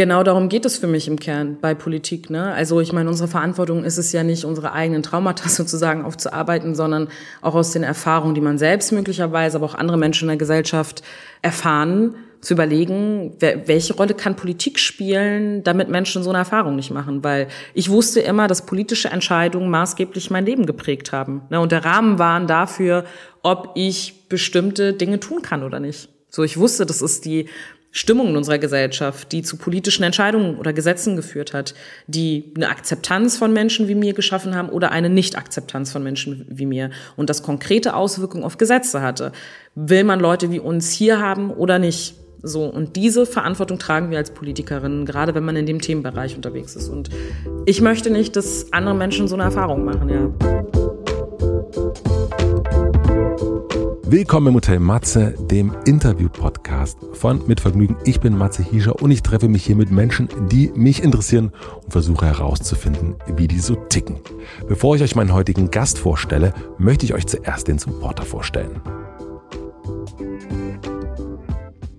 Genau darum geht es für mich im Kern bei Politik. Ne? Also ich meine, unsere Verantwortung ist es ja nicht, unsere eigenen Traumata sozusagen aufzuarbeiten, sondern auch aus den Erfahrungen, die man selbst möglicherweise, aber auch andere Menschen in der Gesellschaft erfahren, zu überlegen, welche Rolle kann Politik spielen, damit Menschen so eine Erfahrung nicht machen. Weil ich wusste immer, dass politische Entscheidungen maßgeblich mein Leben geprägt haben. Ne? Und der Rahmen waren dafür, ob ich bestimmte Dinge tun kann oder nicht. So, ich wusste, das ist die Stimmung in unserer Gesellschaft, die zu politischen Entscheidungen oder Gesetzen geführt hat, die eine Akzeptanz von Menschen wie mir geschaffen haben oder eine Nicht-Akzeptanz von Menschen wie mir und das konkrete Auswirkungen auf Gesetze hatte. Will man Leute wie uns hier haben oder nicht? So, und diese Verantwortung tragen wir als Politikerinnen, gerade wenn man in dem Themenbereich unterwegs ist. Und ich möchte nicht, dass andere Menschen so eine Erfahrung machen, ja. Willkommen im Hotel Matze, dem Interview-Podcast von Mit Vergnügen. Ich bin Matze Hiescher und ich treffe mich hier mit Menschen, die mich interessieren und versuche herauszufinden, wie die so ticken. Bevor ich euch meinen heutigen Gast vorstelle, möchte ich euch zuerst den Supporter vorstellen.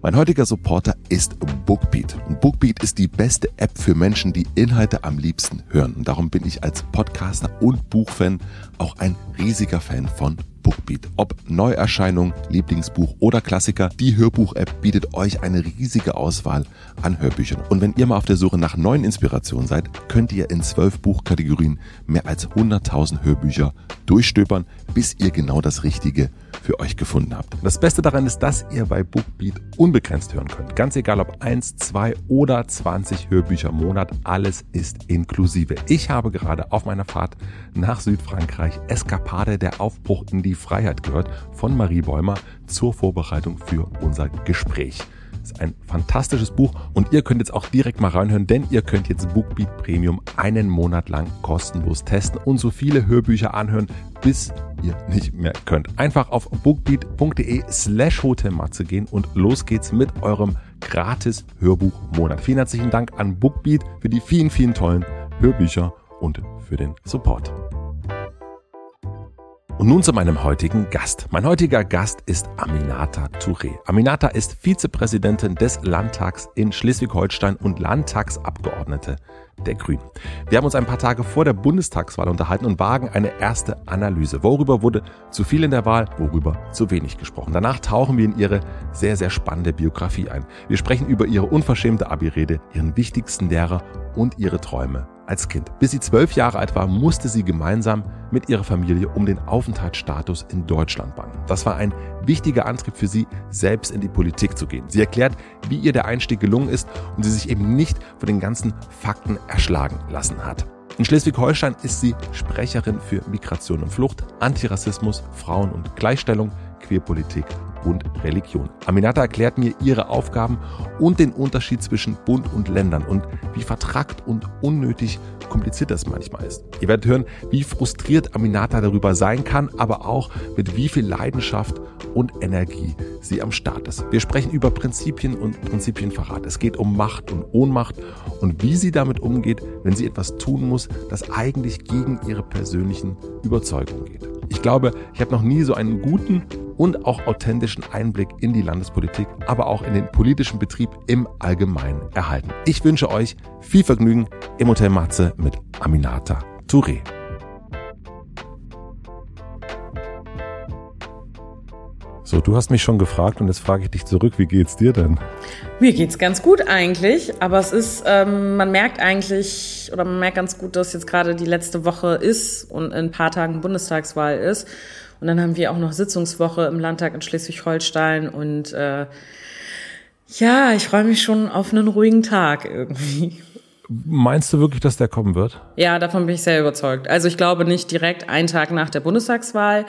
Mein heutiger Supporter ist Bookbeat. Bookbeat ist die beste App für Menschen, die Inhalte am liebsten hören. Und darum bin ich als Podcaster und Buchfan auch ein riesiger Fan von Bookbeat. Ob Neuerscheinung, Lieblingsbuch oder Klassiker, die Hörbuch-App bietet euch eine riesige Auswahl an Hörbüchern. Und wenn ihr mal auf der Suche nach neuen Inspirationen seid, könnt ihr in zwölf Buchkategorien mehr als 100.000 Hörbücher durchstöbern, bis ihr genau das Richtige für euch gefunden habt. Das Beste daran ist, dass ihr bei Bookbeat unbegrenzt hören könnt. Ganz egal ob 1, 2 oder 20 Hörbücher im Monat, alles ist inklusive. Ich habe gerade auf meiner Fahrt nach Südfrankreich Eskapade der Aufbruch in die Freiheit gehört von Marie Bäumer zur Vorbereitung für unser Gespräch. Das ist ein fantastisches Buch und ihr könnt jetzt auch direkt mal reinhören, denn ihr könnt jetzt Bookbeat Premium einen Monat lang kostenlos testen und so viele Hörbücher anhören, bis ihr nicht mehr könnt. Einfach auf bookbeat.de slash hotelmatze gehen und los geht's mit eurem gratis Hörbuchmonat. Vielen herzlichen Dank an Bookbeat für die vielen, vielen tollen Hörbücher und für den Support. Und nun zu meinem heutigen Gast. Mein heutiger Gast ist Aminata Touré. Aminata ist Vizepräsidentin des Landtags in Schleswig-Holstein und Landtagsabgeordnete der Grünen. Wir haben uns ein paar Tage vor der Bundestagswahl unterhalten und wagen eine erste Analyse. Worüber wurde zu viel in der Wahl, worüber zu wenig gesprochen. Danach tauchen wir in ihre sehr, sehr spannende Biografie ein. Wir sprechen über ihre unverschämte Abi-Rede, ihren wichtigsten Lehrer und ihre Träume als Kind. Bis sie zwölf Jahre alt war, musste sie gemeinsam mit ihrer Familie um den Aufenthaltsstatus in Deutschland bangen. Das war ein wichtiger Antrieb für sie, selbst in die Politik zu gehen. Sie erklärt, wie ihr der Einstieg gelungen ist und sie sich eben nicht von den ganzen Fakten erschlagen lassen hat. In Schleswig-Holstein ist sie Sprecherin für Migration und Flucht, Antirassismus, Frauen- und Gleichstellung, Queerpolitik und Religion. Aminata erklärt mir ihre Aufgaben und den Unterschied zwischen Bund und Ländern und wie vertrackt und unnötig kompliziert das manchmal ist. Ihr werdet hören, wie frustriert Aminata darüber sein kann, aber auch mit wie viel Leidenschaft und Energie sie am Start ist. Wir sprechen über Prinzipien und Prinzipienverrat. Es geht um Macht und Ohnmacht und wie sie damit umgeht, wenn sie etwas tun muss, das eigentlich gegen ihre persönlichen Überzeugungen geht. Ich glaube, ich habe noch nie so einen guten und auch authentischen Einblick in die Landespolitik, aber auch in den politischen Betrieb im Allgemeinen erhalten. Ich wünsche euch viel Vergnügen im Hotel Matze mit Aminata Touré. So, du hast mich schon gefragt und jetzt frage ich dich zurück, wie geht's dir denn? Mir geht's ganz gut eigentlich, aber es ist, ähm, man merkt eigentlich, oder man merkt ganz gut, dass jetzt gerade die letzte Woche ist und in ein paar Tagen Bundestagswahl ist. Und dann haben wir auch noch Sitzungswoche im Landtag in Schleswig-Holstein und äh, ja, ich freue mich schon auf einen ruhigen Tag irgendwie. Meinst du wirklich, dass der kommen wird? Ja, davon bin ich sehr überzeugt. Also ich glaube nicht direkt einen Tag nach der Bundestagswahl,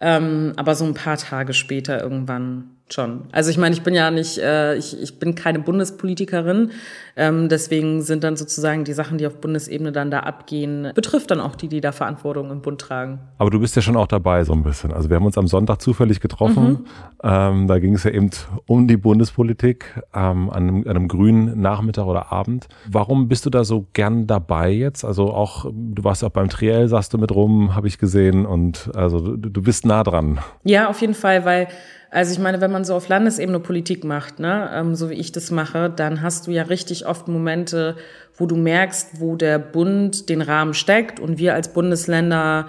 ähm, aber so ein paar Tage später irgendwann schon. Also ich meine, ich bin ja nicht, äh, ich, ich bin keine Bundespolitikerin, ähm, deswegen sind dann sozusagen die Sachen, die auf Bundesebene dann da abgehen, betrifft dann auch die, die da Verantwortung im Bund tragen. Aber du bist ja schon auch dabei so ein bisschen. Also wir haben uns am Sonntag zufällig getroffen. Mhm. Ähm, da ging es ja eben um die Bundespolitik ähm, an, einem, an einem grünen Nachmittag oder Abend. Warum bist du da so gern dabei jetzt? Also auch, du warst auch beim Triell, sagst du mit rum, habe ich gesehen. Und also du, du bist nah dran. Ja, auf jeden Fall, weil Also ich meine, wenn man so auf Landesebene Politik macht, ne, ähm, so wie ich das mache, dann hast du ja richtig oft Momente, wo du merkst, wo der Bund den Rahmen steckt und wir als Bundesländer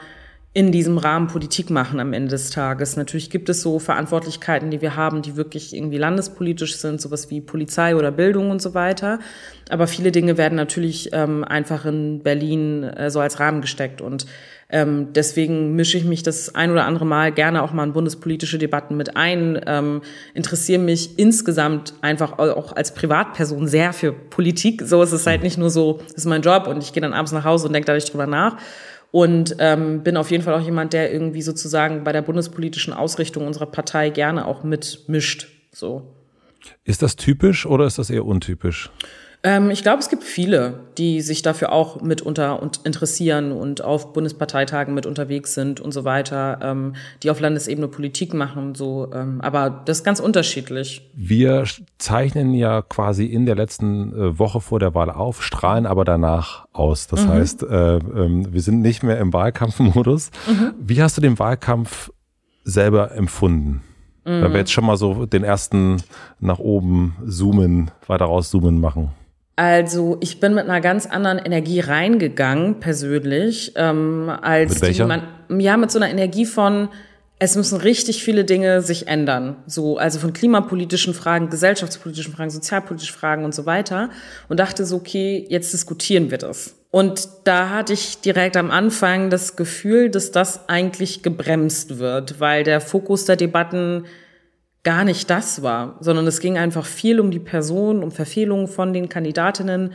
in diesem Rahmen Politik machen am Ende des Tages. Natürlich gibt es so Verantwortlichkeiten, die wir haben, die wirklich irgendwie landespolitisch sind, sowas wie Polizei oder Bildung und so weiter. Aber viele Dinge werden natürlich ähm, einfach in Berlin äh, so als Rahmen gesteckt und ähm, deswegen mische ich mich das ein oder andere Mal gerne auch mal in bundespolitische Debatten mit ein, ähm, interessiere mich insgesamt einfach auch als Privatperson sehr für Politik. So ist es halt nicht nur so, das ist mein Job und ich gehe dann abends nach Hause und denke da nicht drüber nach. Und ähm, bin auf jeden Fall auch jemand, der irgendwie sozusagen bei der bundespolitischen Ausrichtung unserer Partei gerne auch mitmischt. So. Ist das typisch oder ist das eher untypisch? Ähm, ich glaube, es gibt viele, die sich dafür auch mitunter und interessieren und auf Bundesparteitagen mit unterwegs sind und so weiter, ähm, die auf Landesebene Politik machen. So, ähm, aber das ist ganz unterschiedlich. Wir zeichnen ja quasi in der letzten äh, Woche vor der Wahl auf, strahlen aber danach aus. Das mhm. heißt, äh, äh, wir sind nicht mehr im Wahlkampfmodus. Mhm. Wie hast du den Wahlkampf selber empfunden? Mhm. Wenn wir jetzt schon mal so den ersten nach oben zoomen, weiter rauszoomen machen. Also ich bin mit einer ganz anderen Energie reingegangen, persönlich, ähm, als mit welcher? die man, ja, mit so einer Energie von, es müssen richtig viele Dinge sich ändern. So, also von klimapolitischen Fragen, gesellschaftspolitischen Fragen, sozialpolitischen Fragen und so weiter. Und dachte so, okay, jetzt diskutieren wir das. Und da hatte ich direkt am Anfang das Gefühl, dass das eigentlich gebremst wird, weil der Fokus der Debatten gar nicht das war, sondern es ging einfach viel um die Person, um Verfehlungen von den Kandidatinnen.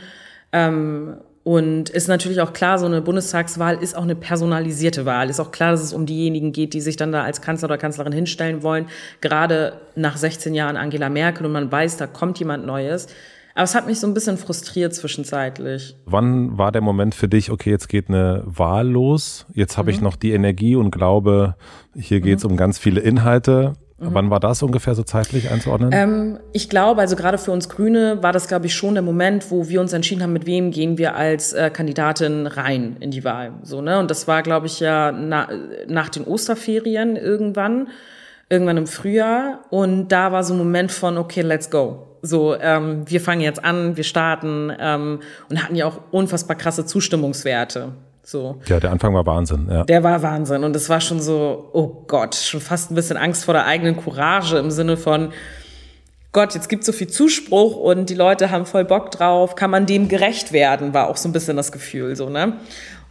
Ähm, und ist natürlich auch klar, so eine Bundestagswahl ist auch eine personalisierte Wahl. Ist auch klar, dass es um diejenigen geht, die sich dann da als Kanzler oder Kanzlerin hinstellen wollen. Gerade nach 16 Jahren Angela Merkel und man weiß, da kommt jemand Neues. Aber es hat mich so ein bisschen frustriert zwischenzeitlich. Wann war der Moment für dich, okay, jetzt geht eine Wahl los, jetzt habe mhm. ich noch die Energie und glaube, hier geht es mhm. um ganz viele Inhalte. Mhm. Wann war das ungefähr so zeitlich einzuordnen? Ähm, ich glaube, also gerade für uns Grüne war das, glaube ich, schon der Moment, wo wir uns entschieden haben, mit wem gehen wir als äh, Kandidatin rein in die Wahl. So, ne? Und das war, glaube ich, ja na, nach den Osterferien irgendwann, irgendwann im Frühjahr. Und da war so ein Moment von, okay, let's go. So, ähm, wir fangen jetzt an, wir starten ähm, und hatten ja auch unfassbar krasse Zustimmungswerte. So. Ja, der Anfang war Wahnsinn. Ja. Der war Wahnsinn. Und es war schon so, oh Gott, schon fast ein bisschen Angst vor der eigenen Courage im Sinne von, Gott, jetzt gibt so viel Zuspruch und die Leute haben voll Bock drauf. Kann man dem gerecht werden? War auch so ein bisschen das Gefühl, so, ne?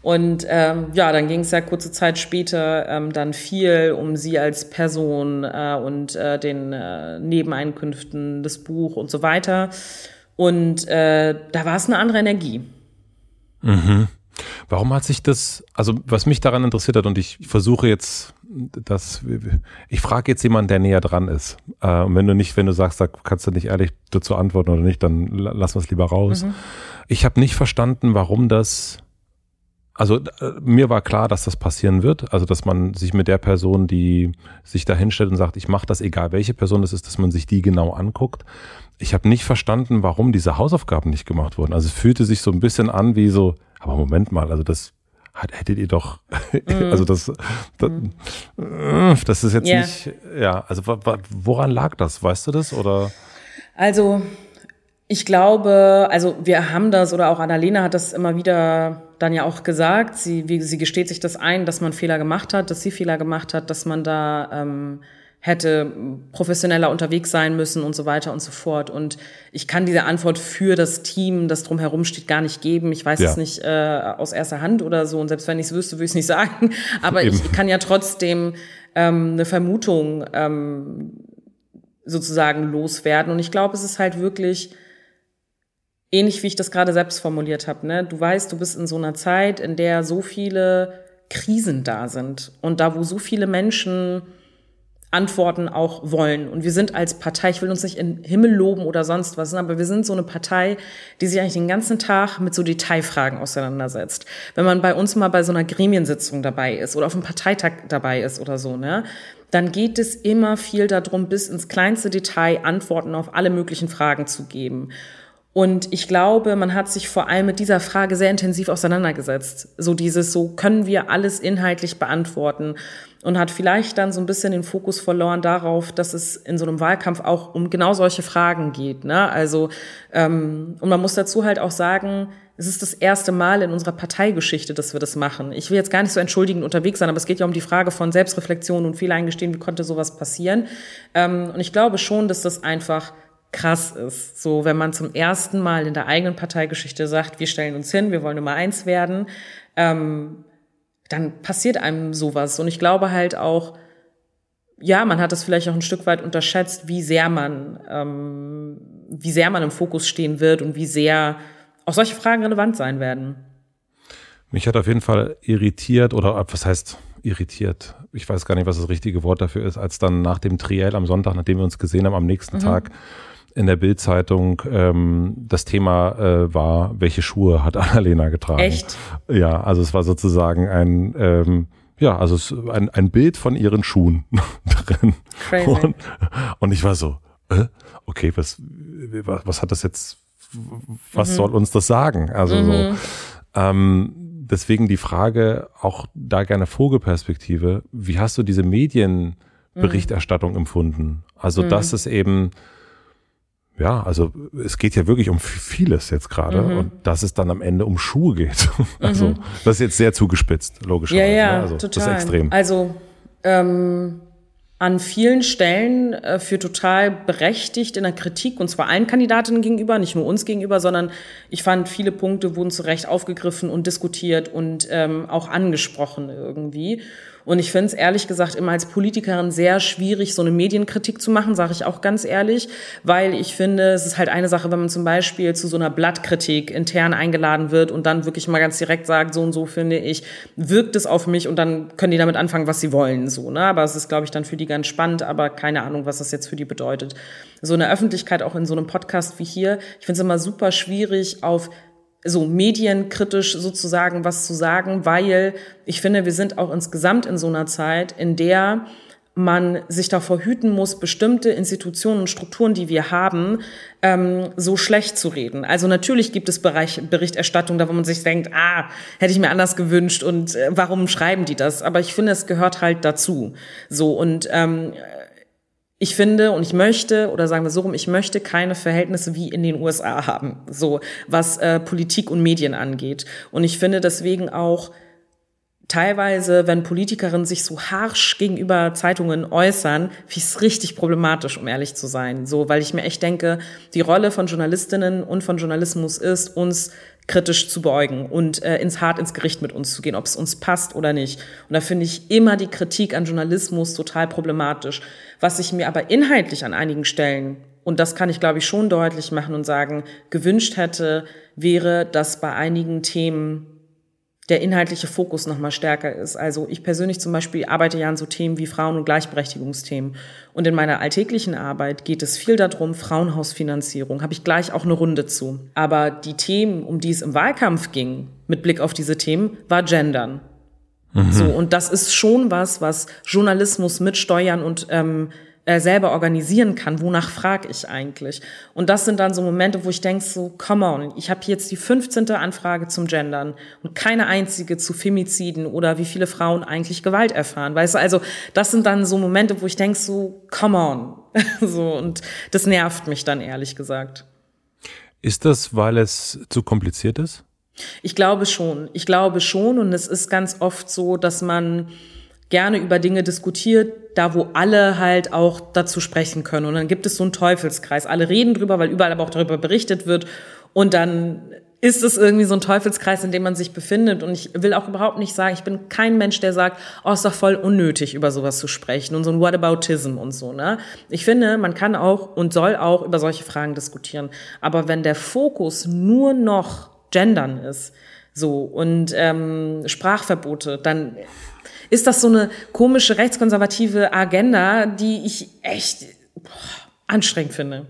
Und ähm, ja, dann ging es ja kurze Zeit später ähm, dann viel um sie als Person äh, und äh, den äh, Nebeneinkünften, das Buch und so weiter. Und äh, da war es eine andere Energie. Mhm. Warum hat sich das, also was mich daran interessiert hat und ich versuche jetzt, dass ich frage jetzt jemanden, der näher dran ist. Äh, und wenn du nicht, wenn du sagst, da kannst du nicht ehrlich dazu antworten oder nicht, dann lass wir es lieber raus. Mhm. Ich habe nicht verstanden, warum das also äh, mir war klar, dass das passieren wird. Also dass man sich mit der Person, die sich da hinstellt und sagt, ich mache das, egal welche Person das ist, dass man sich die genau anguckt. Ich habe nicht verstanden, warum diese Hausaufgaben nicht gemacht wurden. Also es fühlte sich so ein bisschen an wie so, aber Moment mal, also das hättet ihr doch, mm. also das, das, mm. das ist jetzt yeah. nicht, ja, also woran lag das, weißt du das oder? Also ich glaube, also wir haben das oder auch Annalena hat das immer wieder dann ja auch gesagt. Sie, wie, sie gesteht sich das ein, dass man Fehler gemacht hat, dass sie Fehler gemacht hat, dass man da ähm, hätte professioneller unterwegs sein müssen und so weiter und so fort. Und ich kann diese Antwort für das Team, das drumherum steht, gar nicht geben. Ich weiß ja. es nicht äh, aus erster Hand oder so. Und selbst wenn ich es wüsste, würde ich es nicht sagen. Aber Eben. ich kann ja trotzdem ähm, eine Vermutung ähm, sozusagen loswerden. Und ich glaube, es ist halt wirklich ähnlich wie ich das gerade selbst formuliert habe, ne? Du weißt, du bist in so einer Zeit, in der so viele Krisen da sind und da, wo so viele Menschen Antworten auch wollen. Und wir sind als Partei, ich will uns nicht in Himmel loben oder sonst was, aber wir sind so eine Partei, die sich eigentlich den ganzen Tag mit so Detailfragen auseinandersetzt. Wenn man bei uns mal bei so einer Gremiensitzung dabei ist oder auf einem Parteitag dabei ist oder so, ne, dann geht es immer viel darum, bis ins kleinste Detail Antworten auf alle möglichen Fragen zu geben. Und ich glaube, man hat sich vor allem mit dieser Frage sehr intensiv auseinandergesetzt. So dieses, so können wir alles inhaltlich beantworten und hat vielleicht dann so ein bisschen den Fokus verloren darauf, dass es in so einem Wahlkampf auch um genau solche Fragen geht. Ne? Also ähm, und man muss dazu halt auch sagen, es ist das erste Mal in unserer Parteigeschichte, dass wir das machen. Ich will jetzt gar nicht so entschuldigend unterwegs sein, aber es geht ja um die Frage von Selbstreflexion und Fehlereingestehen, wie konnte sowas passieren. Ähm, und ich glaube schon, dass das einfach krass ist. So, wenn man zum ersten Mal in der eigenen Parteigeschichte sagt, wir stellen uns hin, wir wollen Nummer eins werden, ähm, dann passiert einem sowas. Und ich glaube halt auch, ja, man hat das vielleicht auch ein Stück weit unterschätzt, wie sehr man, ähm, wie sehr man im Fokus stehen wird und wie sehr auch solche Fragen relevant sein werden. Mich hat auf jeden Fall irritiert oder was heißt irritiert? Ich weiß gar nicht, was das richtige Wort dafür ist, als dann nach dem Triell am Sonntag, nachdem wir uns gesehen haben, am nächsten mhm. Tag in der Bildzeitung ähm, das Thema äh, war, welche Schuhe hat Annalena getragen? Echt? Ja, also es war sozusagen ein ähm, ja, also es ein, ein Bild von ihren Schuhen drin. Crazy. Und, und ich war so, äh, okay, was, was, hat das jetzt, was mhm. soll uns das sagen? Also mhm. so, ähm, deswegen die Frage, auch da gerne Vogelperspektive, wie hast du diese Medienberichterstattung mhm. empfunden? Also, mhm. dass es eben ja, also es geht ja wirklich um vieles jetzt gerade mhm. und dass es dann am Ende um Schuhe geht. Also mhm. das ist jetzt sehr zugespitzt, logischerweise. Ja, ja, ne? also, total. Das ist extrem. Also ähm, an vielen Stellen äh, für total berechtigt in der Kritik und zwar allen Kandidatinnen gegenüber, nicht nur uns gegenüber, sondern ich fand viele Punkte wurden zu Recht aufgegriffen und diskutiert und ähm, auch angesprochen irgendwie. Und ich finde es ehrlich gesagt immer als Politikerin sehr schwierig, so eine Medienkritik zu machen, sage ich auch ganz ehrlich, weil ich finde, es ist halt eine Sache, wenn man zum Beispiel zu so einer Blattkritik intern eingeladen wird und dann wirklich mal ganz direkt sagt, so und so finde ich, wirkt es auf mich und dann können die damit anfangen, was sie wollen, so, ne? Aber es ist, glaube ich, dann für die ganz spannend, aber keine Ahnung, was das jetzt für die bedeutet. So eine Öffentlichkeit auch in so einem Podcast wie hier, ich finde es immer super schwierig, auf so medienkritisch sozusagen was zu sagen, weil ich finde, wir sind auch insgesamt in so einer Zeit, in der man sich davor hüten muss, bestimmte Institutionen und Strukturen, die wir haben, ähm, so schlecht zu reden. Also natürlich gibt es Bereich Berichterstattung, da wo man sich denkt, ah, hätte ich mir anders gewünscht und äh, warum schreiben die das? Aber ich finde, es gehört halt dazu. So und ähm, ich finde und ich möchte, oder sagen wir so rum, ich möchte keine Verhältnisse wie in den USA haben, so was äh, Politik und Medien angeht. Und ich finde deswegen auch teilweise, wenn Politikerinnen sich so harsch gegenüber Zeitungen äußern, finde ich es richtig problematisch, um ehrlich zu sein. So, weil ich mir echt denke, die Rolle von Journalistinnen und von Journalismus ist, uns kritisch zu beugen und äh, ins hart ins Gericht mit uns zu gehen, ob es uns passt oder nicht. Und da finde ich immer die Kritik an Journalismus total problematisch. Was ich mir aber inhaltlich an einigen Stellen, und das kann ich glaube ich schon deutlich machen und sagen, gewünscht hätte, wäre, dass bei einigen Themen der inhaltliche Fokus nochmal stärker ist. Also ich persönlich zum Beispiel arbeite ja an so Themen wie Frauen- und Gleichberechtigungsthemen. Und in meiner alltäglichen Arbeit geht es viel darum, Frauenhausfinanzierung, habe ich gleich auch eine Runde zu. Aber die Themen, um die es im Wahlkampf ging, mit Blick auf diese Themen, war Gendern. Mhm. So, und das ist schon was, was Journalismus mit Steuern und ähm, äh, selber organisieren kann, wonach frage ich eigentlich? Und das sind dann so Momente, wo ich denke so, come on, ich habe jetzt die 15. Anfrage zum Gendern und keine einzige zu Femiziden oder wie viele Frauen eigentlich Gewalt erfahren. Weißt du, also das sind dann so Momente, wo ich denke so, come on. so, und das nervt mich dann ehrlich gesagt. Ist das, weil es zu kompliziert ist? Ich glaube schon. Ich glaube schon. Und es ist ganz oft so, dass man gerne über Dinge diskutiert, da wo alle halt auch dazu sprechen können. Und dann gibt es so einen Teufelskreis. Alle reden drüber, weil überall aber auch darüber berichtet wird. Und dann ist es irgendwie so ein Teufelskreis, in dem man sich befindet. Und ich will auch überhaupt nicht sagen, ich bin kein Mensch, der sagt, oh, ist doch voll unnötig, über sowas zu sprechen und so ein Whataboutism und so, ne? Ich finde, man kann auch und soll auch über solche Fragen diskutieren. Aber wenn der Fokus nur noch Gendern ist, so, und ähm, Sprachverbote, dann ist das so eine komische rechtskonservative Agenda, die ich echt boah, anstrengend finde.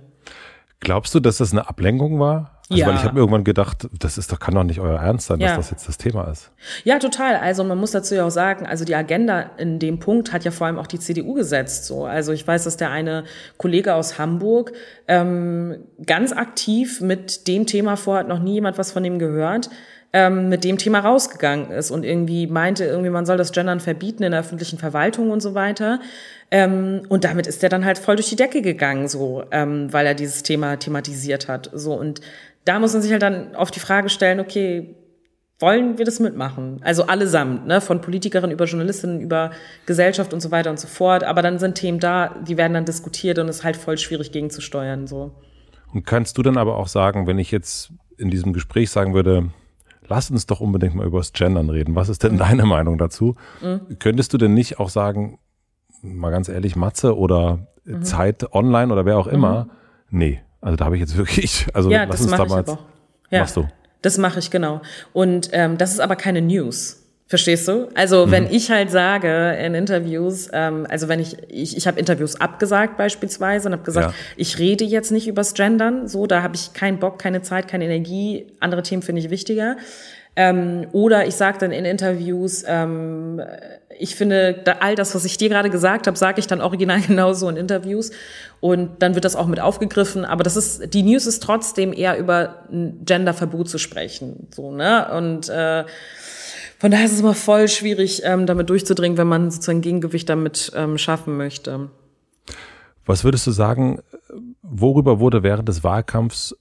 Glaubst du, dass das eine Ablenkung war? Also Ja. weil ich habe mir irgendwann gedacht, das ist doch, kann doch nicht euer Ernst sein, Ja. dass das jetzt das Thema ist. Ja, total. Also man muss dazu ja auch sagen, also die Agenda in dem Punkt hat ja vor allem auch die CDU gesetzt. So, also ich weiß, dass der eine Kollege aus Hamburg ähm, ganz aktiv mit dem Thema vorhat, noch nie jemand was von dem gehört, ähm, mit dem Thema rausgegangen ist und irgendwie meinte, irgendwie man soll das Gendern verbieten in der öffentlichen Verwaltung und so weiter. Ähm, und damit ist er dann halt voll durch die Decke gegangen, so, ähm, weil er dieses Thema thematisiert hat. So und da muss man sich halt dann auf die Frage stellen, okay, wollen wir das mitmachen? Also allesamt, ne? von Politikerinnen über Journalistinnen, über Gesellschaft und so weiter und so fort. Aber dann sind Themen da, die werden dann diskutiert und es ist halt voll schwierig gegenzusteuern. So. Und kannst du dann aber auch sagen, wenn ich jetzt in diesem Gespräch sagen würde, lass uns doch unbedingt mal über das Gendern reden. Was ist denn deine Meinung dazu? Könntest du denn nicht auch sagen, mal ganz ehrlich, Matze oder Zeit online oder wer auch immer? Nee, also da habe ich jetzt wirklich, also Ja, lass das uns mache ich damals. aber auch. Ja, Machst du? Das mache ich genau. Und ähm, das ist aber keine News. Verstehst du? Also wenn ich halt sage in Interviews, ähm, also wenn ich, ich, ich habe Interviews abgesagt beispielsweise und habe gesagt, Ja. ich rede jetzt nicht übers Gendern, so, da habe ich keinen Bock, keine Zeit, keine Energie, andere Themen finde ich wichtiger. Ähm, oder ich sage dann in Interviews, ähm, ich finde, da, all das, was ich dir gerade gesagt habe, sage ich dann original genauso in Interviews. Und dann wird das auch mit aufgegriffen. Aber das ist, die News ist trotzdem eher über ein Genderverbot zu sprechen. So, ne? Und äh, von daher ist es immer voll schwierig, ähm, damit durchzudringen, wenn man sozusagen Gegengewicht damit ähm, schaffen möchte. Was würdest du sagen, worüber wurde während des Wahlkampfs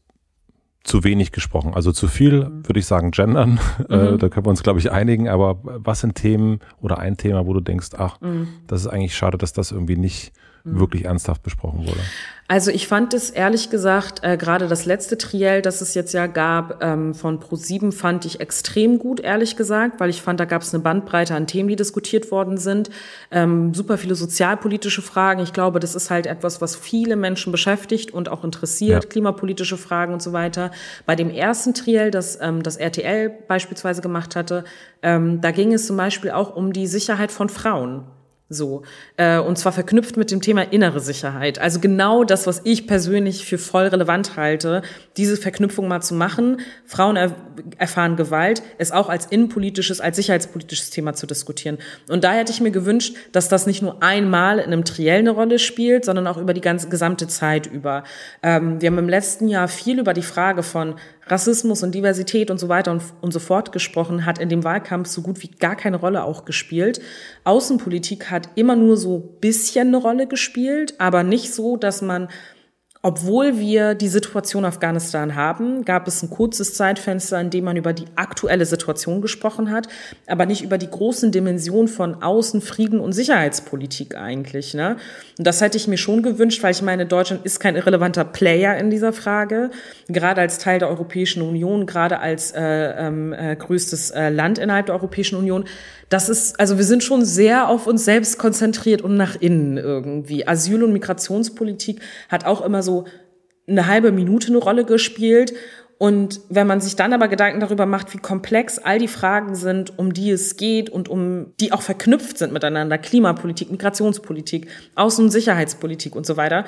zu wenig gesprochen? Also zu viel, würde ich sagen, gendern. Äh, da können wir uns, glaube ich, einigen. Aber was sind Themen oder ein Thema, wo du denkst, ach, das ist eigentlich schade, dass das irgendwie nicht wirklich ernsthaft besprochen wurde? Also ich fand es ehrlich gesagt, äh, gerade das letzte Triell, das es jetzt ja gab ähm, von Pro7, fand ich extrem gut, ehrlich gesagt, weil ich fand, da gab es eine Bandbreite an Themen, die diskutiert worden sind. Ähm, super viele sozialpolitische Fragen. Ich glaube, das ist halt etwas, was viele Menschen beschäftigt und auch interessiert, Ja. klimapolitische Fragen und so weiter. Bei dem ersten Triell, das ähm, das RTL beispielsweise gemacht hatte, ähm, da ging es zum Beispiel auch um die Sicherheit von Frauen. So. Äh, und zwar verknüpft mit dem Thema innere Sicherheit. Also genau das, was ich persönlich für voll relevant halte, diese Verknüpfung mal zu machen. Frauen er erfahren Gewalt, es auch als innenpolitisches, als sicherheitspolitisches Thema zu diskutieren. Und da hätte ich mir gewünscht, dass das nicht nur einmal in einem Triell eine Rolle spielt, sondern auch über die ganze gesamte Zeit über. Ähm, wir haben im letzten Jahr viel über die Frage von Rassismus und Diversität und so weiter und, und so fort gesprochen, hat in dem Wahlkampf so gut wie gar keine Rolle auch gespielt. Außenpolitik hat immer nur so bisschen eine Rolle gespielt, aber nicht so, dass man obwohl wir die Situation Afghanistan haben, gab es ein kurzes Zeitfenster, in dem man über die aktuelle Situation gesprochen hat, aber nicht über die großen Dimensionen von Außen-, Frieden- und Sicherheitspolitik eigentlich. Ne? Und das hätte ich mir schon gewünscht, weil ich meine, Deutschland ist kein irrelevanter Player in dieser Frage, gerade als Teil der Europäischen Union, gerade als äh, ähm, äh, größtes äh, Land innerhalb der Europäischen Union. Das ist, also wir sind schon sehr auf uns selbst konzentriert und nach innen irgendwie. Asyl- und Migrationspolitik hat auch immer so eine halbe Minute eine Rolle gespielt. Und wenn man sich dann aber Gedanken darüber macht, wie komplex all die Fragen sind, um die es geht und um die auch verknüpft sind miteinander, Klimapolitik, Migrationspolitik, Außen- und Sicherheitspolitik und so weiter,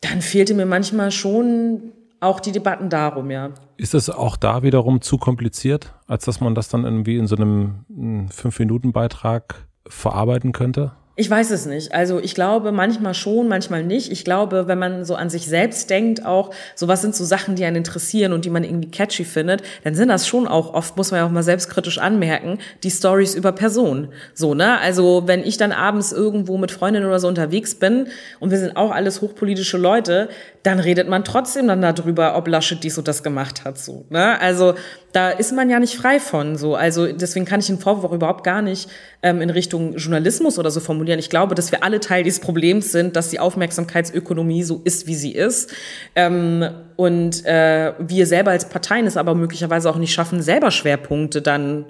dann fehlte mir manchmal schon auch die Debatten darum, ja. Ist das auch da wiederum zu kompliziert, als dass man das dann irgendwie in so einem mm, Fünf-Minuten-Beitrag verarbeiten könnte? Ich weiß es nicht. Also ich glaube manchmal schon, manchmal nicht. Ich glaube, wenn man so an sich selbst denkt, auch so was sind so Sachen, die einen interessieren und die man irgendwie catchy findet, dann sind das schon auch oft, muss man ja auch mal selbstkritisch anmerken, die Stories über Personen. So, ne? Also wenn ich dann abends irgendwo mit Freundinnen oder so unterwegs bin und wir sind auch alles hochpolitische Leute, dann redet man trotzdem dann darüber, ob Laschet dies und das gemacht hat. So, ne? Also da ist man ja nicht frei von. So, also deswegen kann ich den Vorwurf auch überhaupt gar nicht ähm, in Richtung Journalismus oder so formulieren. Ich glaube, dass wir alle Teil dieses Problems sind, dass die Aufmerksamkeitsökonomie so ist, wie sie ist. Ähm, und äh, wir selber als Parteien es aber möglicherweise auch nicht schaffen, selber Schwerpunkte dann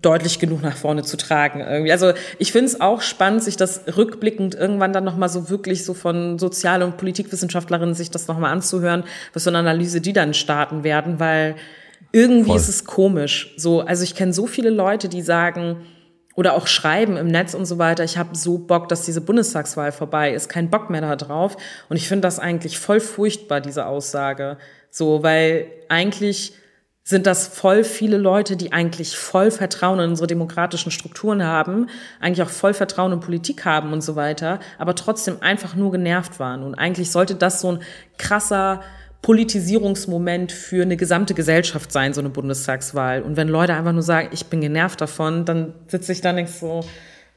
deutlich genug nach vorne zu tragen. Irgendwie. Also ich finde es auch spannend, sich das rückblickend irgendwann dann nochmal so wirklich so von Sozial- und Politikwissenschaftlerinnen sich das nochmal anzuhören, was für eine Analyse die dann starten werden, weil irgendwie Voll. ist es komisch. So, also ich kenne so viele Leute, die sagen oder auch schreiben im Netz und so weiter, ich habe so Bock, dass diese Bundestagswahl vorbei ist, kein Bock mehr da drauf. Und ich finde das eigentlich voll furchtbar, diese Aussage. So, weil eigentlich sind das voll viele Leute, die eigentlich voll Vertrauen in unsere demokratischen Strukturen haben, eigentlich auch voll Vertrauen in Politik haben und so weiter, aber trotzdem einfach nur genervt waren. Und eigentlich sollte das so ein krasser Politisierungsmoment für eine gesamte Gesellschaft sein, so eine Bundestagswahl. Und wenn Leute einfach nur sagen, ich bin genervt davon, dann sitze ich da nicht so,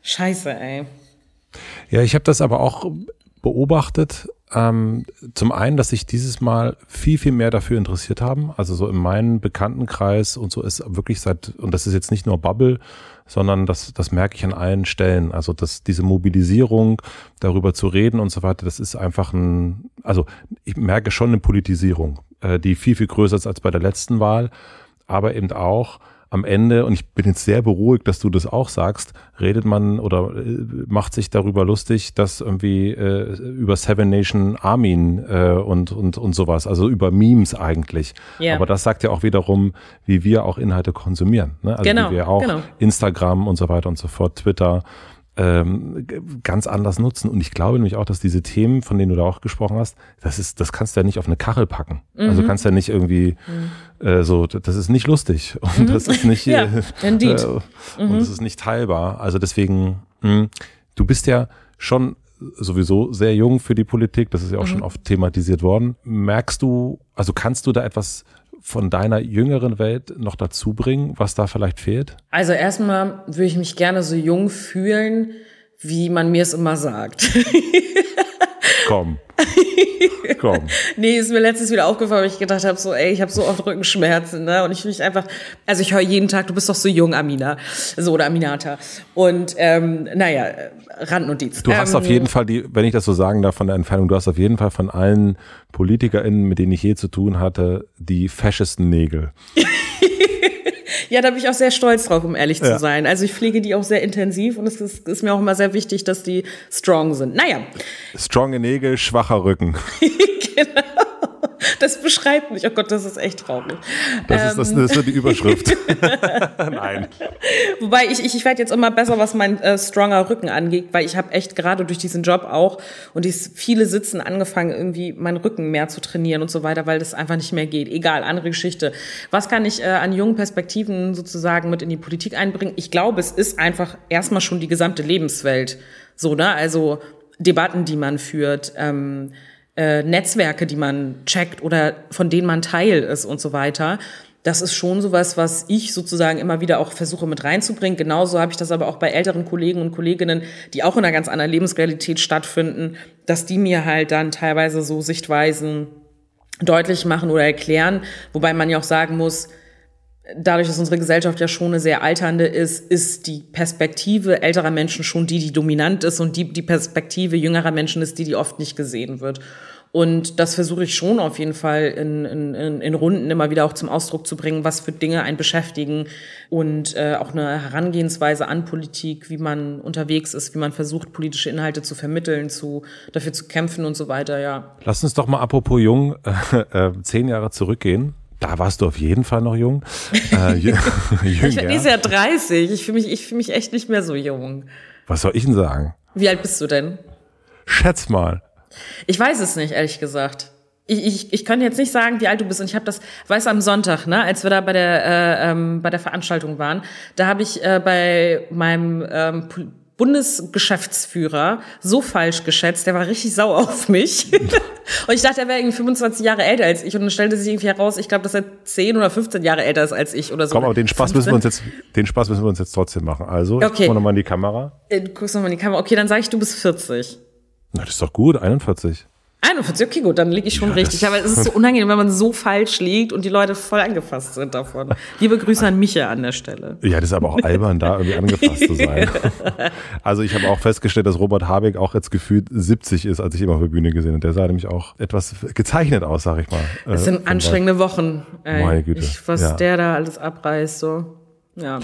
scheiße, ey. Ja, ich habe das aber auch beobachtet. Ähm, zum einen, dass sich dieses Mal viel, viel mehr dafür interessiert haben. Also so in meinem Bekanntenkreis und so ist wirklich seit, und das ist jetzt nicht nur Bubble, sondern das, das merke ich an allen Stellen. Also dass diese Mobilisierung, darüber zu reden und so weiter, das ist einfach ein, also ich merke schon eine Politisierung, äh, die viel, viel größer ist als bei der letzten Wahl, aber eben auch, am Ende, und ich bin jetzt sehr beruhigt, dass du das auch sagst, redet man oder äh, macht sich darüber lustig, dass irgendwie äh, über Seven Nation Armin äh, und, und, und sowas, also über Memes eigentlich. Yeah. Aber das sagt ja auch wiederum, wie wir auch Inhalte konsumieren. Ne? Also genau, wie wir auch genau. Instagram und so weiter und so fort, Twitter ähm, ganz anders nutzen. Und ich glaube nämlich auch, dass diese Themen, von denen du da auch gesprochen hast, das ist, das kannst du ja nicht auf eine Kachel packen. Also mhm. Also kannst du ja nicht irgendwie mhm. äh, so, das ist nicht lustig und mhm. das ist nicht ja, äh, und mhm. das ist nicht teilbar. Also deswegen, mh, hm, du bist ja schon sowieso sehr jung für die Politik, das ist ja auch schon mhm. oft thematisiert worden. Merkst du, also kannst du da etwas von deiner jüngeren Welt noch dazu bringen, was da vielleicht fehlt? Also erstmal würde ich mich gerne so jung fühlen, wie man mir es immer sagt. Komm. Komm. nee, ist mir letztens wieder aufgefallen, weil ich gedacht habe, so, ey, ich habe so oft Rückenschmerzen, ne? Und ich fühle mich einfach, also ich höre jeden Tag, du bist doch so jung, Amina. So, oder Aminata. Und ähm, naja, Randnotiz. Du hast ähm, auf jeden Fall die, wenn ich das so sagen darf, von der Entfernung, du hast auf jeden Fall von allen PolitikerInnen, mit denen ich je zu tun hatte, die feschesten Nägel. Ja, da bin ich auch sehr stolz drauf, um ehrlich ja. zu sein. Also ich pflege die auch sehr intensiv und es ist, ist, mir auch immer sehr wichtig, dass die strong sind. Naja. Stronge Nägel, schwacher Rücken. genau. Das beschreibt mich. Oh Gott, das ist echt traurig. Das, ähm. ist, das, das ist die Überschrift. Nein. Wobei ich, ich, ich werde jetzt immer besser, was mein äh, stronger Rücken angeht, weil ich habe echt gerade durch diesen Job auch und die viele sitzen angefangen, irgendwie meinen Rücken mehr zu trainieren und so weiter, weil das einfach nicht mehr geht. Egal, andere Geschichte. Was kann ich äh, an jungen Perspektiven sozusagen mit in die Politik einbringen? Ich glaube, es ist einfach erstmal schon die gesamte Lebenswelt. So, ne? Also Debatten, die man führt. Ähm, äh, Netzwerke, die man checkt oder von denen man Teil ist und so weiter. Das ist schon sowas, was ich sozusagen immer wieder auch versuche mit reinzubringen. Genauso habe ich das aber auch bei älteren Kollegen und Kolleginnen, die auch in einer ganz anderen Lebensrealität stattfinden, dass die mir halt dann teilweise so Sichtweisen deutlich machen oder erklären. Wobei man ja auch sagen muss, dadurch, dass unsere Gesellschaft ja schon eine sehr alternde ist, ist die Perspektive älterer Menschen schon die, die dominant ist und die, die Perspektive jüngerer Menschen ist die, die oft nicht gesehen wird. Und das versuche ich schon auf jeden Fall in, in, in Runden immer wieder auch zum Ausdruck zu bringen, was für Dinge einen beschäftigen und äh, auch eine Herangehensweise an Politik, wie man unterwegs ist, wie man versucht, politische Inhalte zu vermitteln, zu, dafür zu kämpfen und so weiter, ja. Lass uns doch mal apropos jung äh, äh, zehn Jahre zurückgehen. Da warst du auf jeden Fall noch jung. Äh, jünger. ich bin dieses Jahr 30. Ich fühle mich, ich fühle mich echt nicht mehr so jung. Was soll ich denn sagen? Wie alt bist du denn? Schätz mal. Ich weiß es nicht, ehrlich gesagt. Ich, ich, ich kann jetzt nicht sagen, wie alt du bist. Und ich habe das, weiß am Sonntag, ne, als wir da bei der äh, ähm, bei der Veranstaltung waren, da habe ich äh, bei meinem ähm, Bundesgeschäftsführer so falsch geschätzt, der war richtig sauer auf mich. und ich dachte, er wäre irgendwie 25 Jahre älter als ich. Und dann stellte sich irgendwie heraus, ich glaube, dass er 10 oder 15 Jahre älter ist als ich oder so. Komm, aber den Spaß 15. müssen wir uns jetzt, den Spaß müssen wir uns jetzt trotzdem machen. Also, okay. ich guck nochmal in die Kamera. Äh, du guckst nochmal in die Kamera. Okay, dann sage ich, du bist 40. Na, das ist doch gut, 41. 41, okay, gut, dann liege ich schon ja, richtig. Aber es ist so unangenehm, wenn man so falsch liegt und die Leute voll angefasst sind davon. Liebe Grüße an Micha an der Stelle. Ja, das ist aber auch albern, da irgendwie angefasst zu sein. Also ich habe auch festgestellt, dass Robert Habeck auch jetzt gefühlt 70 ist, als ich ihn auf der Bühne gesehen habe. Der sah nämlich auch etwas gezeichnet aus, sag ich mal. Es sind äh, anstrengende Wochen. Ey. Meine Güte. Ich, was ja. der da alles abreißt, so. Ja.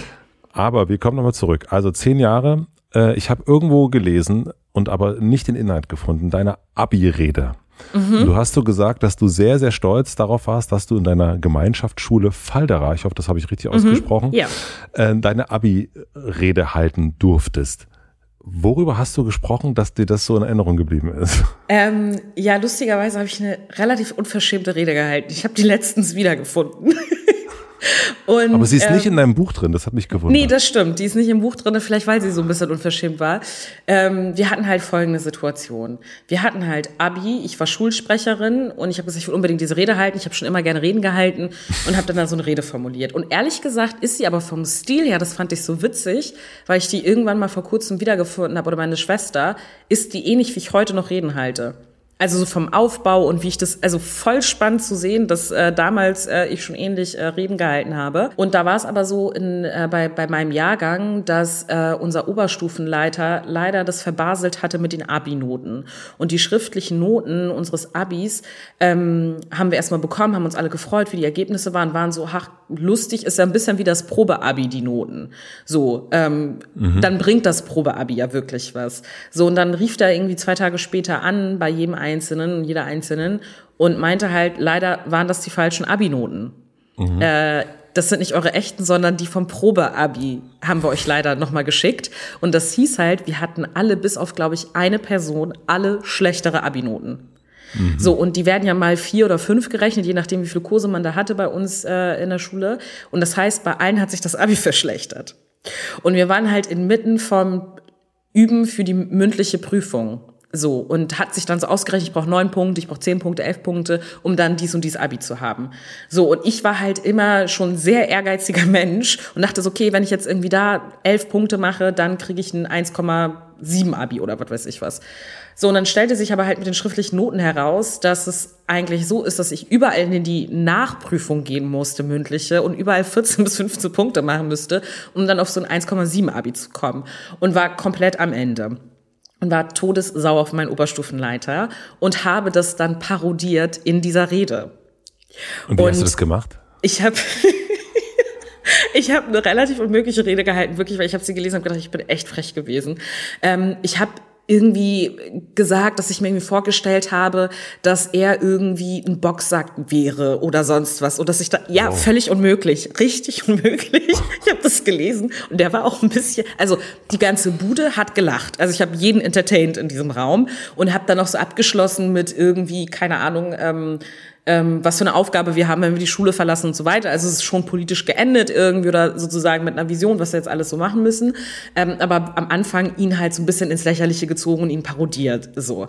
Aber wir kommen nochmal zurück. Also zehn Jahre. Äh, ich habe irgendwo gelesen, und aber nicht den Inhalt gefunden, deine Abi-Rede. Mhm. Du hast so gesagt, dass du sehr, sehr stolz darauf warst, dass du in deiner Gemeinschaftsschule Faldera, ich hoffe, das habe ich richtig mhm. ausgesprochen, ja. äh, deine Abi-Rede halten durftest. Worüber hast du gesprochen, dass dir das so in Erinnerung geblieben ist? Ähm, ja, lustigerweise habe ich eine relativ unverschämte Rede gehalten. Ich habe die letztens wiedergefunden. Und, Aber sie ist ähm, nicht in deinem Buch drin, das hat mich gewundert. Nee, das stimmt. Die ist nicht im Buch drin, vielleicht weil sie so ein bisschen unverschämt war. Ähm, wir hatten halt folgende Situation. Wir hatten halt Abi, ich war Schulsprecherin und ich habe gesagt, ich will unbedingt diese Rede halten. Ich habe schon immer gerne Reden gehalten und habe dann, dann so eine Rede formuliert. Und ehrlich gesagt ist sie aber vom Stil her, das fand ich so witzig, weil ich die irgendwann mal vor kurzem wiedergefunden habe oder meine Schwester, ist die ähnlich, wie ich heute noch Reden halte. Also so vom Aufbau und wie ich das, also voll spannend zu sehen, dass äh, damals äh, ich schon ähnlich äh, Reden gehalten habe. Und da war es aber so in, äh, bei, bei meinem Jahrgang, dass äh, unser Oberstufenleiter leider das verbaselt hatte mit den Abi-Noten. Und die schriftlichen Noten unseres Abis ähm, haben wir erstmal bekommen, haben uns alle gefreut, wie die Ergebnisse waren, waren so, ach, lustig ist ja ein bisschen wie das Probe-Abi, die Noten. So, ähm, mhm. dann bringt das Probe-Abi ja wirklich was. So, und dann rief der irgendwie zwei Tage später an bei jedem Einzelnen, jeder Einzelnen und meinte halt, leider waren das die falschen Abi-Noten. Mhm. Äh, das sind nicht eure echten, sondern die vom Probe-Abi haben wir euch leider nochmal geschickt. Und das hieß halt, wir hatten alle, bis auf, glaube ich, eine Person, alle schlechtere Abi-Noten. Mhm. So, und die werden ja mal vier oder fünf gerechnet, je nachdem, wie viele Kurse man da hatte bei uns äh, in der Schule. Und das heißt, bei allen hat sich das Abi verschlechtert. Und wir waren halt inmitten vom Üben für die mündliche Prüfung. So, und hat sich dann so ausgerechnet, ich brauche neun Punkte, ich brauche zehn Punkte, elf Punkte, um dann dies und dies Abi zu haben. So, und ich war halt immer schon sehr ehrgeiziger Mensch und dachte so, okay, wenn ich jetzt irgendwie da elf Punkte mache, dann kriege ich ein 1,7 Abi oder was weiß ich was. So, und dann stellte sich aber halt mit den schriftlichen Noten heraus, dass es eigentlich so ist, dass ich überall in die Nachprüfung gehen musste, mündliche, und überall 14 bis 15 Punkte machen müsste, um dann auf so ein 1,7 Abi zu kommen. Und war komplett am Ende und war todessauer auf meinen Oberstufenleiter und habe das dann parodiert in dieser Rede. Und wie und hast du das gemacht? Ich habe ich habe eine relativ unmögliche Rede gehalten, wirklich, weil ich habe sie gelesen und gedacht, ich bin echt frech gewesen. Ähm, ich habe irgendwie gesagt, dass ich mir irgendwie vorgestellt habe, dass er irgendwie ein Boxsack wäre oder sonst was. Und dass ich da, ja, wow. völlig unmöglich, richtig unmöglich. Ich habe das gelesen und der war auch ein bisschen, also die ganze Bude hat gelacht. Also ich habe jeden entertained in diesem Raum und habe dann noch so abgeschlossen mit irgendwie, keine Ahnung, ähm, ähm, was für eine Aufgabe wir haben, wenn wir die Schule verlassen und so weiter. Also es ist schon politisch geendet irgendwie oder sozusagen mit einer Vision, was wir jetzt alles so machen müssen. Ähm, aber am Anfang ihn halt so ein bisschen ins Lächerliche gezogen und ihn parodiert so.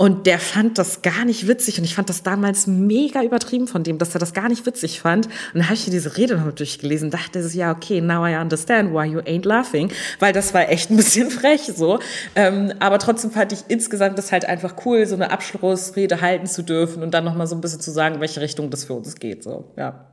Und der fand das gar nicht witzig. Und ich fand das damals mega übertrieben von dem, dass er das gar nicht witzig fand. Und dann habe ich diese Rede noch durchgelesen, dachte so, ja, okay, now I understand why you ain't laughing. Weil das war echt ein bisschen frech so. Ähm, aber trotzdem fand ich insgesamt das halt einfach cool, so eine Abschlussrede halten zu dürfen und dann nochmal so ein bisschen zu sagen, welche Richtung das für uns geht. So, ja.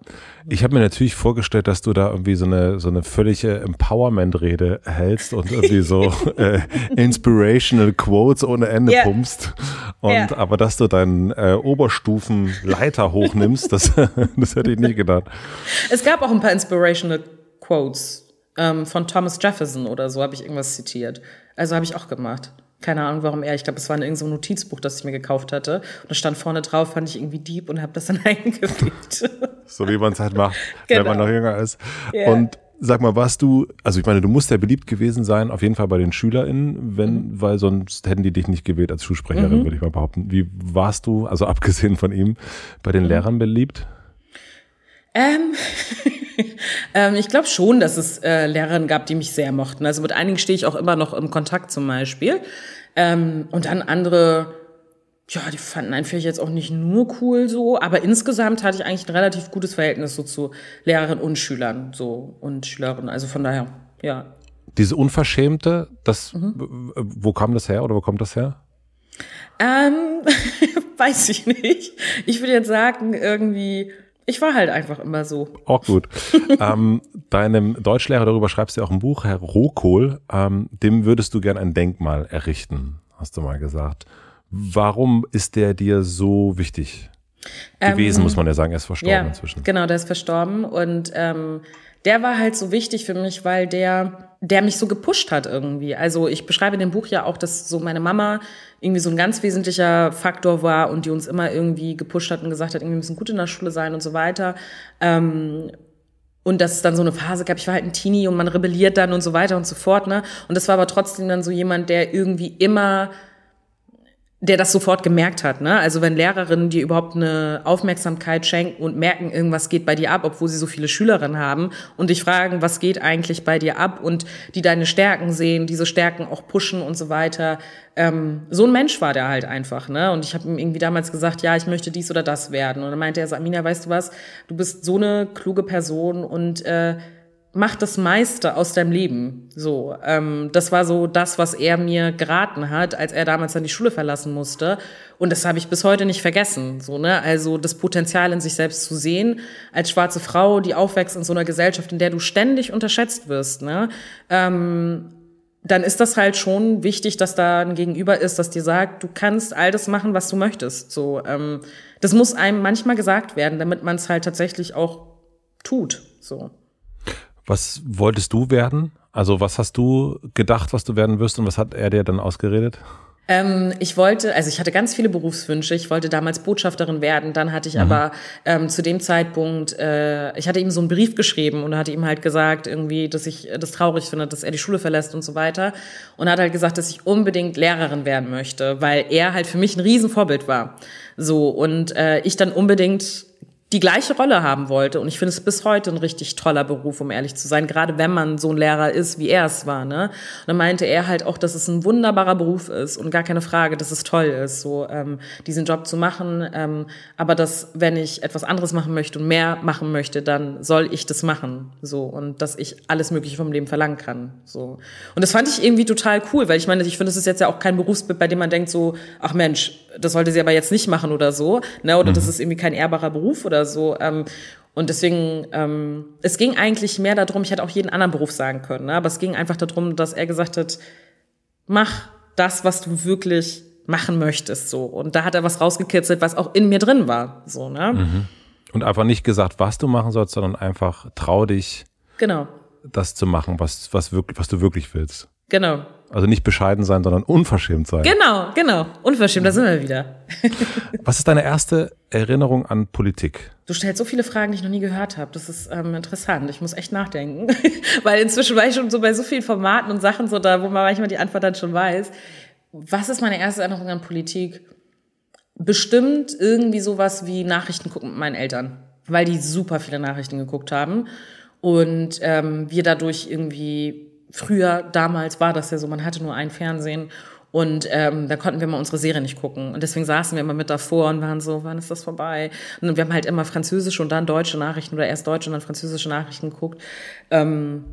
Ich habe mir natürlich vorgestellt, dass du da irgendwie so eine, so eine völlige Empowerment-Rede hältst und irgendwie so äh, inspirational Quotes ohne Ende yeah. pumpst. Und ja. aber dass du deinen äh, Oberstufenleiter hochnimmst, das, das hätte ich nie gedacht. Es gab auch ein paar inspirational Quotes ähm, von Thomas Jefferson oder so, habe ich irgendwas zitiert. Also habe ich auch gemacht. Keine Ahnung, warum er. Ich glaube, es war in irgendeinem Notizbuch, das ich mir gekauft hatte. Und da stand vorne drauf, fand ich irgendwie deep und habe das dann eingefügt. so wie man es halt macht, genau. wenn man noch jünger ist. Yeah. Und sag mal, warst du, also ich meine, du musst ja beliebt gewesen sein, auf jeden Fall bei den SchülerInnen, wenn, mhm. weil sonst hätten die dich nicht gewählt als Schulsprecherin, mhm. würde ich mal behaupten. Wie warst du, also abgesehen von ihm, bei den mhm. Lehrern beliebt? Ähm, ähm, ich glaube schon, dass es äh, Lehrerinnen gab, die mich sehr mochten. Also mit einigen stehe ich auch immer noch im Kontakt zum Beispiel. Ähm, und dann andere, ja, die fanden einen vielleicht jetzt auch nicht nur cool so, aber insgesamt hatte ich eigentlich ein relativ gutes Verhältnis so zu Lehrerinnen und Schülern so und Schülerinnen. Also von daher, ja. Diese Unverschämte, das, mhm. wo kam das her oder wo kommt das her? Ähm, weiß ich nicht. Ich würde jetzt sagen, irgendwie ich war halt einfach immer so. Auch gut. ähm, deinem Deutschlehrer, darüber schreibst du auch ein Buch, Herr Rohkohl, ähm, dem würdest du gern ein Denkmal errichten, hast du mal gesagt. Warum ist der dir so wichtig gewesen, ähm, muss man ja sagen, er ist verstorben ja, inzwischen. Genau, der ist verstorben und ähm, der war halt so wichtig für mich, weil der der mich so gepusht hat irgendwie. Also ich beschreibe in dem Buch ja auch, dass so meine Mama irgendwie so ein ganz wesentlicher Faktor war und die uns immer irgendwie gepusht hat und gesagt hat, irgendwie müssen gut in der Schule sein und so weiter. Ähm, und dass es dann so eine Phase gab, ich war halt ein Teenie und man rebelliert dann und so weiter und so fort, ne? Und das war aber trotzdem dann so jemand, der irgendwie immer der das sofort gemerkt hat. Ne? Also wenn Lehrerinnen dir überhaupt eine Aufmerksamkeit schenken und merken, irgendwas geht bei dir ab, obwohl sie so viele Schülerinnen haben und dich fragen, was geht eigentlich bei dir ab und die deine Stärken sehen, diese Stärken auch pushen und so weiter. Ähm, so ein Mensch war der halt einfach. Ne? Und ich habe ihm irgendwie damals gesagt, ja, ich möchte dies oder das werden. Und dann meinte er, Samina, weißt du was, du bist so eine kluge Person und äh, mach das meiste aus deinem Leben. So, ähm, das war so das, was er mir geraten hat, als er damals dann die Schule verlassen musste. Und das habe ich bis heute nicht vergessen. So, ne? Also das Potenzial in sich selbst zu sehen, als schwarze Frau, die aufwächst in so einer Gesellschaft, in der du ständig unterschätzt wirst, ne? Ähm, dann ist das halt schon wichtig, dass da ein Gegenüber ist, das dir sagt, du kannst all das machen, was du möchtest. So, ähm, das muss einem manchmal gesagt werden, damit man es halt tatsächlich auch tut. So. Was wolltest du werden? Also was hast du gedacht, was du werden wirst und was hat er dir dann ausgeredet? Ähm, ich wollte, also ich hatte ganz viele Berufswünsche. Ich wollte damals Botschafterin werden. Dann hatte ich mhm. aber ähm, zu dem Zeitpunkt, äh, ich hatte ihm so einen Brief geschrieben und hatte ihm halt gesagt, irgendwie, dass ich das traurig finde, dass er die Schule verlässt und so weiter. Und hat halt gesagt, dass ich unbedingt Lehrerin werden möchte, weil er halt für mich ein Riesenvorbild war. So und äh, ich dann unbedingt die gleiche Rolle haben wollte. Und ich finde es bis heute ein richtig toller Beruf, um ehrlich zu sein, gerade wenn man so ein Lehrer ist, wie er es war. Ne? Und dann meinte er halt auch, dass es ein wunderbarer Beruf ist und gar keine Frage, dass es toll ist, so ähm, diesen Job zu machen. Ähm, aber dass, wenn ich etwas anderes machen möchte und mehr machen möchte, dann soll ich das machen. So und dass ich alles Mögliche vom Leben verlangen kann. So. Und das fand ich irgendwie total cool, weil ich meine, ich finde, es ist jetzt ja auch kein Berufsbild, bei dem man denkt so, ach Mensch, das sollte sie aber jetzt nicht machen oder so, ne? Oder mhm. das ist irgendwie kein ehrbarer Beruf oder so. Ähm, und deswegen, ähm, es ging eigentlich mehr darum, ich hätte auch jeden anderen Beruf sagen können, ne? aber es ging einfach darum, dass er gesagt hat, mach das, was du wirklich machen möchtest, so. Und da hat er was rausgekitzelt, was auch in mir drin war, so, ne? Mhm. Und einfach nicht gesagt, was du machen sollst, sondern einfach trau dich. Genau. Das zu machen, was, was wirklich, was du wirklich willst. Genau. Also nicht bescheiden sein, sondern unverschämt sein. Genau, genau. Unverschämt, da sind wir wieder. Was ist deine erste Erinnerung an Politik? Du stellst so viele Fragen, die ich noch nie gehört habe. Das ist ähm, interessant. Ich muss echt nachdenken. Weil inzwischen war ich schon so bei so vielen Formaten und Sachen so da, wo man manchmal die Antwort dann schon weiß. Was ist meine erste Erinnerung an Politik? Bestimmt irgendwie sowas wie Nachrichten gucken mit meinen Eltern. Weil die super viele Nachrichten geguckt haben. Und ähm, wir dadurch irgendwie früher, damals war das ja so, man hatte nur ein Fernsehen und ähm, da konnten wir mal unsere Serie nicht gucken. Und deswegen saßen wir immer mit davor und waren so, wann ist das vorbei? Und wir haben halt immer französische und dann deutsche Nachrichten oder erst deutsche und dann französische Nachrichten geguckt. Ähm,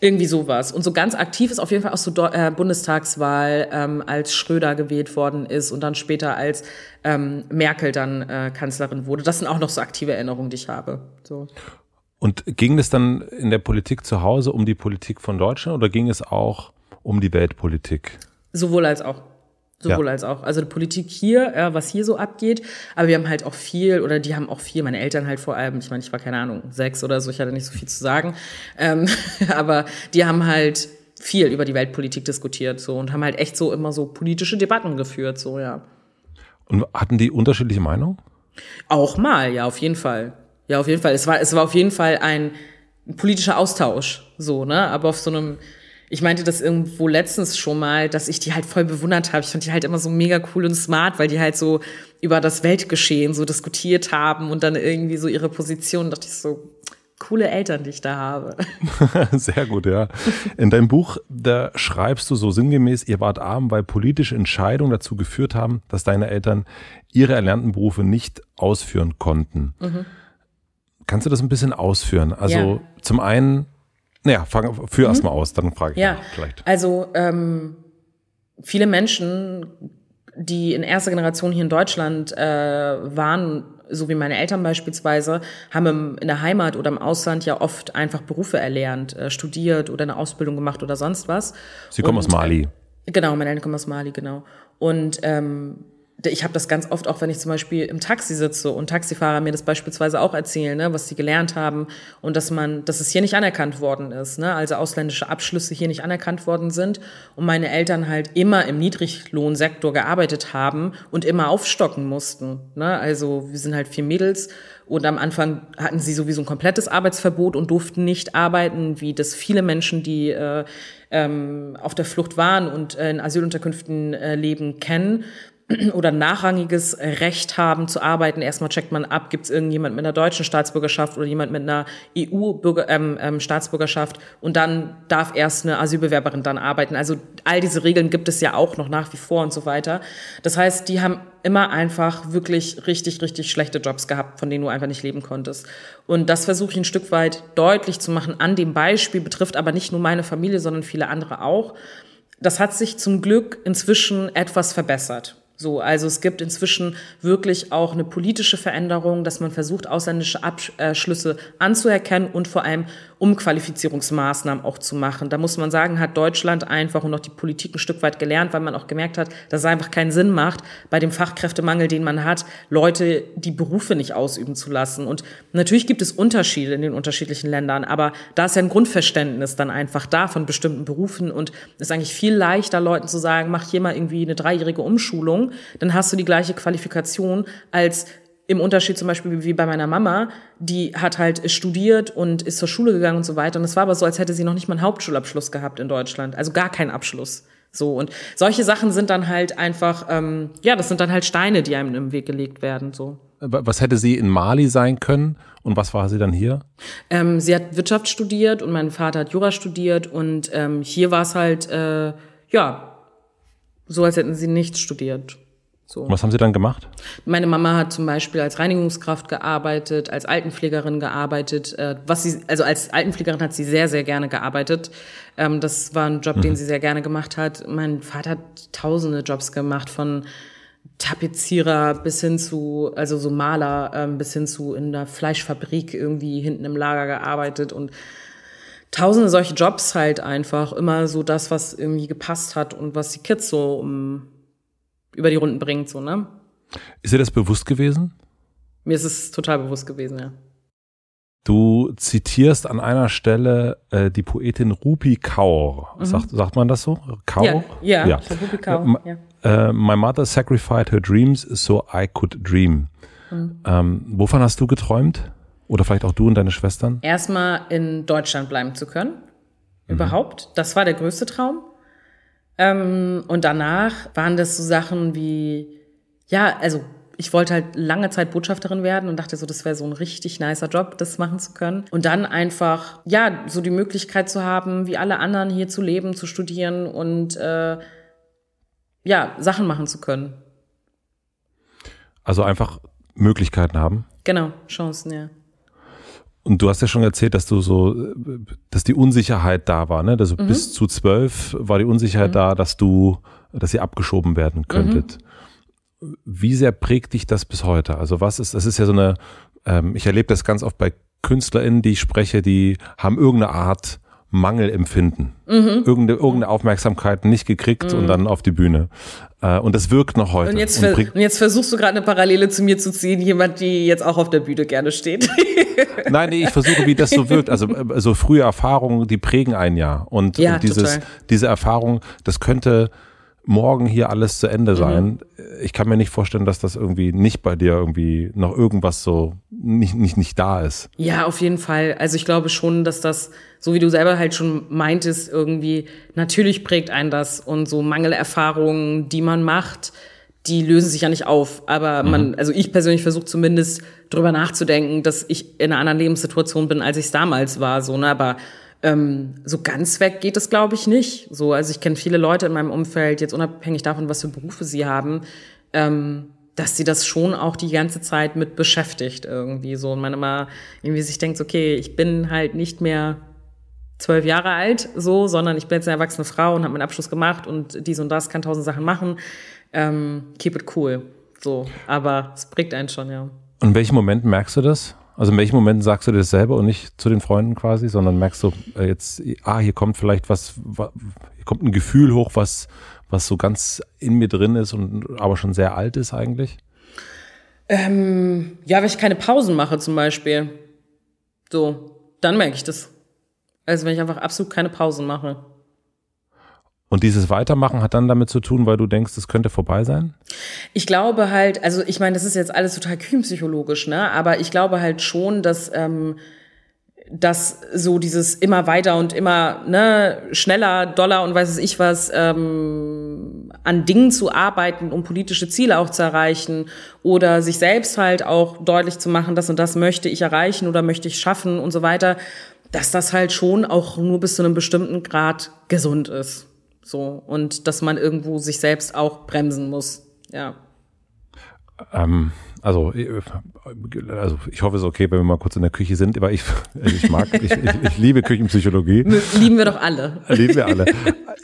irgendwie sowas. Und so ganz aktiv ist auf jeden Fall auch so äh, Bundestagswahl, ähm, als Schröder gewählt worden ist und dann später als ähm, Merkel dann äh, Kanzlerin wurde. Das sind auch noch so aktive Erinnerungen, die ich habe. So. Und ging es dann in der Politik zu Hause um die Politik von Deutschland oder ging es auch um die Weltpolitik? Sowohl als auch. Sowohl ja. als auch. Also die Politik hier, äh, was hier so abgeht, aber wir haben halt auch viel, oder die haben auch viel, meine Eltern halt vor allem, ich meine, ich war keine Ahnung, sechs oder so, ich hatte nicht so viel zu sagen, ähm, aber die haben halt viel über die Weltpolitik diskutiert so und haben halt echt so immer so politische Debatten geführt, so ja. Und hatten die unterschiedliche Meinungen? Auch mal, ja, auf jeden Fall. Ja, auf jeden Fall. Es war, es war auf jeden Fall ein politischer Austausch, so, ne? Aber auf so einem, ich meinte das irgendwo letztens schon mal, dass ich die halt voll bewundert habe. Ich fand die halt immer so mega cool und smart, weil die halt so über das Weltgeschehen so diskutiert haben und dann irgendwie so ihre Position, dachte ich so, coole Eltern, die ich da habe. Sehr gut, ja. In deinem Buch, da schreibst du so sinngemäß, ihr wart arm, weil politische Entscheidungen dazu geführt haben, dass deine Eltern ihre erlernten Berufe nicht ausführen konnten. Mhm. Kannst du das ein bisschen ausführen? Also ja. zum einen, naja, fang, führ mhm. erst mal aus, dann frage ich ja. vielleicht. Also ähm, viele Menschen, die in erster Generation hier in Deutschland äh, waren, so wie meine Eltern beispielsweise, haben im, in der Heimat oder im Ausland ja oft einfach Berufe erlernt, äh, studiert oder eine Ausbildung gemacht oder sonst was. Sie kommen Und, aus Mali. Äh, genau, meine Eltern kommen aus Mali, genau. Und ähm, ich habe das ganz oft auch, wenn ich zum Beispiel im Taxi sitze und Taxifahrer mir das beispielsweise auch erzählen, ne, was sie gelernt haben und dass man, dass es hier nicht anerkannt worden ist, ne, also ausländische Abschlüsse hier nicht anerkannt worden sind und meine Eltern halt immer im Niedriglohnsektor gearbeitet haben und immer aufstocken mussten, ne, also wir sind halt vier Mädels Und am Anfang hatten sie sowieso ein komplettes Arbeitsverbot und durften nicht arbeiten, wie das viele Menschen, die äh, ähm, auf der Flucht waren und äh, in Asylunterkünften äh, leben, kennen oder nachrangiges Recht haben zu arbeiten. Erstmal checkt man ab, gibt es irgendjemand mit einer deutschen Staatsbürgerschaft oder jemand mit einer EU-Staatsbürgerschaft ähm, ähm, und dann darf erst eine Asylbewerberin dann arbeiten. Also all diese Regeln gibt es ja auch noch nach wie vor und so weiter. Das heißt, die haben immer einfach wirklich richtig, richtig schlechte Jobs gehabt, von denen du einfach nicht leben konntest. Und das versuche ich ein Stück weit deutlich zu machen an dem Beispiel, betrifft aber nicht nur meine Familie, sondern viele andere auch. Das hat sich zum Glück inzwischen etwas verbessert. So, also es gibt inzwischen wirklich auch eine politische Veränderung, dass man versucht, ausländische Abschlüsse anzuerkennen und vor allem Umqualifizierungsmaßnahmen auch zu machen. Da muss man sagen, hat Deutschland einfach und auch die Politik ein Stück weit gelernt, weil man auch gemerkt hat, dass es einfach keinen Sinn macht, bei dem Fachkräftemangel, den man hat, Leute die Berufe nicht ausüben zu lassen. Und natürlich gibt es Unterschiede in den unterschiedlichen Ländern, aber da ist ja ein Grundverständnis dann einfach da von bestimmten Berufen und es ist eigentlich viel leichter, Leuten zu sagen, mach hier mal irgendwie eine dreijährige Umschulung, dann hast du die gleiche Qualifikation als im Unterschied zum Beispiel wie bei meiner Mama, die hat halt studiert und ist zur Schule gegangen und so weiter. Und es war aber so, als hätte sie noch nicht mal einen Hauptschulabschluss gehabt in Deutschland. Also gar keinen Abschluss. So, und solche Sachen sind dann halt einfach, ähm, ja, das sind dann halt Steine, die einem im Weg gelegt werden. So. Was hätte sie in Mali sein können und was war sie dann hier? Ähm, sie hat Wirtschaft studiert und mein Vater hat Jura studiert und ähm, hier war es halt, äh, ja, so als hätten sie nichts studiert. So. Was haben Sie dann gemacht? Meine Mama hat zum Beispiel als Reinigungskraft gearbeitet, als Altenpflegerin gearbeitet. Äh, was sie, also als Altenpflegerin hat sie sehr, sehr gerne gearbeitet. Ähm, das war ein Job, mhm. den sie sehr gerne gemacht hat. Mein Vater hat tausende Jobs gemacht, von Tapezierer bis hin zu, also so Maler, ähm, bis hin zu in der Fleischfabrik irgendwie hinten im Lager gearbeitet und tausende solche Jobs halt einfach. Immer so das, was irgendwie gepasst hat und was die Kids so um über die Runden bringt, so, ne? Ist dir das bewusst gewesen? Mir ist es total bewusst gewesen, ja. Du zitierst an einer Stelle äh, die Poetin Rupi Kaur. Mhm. Sagt, sagt man das so? Kaur? Ja, ja, ja. Rupi Kaur. Ja. Äh, my mother sacrificed her dreams so I could dream. Mhm. Ähm, wovon hast du geträumt? Oder vielleicht auch du und deine Schwestern? Erstmal in Deutschland bleiben zu können. Mhm. Überhaupt. Das war der größte Traum. Ähm, und danach waren das so Sachen wie, ja, also ich wollte halt lange Zeit Botschafterin werden und dachte so, das wäre so ein richtig nicer Job, das machen zu können. Und dann einfach, ja, so die Möglichkeit zu haben, wie alle anderen hier zu leben, zu studieren und äh, ja, Sachen machen zu können. Also einfach Möglichkeiten haben? Genau, Chancen, ja. Und du hast ja schon erzählt, dass du so, dass die Unsicherheit da war, ne? Also mhm. bis zu zwölf war die Unsicherheit mhm. da, dass du, dass ihr abgeschoben werden könntet. Mhm. Wie sehr prägt dich das bis heute? Also was ist, das ist ja so eine, ähm, ich erlebe das ganz oft bei KünstlerInnen, die ich spreche, die haben irgendeine Art Mangelempfinden. Mhm. Irgende, irgendeine Aufmerksamkeit nicht gekriegt mhm. und dann auf die Bühne. Äh, und das wirkt noch heute. Und jetzt, und, und jetzt versuchst du gerade eine Parallele zu mir zu ziehen, jemand, die jetzt auch auf der Bühne gerne steht. Nein, nee, ich versuche, wie das so wirkt. Also äh, so frühe Erfahrungen, die prägen ein Jahr. Und, ja, und dieses, diese Erfahrung, das könnte morgen hier alles zu Ende sein. Mhm. Ich kann mir nicht vorstellen, dass das irgendwie nicht bei dir irgendwie noch irgendwas so nicht, nicht, nicht da ist. Ja, auf jeden Fall. Also ich glaube schon, dass das, so wie du selber halt schon meintest, irgendwie, natürlich prägt einen das und so Mangelerfahrungen, die man macht, die lösen sich ja nicht auf. Aber man, mhm. also ich persönlich versuche zumindest drüber nachzudenken, dass ich in einer anderen Lebenssituation bin, als ich es damals war, so, ne, aber ähm, so ganz weg geht es, glaube ich, nicht. So, also ich kenne viele Leute in meinem Umfeld, jetzt unabhängig davon, was für Berufe sie haben, ähm, dass sie das schon auch die ganze Zeit mit beschäftigt irgendwie so und man immer irgendwie sich denkt, okay, ich bin halt nicht mehr zwölf Jahre alt so, sondern ich bin jetzt eine erwachsene Frau und habe meinen Abschluss gemacht und dies und das kann tausend Sachen machen. Ähm, keep it cool. So, aber es prägt einen schon, ja. In welchen Momenten merkst du das? Also in welchen Momenten sagst du das selber und nicht zu den Freunden quasi, sondern merkst du äh, jetzt, ah, hier kommt vielleicht was, hier kommt ein Gefühl hoch, was, was so ganz in mir drin ist und aber schon sehr alt ist eigentlich? Ähm, ja, wenn ich keine Pausen mache zum Beispiel. So, dann merke ich das. Also wenn ich einfach absolut keine Pausen mache. Und dieses Weitermachen hat dann damit zu tun, weil du denkst, es könnte vorbei sein? Ich glaube halt, also ich meine, das ist jetzt alles total kühnpsychologisch, ne? Aber ich glaube halt schon, dass ähm, dass so dieses immer weiter und immer ne, schneller, doller und weiß es ich was ähm, an Dingen zu arbeiten, um politische Ziele auch zu erreichen oder sich selbst halt auch deutlich zu machen, das und das möchte ich erreichen oder möchte ich schaffen und so weiter, dass das halt schon auch nur bis zu einem bestimmten Grad gesund ist. So und dass man irgendwo sich selbst auch bremsen muss. Ja. Ähm also, äh, also ich hoffe, es ist okay, wenn wir mal kurz in der Küche sind, aber ich, also ich mag, ich, ich, ich liebe Küchenpsychologie. Lieben wir doch alle. Lieben wir alle.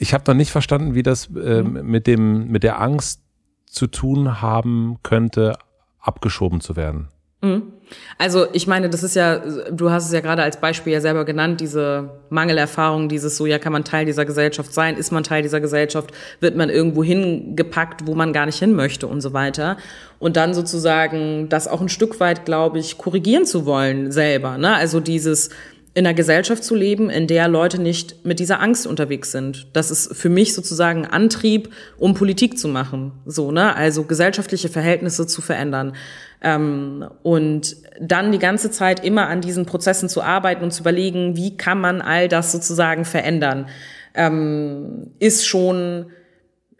Ich habe noch nicht verstanden, wie das äh, mit dem mit der Angst zu tun haben könnte, abgeschoben zu werden. Mhm. Also ich meine, das ist ja, du hast es ja gerade als Beispiel ja selber genannt, diese Mangelerfahrung, dieses so, ja, kann man Teil dieser Gesellschaft sein, ist man Teil dieser Gesellschaft, wird man irgendwo hingepackt, wo man gar nicht hin möchte und so weiter. Und dann sozusagen das auch ein Stück weit, glaube ich, korrigieren zu wollen selber. Ne? Also dieses in einer Gesellschaft zu leben, in der Leute nicht mit dieser Angst unterwegs sind. Das ist für mich sozusagen Antrieb, um Politik zu machen. So, ne? Also gesellschaftliche Verhältnisse zu verändern. Ähm, und dann die ganze Zeit immer an diesen Prozessen zu arbeiten und zu überlegen, wie kann man all das sozusagen verändern, ähm, ist schon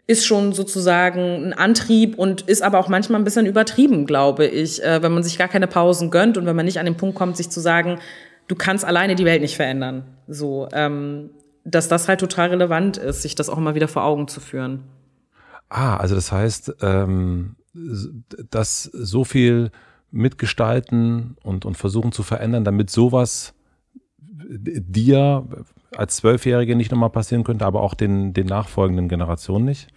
ist schon sozusagen ein Antrieb und ist aber auch manchmal ein bisschen übertrieben, glaube ich, äh, wenn man sich gar keine Pausen gönnt und wenn man nicht an den Punkt kommt, sich zu sagen, du kannst alleine die Welt nicht verändern. So, ähm, dass das halt total relevant ist, sich das auch immer wieder vor Augen zu führen. Ah, also das heißt, ähm, dass so viel mitgestalten und, und versuchen zu verändern, damit sowas dir als Zwölfjährige nicht nochmal passieren könnte, aber auch den, den nachfolgenden Generationen nicht?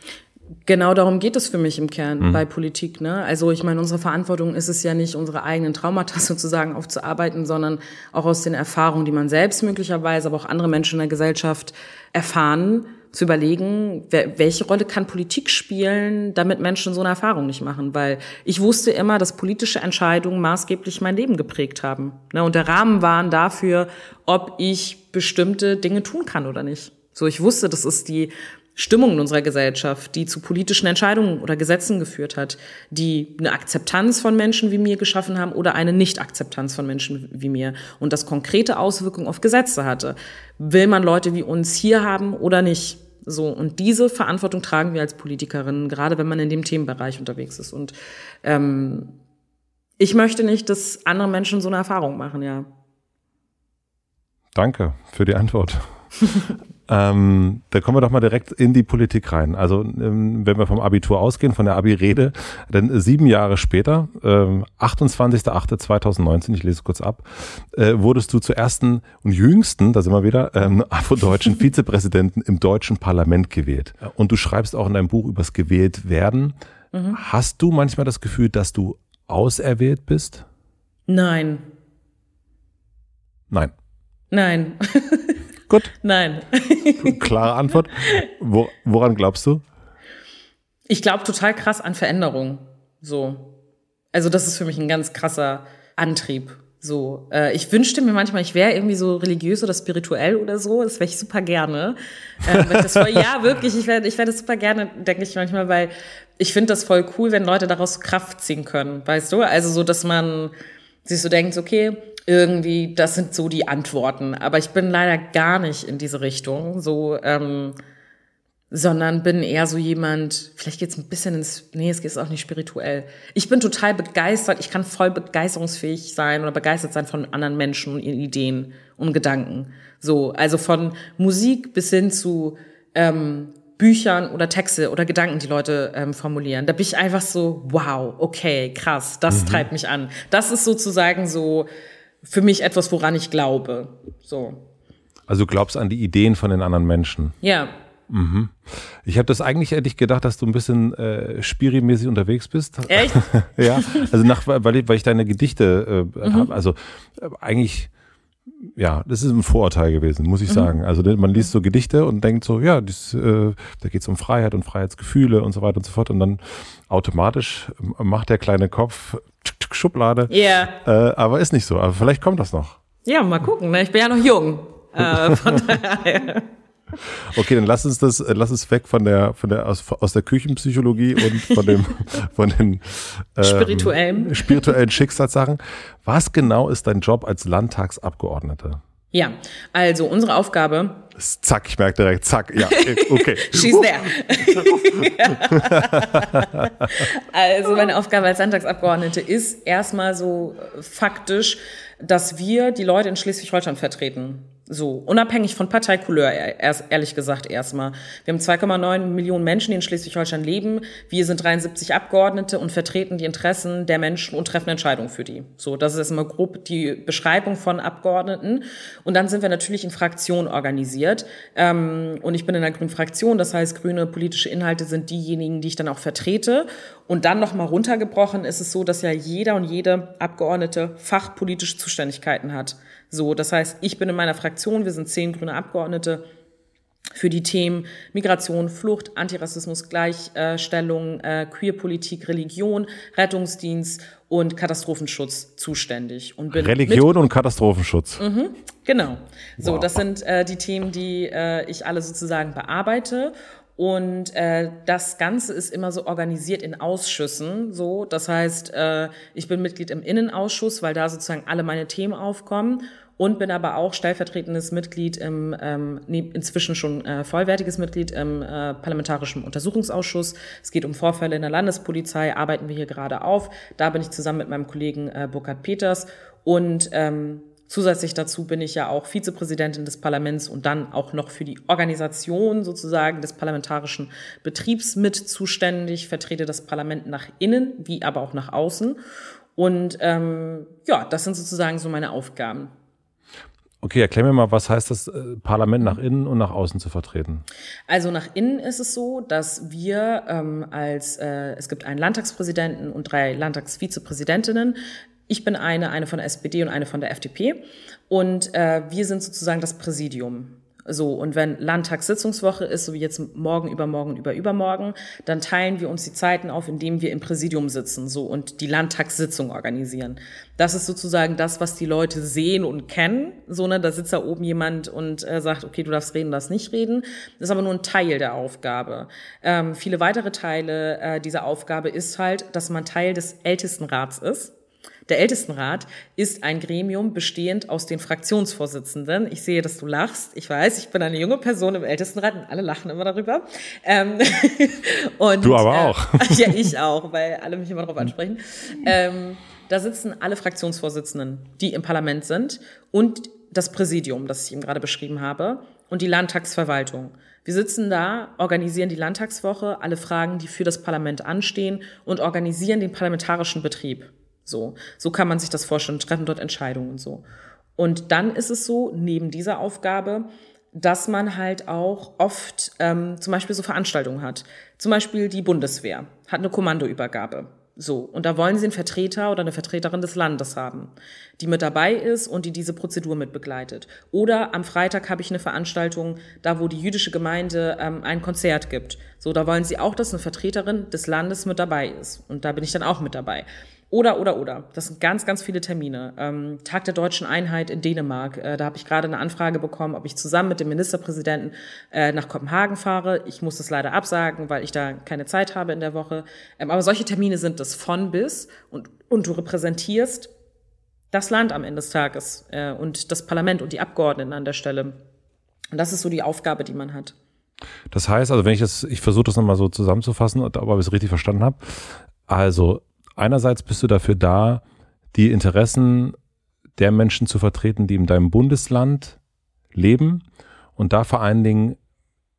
Genau darum geht es für mich im Kern mhm. bei Politik. Ne? Also ich meine, unsere Verantwortung ist es ja nicht, unsere eigenen Traumata sozusagen aufzuarbeiten, sondern auch aus den Erfahrungen, die man selbst möglicherweise, aber auch andere Menschen in der Gesellschaft erfahren, zu überlegen, welche Rolle kann Politik spielen, damit Menschen so eine Erfahrung nicht machen. Weil ich wusste immer, dass politische Entscheidungen maßgeblich mein Leben geprägt haben. Ne? Und der Rahmen waren dafür, ob ich bestimmte Dinge tun kann oder nicht. So, ich wusste, das ist die Stimmung in unserer Gesellschaft, die zu politischen Entscheidungen oder Gesetzen geführt hat, die eine Akzeptanz von Menschen wie mir geschaffen haben oder eine Nicht-Akzeptanz von Menschen wie mir und das konkrete Auswirkungen auf Gesetze hatte. Will man Leute wie uns hier haben oder nicht? So, und diese Verantwortung tragen wir als Politikerinnen, gerade wenn man in dem Themenbereich unterwegs ist. Und ähm, ich möchte nicht, dass andere Menschen so eine Erfahrung machen, ja. Danke für die Antwort. ähm, da kommen wir doch mal direkt in die Politik rein. Also ähm, wenn wir vom Abitur ausgehen, von der Abi-Rede, dann sieben Jahre später, ähm, 28.08.2019, ich lese kurz ab, äh, wurdest du zur ersten und jüngsten, da sind wir wieder, ähm, afrodeutschen Vizepräsidenten im deutschen Parlament gewählt. Und du schreibst auch in deinem Buch übers gewählt werden. Mhm. Hast du manchmal das Gefühl, dass du auserwählt bist? Nein. Nein. Nein. Gut. Nein. Klare Antwort. Wo, woran glaubst du? Ich glaube total krass an Veränderung. So. Also, das ist für mich ein ganz krasser Antrieb. So, äh, ich wünschte mir manchmal, ich wäre irgendwie so religiös oder spirituell oder so. Das wäre ich super gerne. Äh, das voll, ja, wirklich, ich wäre ich wär das super gerne, denke ich manchmal, weil ich finde das voll cool, wenn Leute daraus Kraft ziehen können, weißt du? Also so, dass man sich so denkt, okay, irgendwie, das sind so die Antworten. Aber ich bin leider gar nicht in diese Richtung, so, ähm, sondern bin eher so jemand, vielleicht geht's ein bisschen ins, nee, es geht auch nicht spirituell. Ich bin total begeistert, ich kann voll begeisterungsfähig sein oder begeistert sein von anderen Menschen und ihren Ideen und Gedanken. So, also von Musik bis hin zu ähm, Büchern oder Texte oder Gedanken, die Leute ähm, formulieren. Da bin ich einfach so, wow, okay, krass, das mhm. treibt mich an. Das ist sozusagen so für mich etwas, woran ich glaube. So. Also du glaubst an die Ideen von den anderen Menschen. Ja. Mhm. Ich habe das eigentlich ehrlich gedacht, dass du ein bisschen äh, spirimäßig unterwegs bist. Echt? ja, also nach, weil, ich, weil ich deine Gedichte äh, mhm. habe. Also äh, eigentlich, ja, das ist ein Vorurteil gewesen, muss ich mhm. sagen. Also man liest so Gedichte und denkt so, ja, das, äh, da geht es um Freiheit und Freiheitsgefühle und so weiter und so fort. Und dann automatisch macht der kleine Kopf Schublade. Ja. Yeah. Äh, aber ist nicht so. Aber vielleicht kommt das noch. Ja, mal gucken. Ne? Ich bin ja noch jung. äh, von daher. Okay, dann lass uns das, äh, lass uns weg von der, von der, aus, aus der Küchenpsychologie und von dem, von den ähm, spirituellen. spirituellen Schicksalssachen. Was genau ist dein Job als Landtagsabgeordnete? Ja, also unsere Aufgabe. Zack, ich merke direkt, zack, ja, okay. She's there. also meine Aufgabe als Landtagsabgeordnete ist erstmal so faktisch, dass wir die Leute in Schleswig-Holstein vertreten. So, unabhängig von Parteikouleur, ehrlich gesagt erstmal. Wir haben 2,9 Millionen Menschen, die in Schleswig-Holstein leben. Wir sind 73 Abgeordnete und vertreten die Interessen der Menschen und treffen Entscheidungen für die. So, das ist erstmal grob die Beschreibung von Abgeordneten. Und dann sind wir natürlich in Fraktionen organisiert. Ähm, und ich bin in der grünen Fraktion, das heißt, grüne politische Inhalte sind diejenigen, die ich dann auch vertrete. Und dann nochmal runtergebrochen ist es so, dass ja jeder und jede Abgeordnete fachpolitische Zuständigkeiten hat. So, das heißt, ich bin in meiner Fraktion, wir sind zehn grüne Abgeordnete, für die Themen Migration, Flucht, Antirassismus, Gleichstellung, äh, Queerpolitik, Religion, Rettungsdienst und Katastrophenschutz zuständig. Und bin Religion und Katastrophenschutz. Mhm, genau. So, wow. das sind äh, die Themen, die äh, ich alle sozusagen bearbeite. Und äh, das Ganze ist immer so organisiert in Ausschüssen. So, das heißt, äh, ich bin Mitglied im Innenausschuss, weil da sozusagen alle meine Themen aufkommen und bin aber auch stellvertretendes Mitglied im ähm, inzwischen schon äh, vollwertiges Mitglied im äh, parlamentarischen Untersuchungsausschuss. Es geht um Vorfälle in der Landespolizei, arbeiten wir hier gerade auf. Da bin ich zusammen mit meinem Kollegen äh, Burkhard Peters und ähm, Zusätzlich dazu bin ich ja auch Vizepräsidentin des Parlaments und dann auch noch für die Organisation sozusagen des parlamentarischen Betriebs mit zuständig, vertrete das Parlament nach innen wie aber auch nach außen. Und ähm, ja, das sind sozusagen so meine Aufgaben. Okay, erklär mir mal, was heißt das, äh, Parlament nach innen und nach außen zu vertreten? Also nach innen ist es so, dass wir ähm, als, äh, es gibt einen Landtagspräsidenten und drei Landtagsvizepräsidentinnen. Ich bin eine, eine von der SPD und eine von der FDP. Und äh, wir sind sozusagen das Präsidium. So, und wenn Landtagssitzungswoche ist, so wie jetzt morgen, übermorgen, über übermorgen, dann teilen wir uns die Zeiten auf, indem wir im Präsidium sitzen, so, und die Landtagssitzung organisieren. Das ist sozusagen das, was die Leute sehen und kennen, so, ne, da sitzt da oben jemand und äh, sagt, okay, du darfst reden, darfst nicht reden. Das ist aber nur ein Teil der Aufgabe. Ähm, viele weitere Teile äh, dieser Aufgabe ist halt, dass man Teil des Ältestenrats ist. Der Ältestenrat ist ein Gremium bestehend aus den Fraktionsvorsitzenden. Ich sehe, dass du lachst. Ich weiß, ich bin eine junge Person im Ältestenrat und alle lachen immer darüber. Ähm, und, du aber äh, auch. ja, ich auch, weil alle mich immer darauf ansprechen. Ähm, da sitzen alle Fraktionsvorsitzenden, die im Parlament sind und das Präsidium, das ich eben gerade beschrieben habe, und die Landtagsverwaltung. Wir sitzen da, organisieren die Landtagswoche, alle Fragen, die für das Parlament anstehen und organisieren den parlamentarischen Betrieb. So, so kann man sich das vorstellen, treffen dort Entscheidungen und so. Und dann ist es so, neben dieser Aufgabe, dass man halt auch oft ähm, zum Beispiel so Veranstaltungen hat. Zum Beispiel die Bundeswehr hat eine Kommandoübergabe. So, und da wollen sie einen Vertreter oder eine Vertreterin des Landes haben, die mit dabei ist und die diese Prozedur mit begleitet. Oder am Freitag habe ich eine Veranstaltung, da wo die jüdische Gemeinde ähm, ein Konzert gibt. So, da wollen sie auch, dass eine Vertreterin des Landes mit dabei ist. Und da bin ich dann auch mit dabei. Oder, oder, oder. Das sind ganz, ganz viele Termine. Ähm, Tag der deutschen Einheit in Dänemark. Äh, da habe ich gerade eine Anfrage bekommen, ob ich zusammen mit dem Ministerpräsidenten äh, nach Kopenhagen fahre. Ich muss das leider absagen, weil ich da keine Zeit habe in der Woche. Ähm, aber solche Termine sind das von bis und, und du repräsentierst das Land am Ende des Tages äh, und das Parlament und die Abgeordneten an der Stelle. Und das ist so die Aufgabe, die man hat. Das heißt, also wenn ich das, ich versuche das nochmal so zusammenzufassen, ob ich es richtig verstanden habe. Also einerseits bist du dafür da, die Interessen der Menschen zu vertreten, die in deinem Bundesland leben und da vor allen Dingen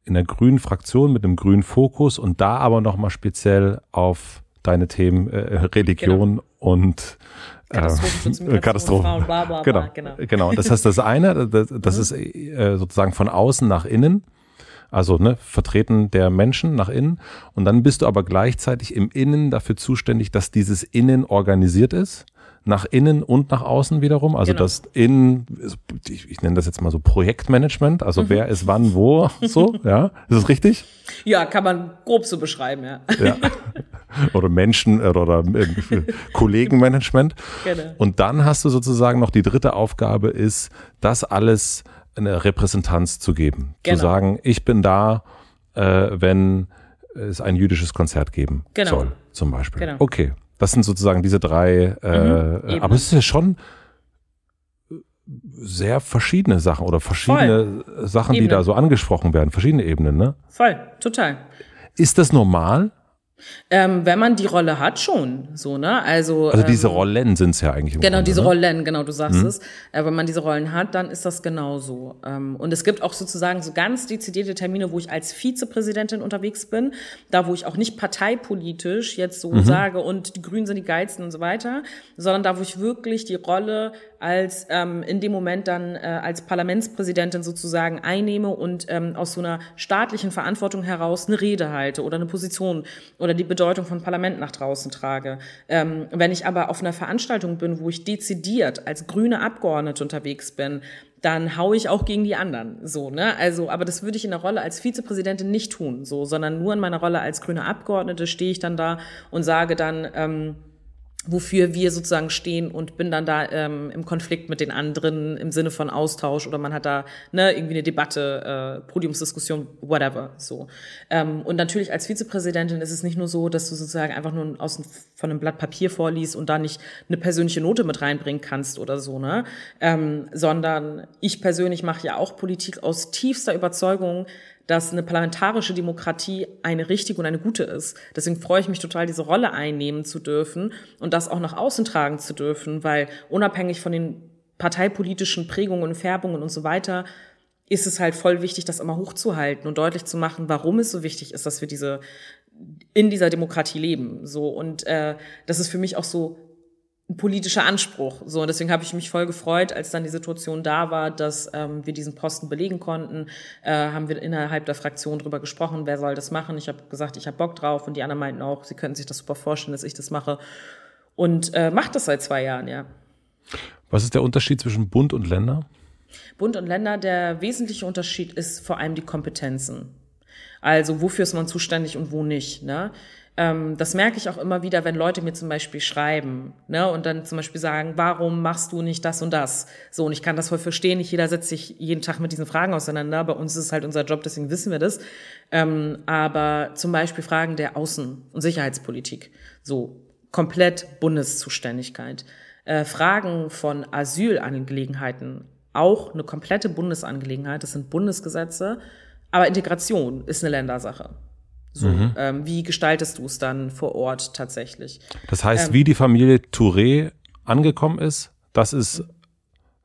in der grünen Fraktion mit einem grünen Fokus und da aber nochmal speziell auf deine Themen äh, Religion genau. und äh, Katastrophen. Bla, bla, bla, genau, genau. genau. Das heißt, das eine, das, das ist äh, sozusagen von außen nach innen also ne, Vertreten der Menschen nach innen. Und dann bist du aber gleichzeitig im Innen dafür zuständig, dass dieses Innen organisiert ist nach innen und nach außen wiederum. Also genau. das Innen, ich, ich, nenne das jetzt mal so Projektmanagement, also mhm. wer ist wann wo, so, ja, ist das richtig? Ja, kann man grob so beschreiben, ja. ja. Oder Menschen oder, oder Kollegenmanagement. Genau. Und dann hast du sozusagen noch die dritte Aufgabe ist, das alles eine Repräsentanz zu geben. Genau. Zu sagen, ich bin da, äh, wenn es ein jüdisches Konzert geben Genau. soll, zum Beispiel. Genau. Okay, das sind sozusagen diese drei, äh, eben. aber es ist ja schon sehr verschiedene Sachen oder verschiedene Sachen, die Ebenen. da so angesprochen werden, verschiedene Ebenen, ne? Voll, total. Ist das normal? Ähm, wenn man die Rolle hat, schon. So, ne? Also, Also diese ähm, Rollen sind es ja eigentlich Genau, Grunde, diese ne? Rollen, genau, du sagst es. Äh, wenn man diese Rollen hat, dann ist das genauso. Ähm, und es gibt auch sozusagen so ganz dezidierte Termine, wo ich als Vizepräsidentin unterwegs bin, da wo ich auch nicht parteipolitisch jetzt so sage und die Grünen sind die geilsten und so weiter, sondern da wo ich wirklich die Rolle als ähm, in dem Moment dann äh, als Parlamentspräsidentin sozusagen einnehme und ähm, aus so einer staatlichen Verantwortung heraus eine Rede halte oder eine Position oder die Bedeutung von Parlament nach draußen trage. Ähm, wenn ich aber auf einer Veranstaltung bin, wo ich dezidiert als grüne Abgeordnete unterwegs bin, dann hau ich auch gegen die anderen. So, ne? Also, aber das würde ich in der Rolle als Vizepräsidentin nicht tun, so, sondern nur in meiner Rolle als grüne Abgeordnete stehe ich dann da und sage dann, ähm, wofür wir sozusagen stehen und bin dann da ähm, im Konflikt mit den anderen im Sinne von Austausch oder man hat da ne, irgendwie eine Debatte, äh, Podiumsdiskussion, whatever. So. Ähm, und natürlich als Vizepräsidentin ist es nicht nur so, dass du sozusagen einfach nur aus von einem Blatt Papier vorliest und da nicht eine persönliche Note mit reinbringen kannst oder so, ne? Ähm, sondern ich persönlich mache ja auch Politik aus tiefster Überzeugung, dass eine parlamentarische Demokratie eine richtige und eine gute ist. Deswegen freue ich mich total, diese Rolle einnehmen zu dürfen und das auch nach außen tragen zu dürfen, weil unabhängig von den parteipolitischen Prägungen und Färbungen und so weiter, ist es halt voll wichtig, das immer hochzuhalten und deutlich zu machen, warum es so wichtig ist, dass wir diese in dieser Demokratie leben. So und äh, das ist für mich auch so ein politischer Anspruch. So, und deswegen habe ich mich voll gefreut, als dann die Situation da war, dass ähm, wir diesen Posten belegen konnten. Äh, haben wir innerhalb der Fraktion drüber gesprochen, wer soll das machen. Ich habe gesagt, ich habe Bock drauf und die anderen meinten auch, sie könnten sich das super vorstellen, dass ich das mache. Und äh, macht das seit zwei Jahren, ja. Was ist der Unterschied zwischen Bund und Länder? Bund und Länder, der wesentliche Unterschied ist vor allem die Kompetenzen. Also wofür ist man zuständig und wo nicht. Ne? Ähm, das merke ich auch immer wieder, wenn Leute mir zum Beispiel schreiben ne? und dann zum Beispiel sagen, warum machst du nicht das und das? So, und ich kann das voll verstehen, nicht jeder setzt sich jeden Tag mit diesen Fragen auseinander. Bei uns ist es halt unser Job, deswegen wissen wir das. Ähm, aber zum Beispiel Fragen der Außen- und Sicherheitspolitik, so komplett Bundeszuständigkeit. Äh, Fragen von Asylangelegenheiten, auch eine komplette Bundesangelegenheit, das sind Bundesgesetze, aber Integration ist eine Ländersache. So, ähm, wie gestaltest du es dann vor Ort tatsächlich? Das heißt, Ähm. wie die Familie Touré angekommen ist, das ist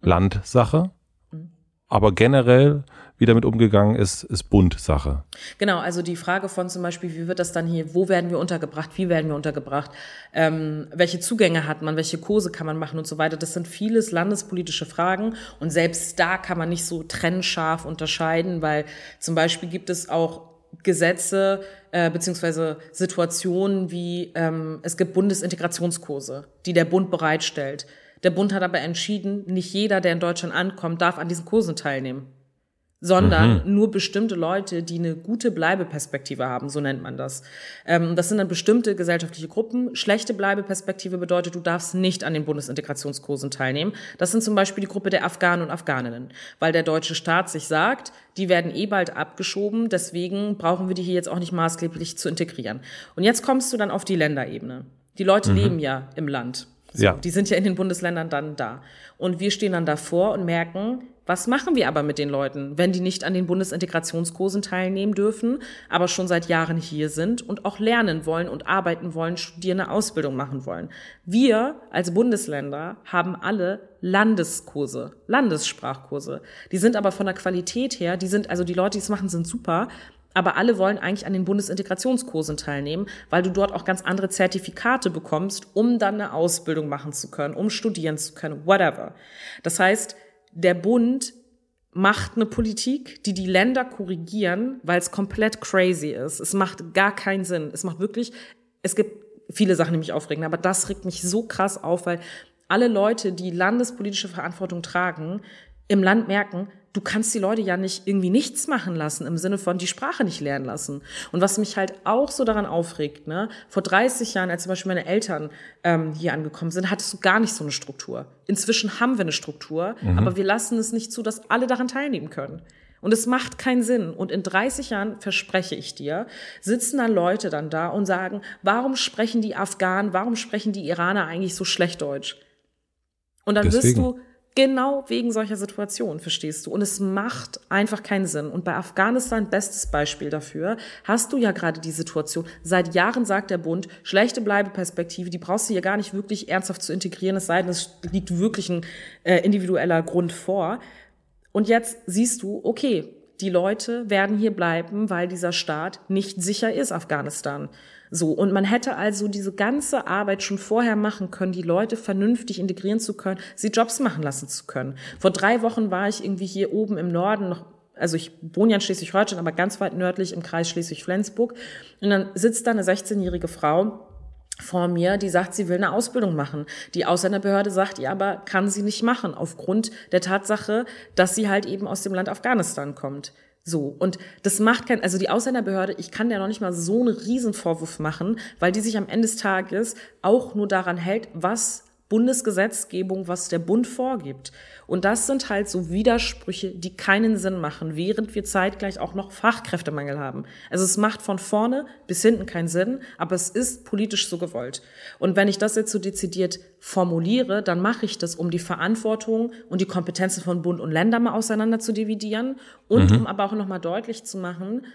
Landsache, Mhm. aber generell, wie damit umgegangen ist, ist Bundsache. Genau, also die Frage von zum Beispiel, wie wird das dann hier, wo werden wir untergebracht, wie werden wir untergebracht, ähm, welche Zugänge hat man, welche Kurse kann man machen und so weiter, das sind vieles landespolitische Fragen und selbst da kann man nicht so trennscharf unterscheiden, weil zum Beispiel gibt es auch Gesetze äh, beziehungsweise Situationen wie ähm, es gibt Bundesintegrationskurse, die der Bund bereitstellt. Der Bund hat aber entschieden, nicht jeder, der in Deutschland ankommt, darf an diesen Kursen teilnehmen sondern nur bestimmte Leute, die eine gute Bleibeperspektive haben, so nennt man das. Ähm, das sind dann bestimmte gesellschaftliche Gruppen. Schlechte Bleibeperspektive bedeutet, du darfst nicht an den Bundesintegrationskursen teilnehmen. Das sind zum Beispiel die Gruppe der Afghanen und Afghaninnen, weil der deutsche Staat sich sagt, die werden eh bald abgeschoben, deswegen brauchen wir die hier jetzt auch nicht maßgeblich zu integrieren. Und jetzt kommst du dann auf die Länderebene. Die Leute leben ja im Land. So, Ja. Die sind ja in den Bundesländern dann da. Und wir stehen dann davor und merken, was machen wir aber mit den Leuten, wenn die nicht an den Bundesintegrationskursen teilnehmen dürfen, aber schon seit Jahren hier sind und auch lernen wollen und arbeiten wollen, studieren, eine Ausbildung machen wollen. Wir als Bundesländer haben alle Landeskurse, Landessprachkurse. Die sind aber von der Qualität her, die sind, also die Leute, die es machen, sind super, aber alle wollen eigentlich an den Bundesintegrationskursen teilnehmen, weil du dort auch ganz andere Zertifikate bekommst, um dann eine Ausbildung machen zu können, um studieren zu können, whatever. Das heißt, der Bund macht eine Politik, die die Länder korrigieren, weil es komplett crazy ist. Es macht gar keinen Sinn. Es macht wirklich, es gibt viele Sachen, die mich aufregen, aber das regt mich so krass auf, weil alle Leute, die landespolitische Verantwortung tragen, im Land merken, du kannst die Leute ja nicht irgendwie nichts machen lassen, im Sinne von die Sprache nicht lernen lassen. Und was mich halt auch so daran aufregt, ne, vor 30 Jahren, als zum Beispiel meine Eltern ähm, hier angekommen sind, hattest du gar nicht so eine Struktur. Inzwischen haben wir eine Struktur, mhm. aber wir lassen es nicht zu, dass alle daran teilnehmen können. Und es macht keinen Sinn. Und in 30 Jahren, verspreche ich dir, sitzen dann Leute dann da und sagen, warum sprechen die Afghanen, warum sprechen die Iraner eigentlich so schlecht Deutsch? Und dann Deswegen. wirst du Genau wegen solcher Situationen, verstehst du? Und es macht einfach keinen Sinn. Und bei Afghanistan, bestes Beispiel dafür, hast du ja gerade die Situation. Seit Jahren sagt der Bund, schlechte Bleibeperspektive, die brauchst du hier gar nicht wirklich ernsthaft zu integrieren, es sei denn, es liegt wirklich ein äh, individueller Grund vor. Und jetzt siehst du, okay, die Leute werden hier bleiben, weil dieser Staat nicht sicher ist, Afghanistan. So, und man hätte also diese ganze Arbeit schon vorher machen können, die Leute vernünftig integrieren zu können, sie Jobs machen lassen zu können. Vor drei Wochen war ich irgendwie hier oben im Norden noch also ich wohne ja in Schleswig-Holstein, aber ganz weit nördlich im Kreis Schleswig-Flensburg. Und dann sitzt da eine 16-jährige Frau vor mir, die sagt, sie will eine Ausbildung machen. Die Ausländerbehörde sagt ihr aber, kann sie nicht machen, aufgrund der Tatsache, dass sie halt eben aus dem Land Afghanistan kommt. So. Und das macht kein, also die Ausländerbehörde, ich kann der noch nicht mal so einen Riesenvorwurf machen, weil die sich am Ende des Tages auch nur daran hält, was Bundesgesetzgebung, was der Bund vorgibt. Und das sind halt so Widersprüche, die keinen Sinn machen, während wir zeitgleich auch noch Fachkräftemangel haben. Also es macht von vorne bis hinten keinen Sinn, aber es ist politisch so gewollt. Und wenn ich das jetzt so dezidiert formuliere, dann mache ich das, um die Verantwortung und die Kompetenzen von Bund und Ländern mal auseinander zu dividieren und mhm. um aber auch nochmal deutlich zu machen,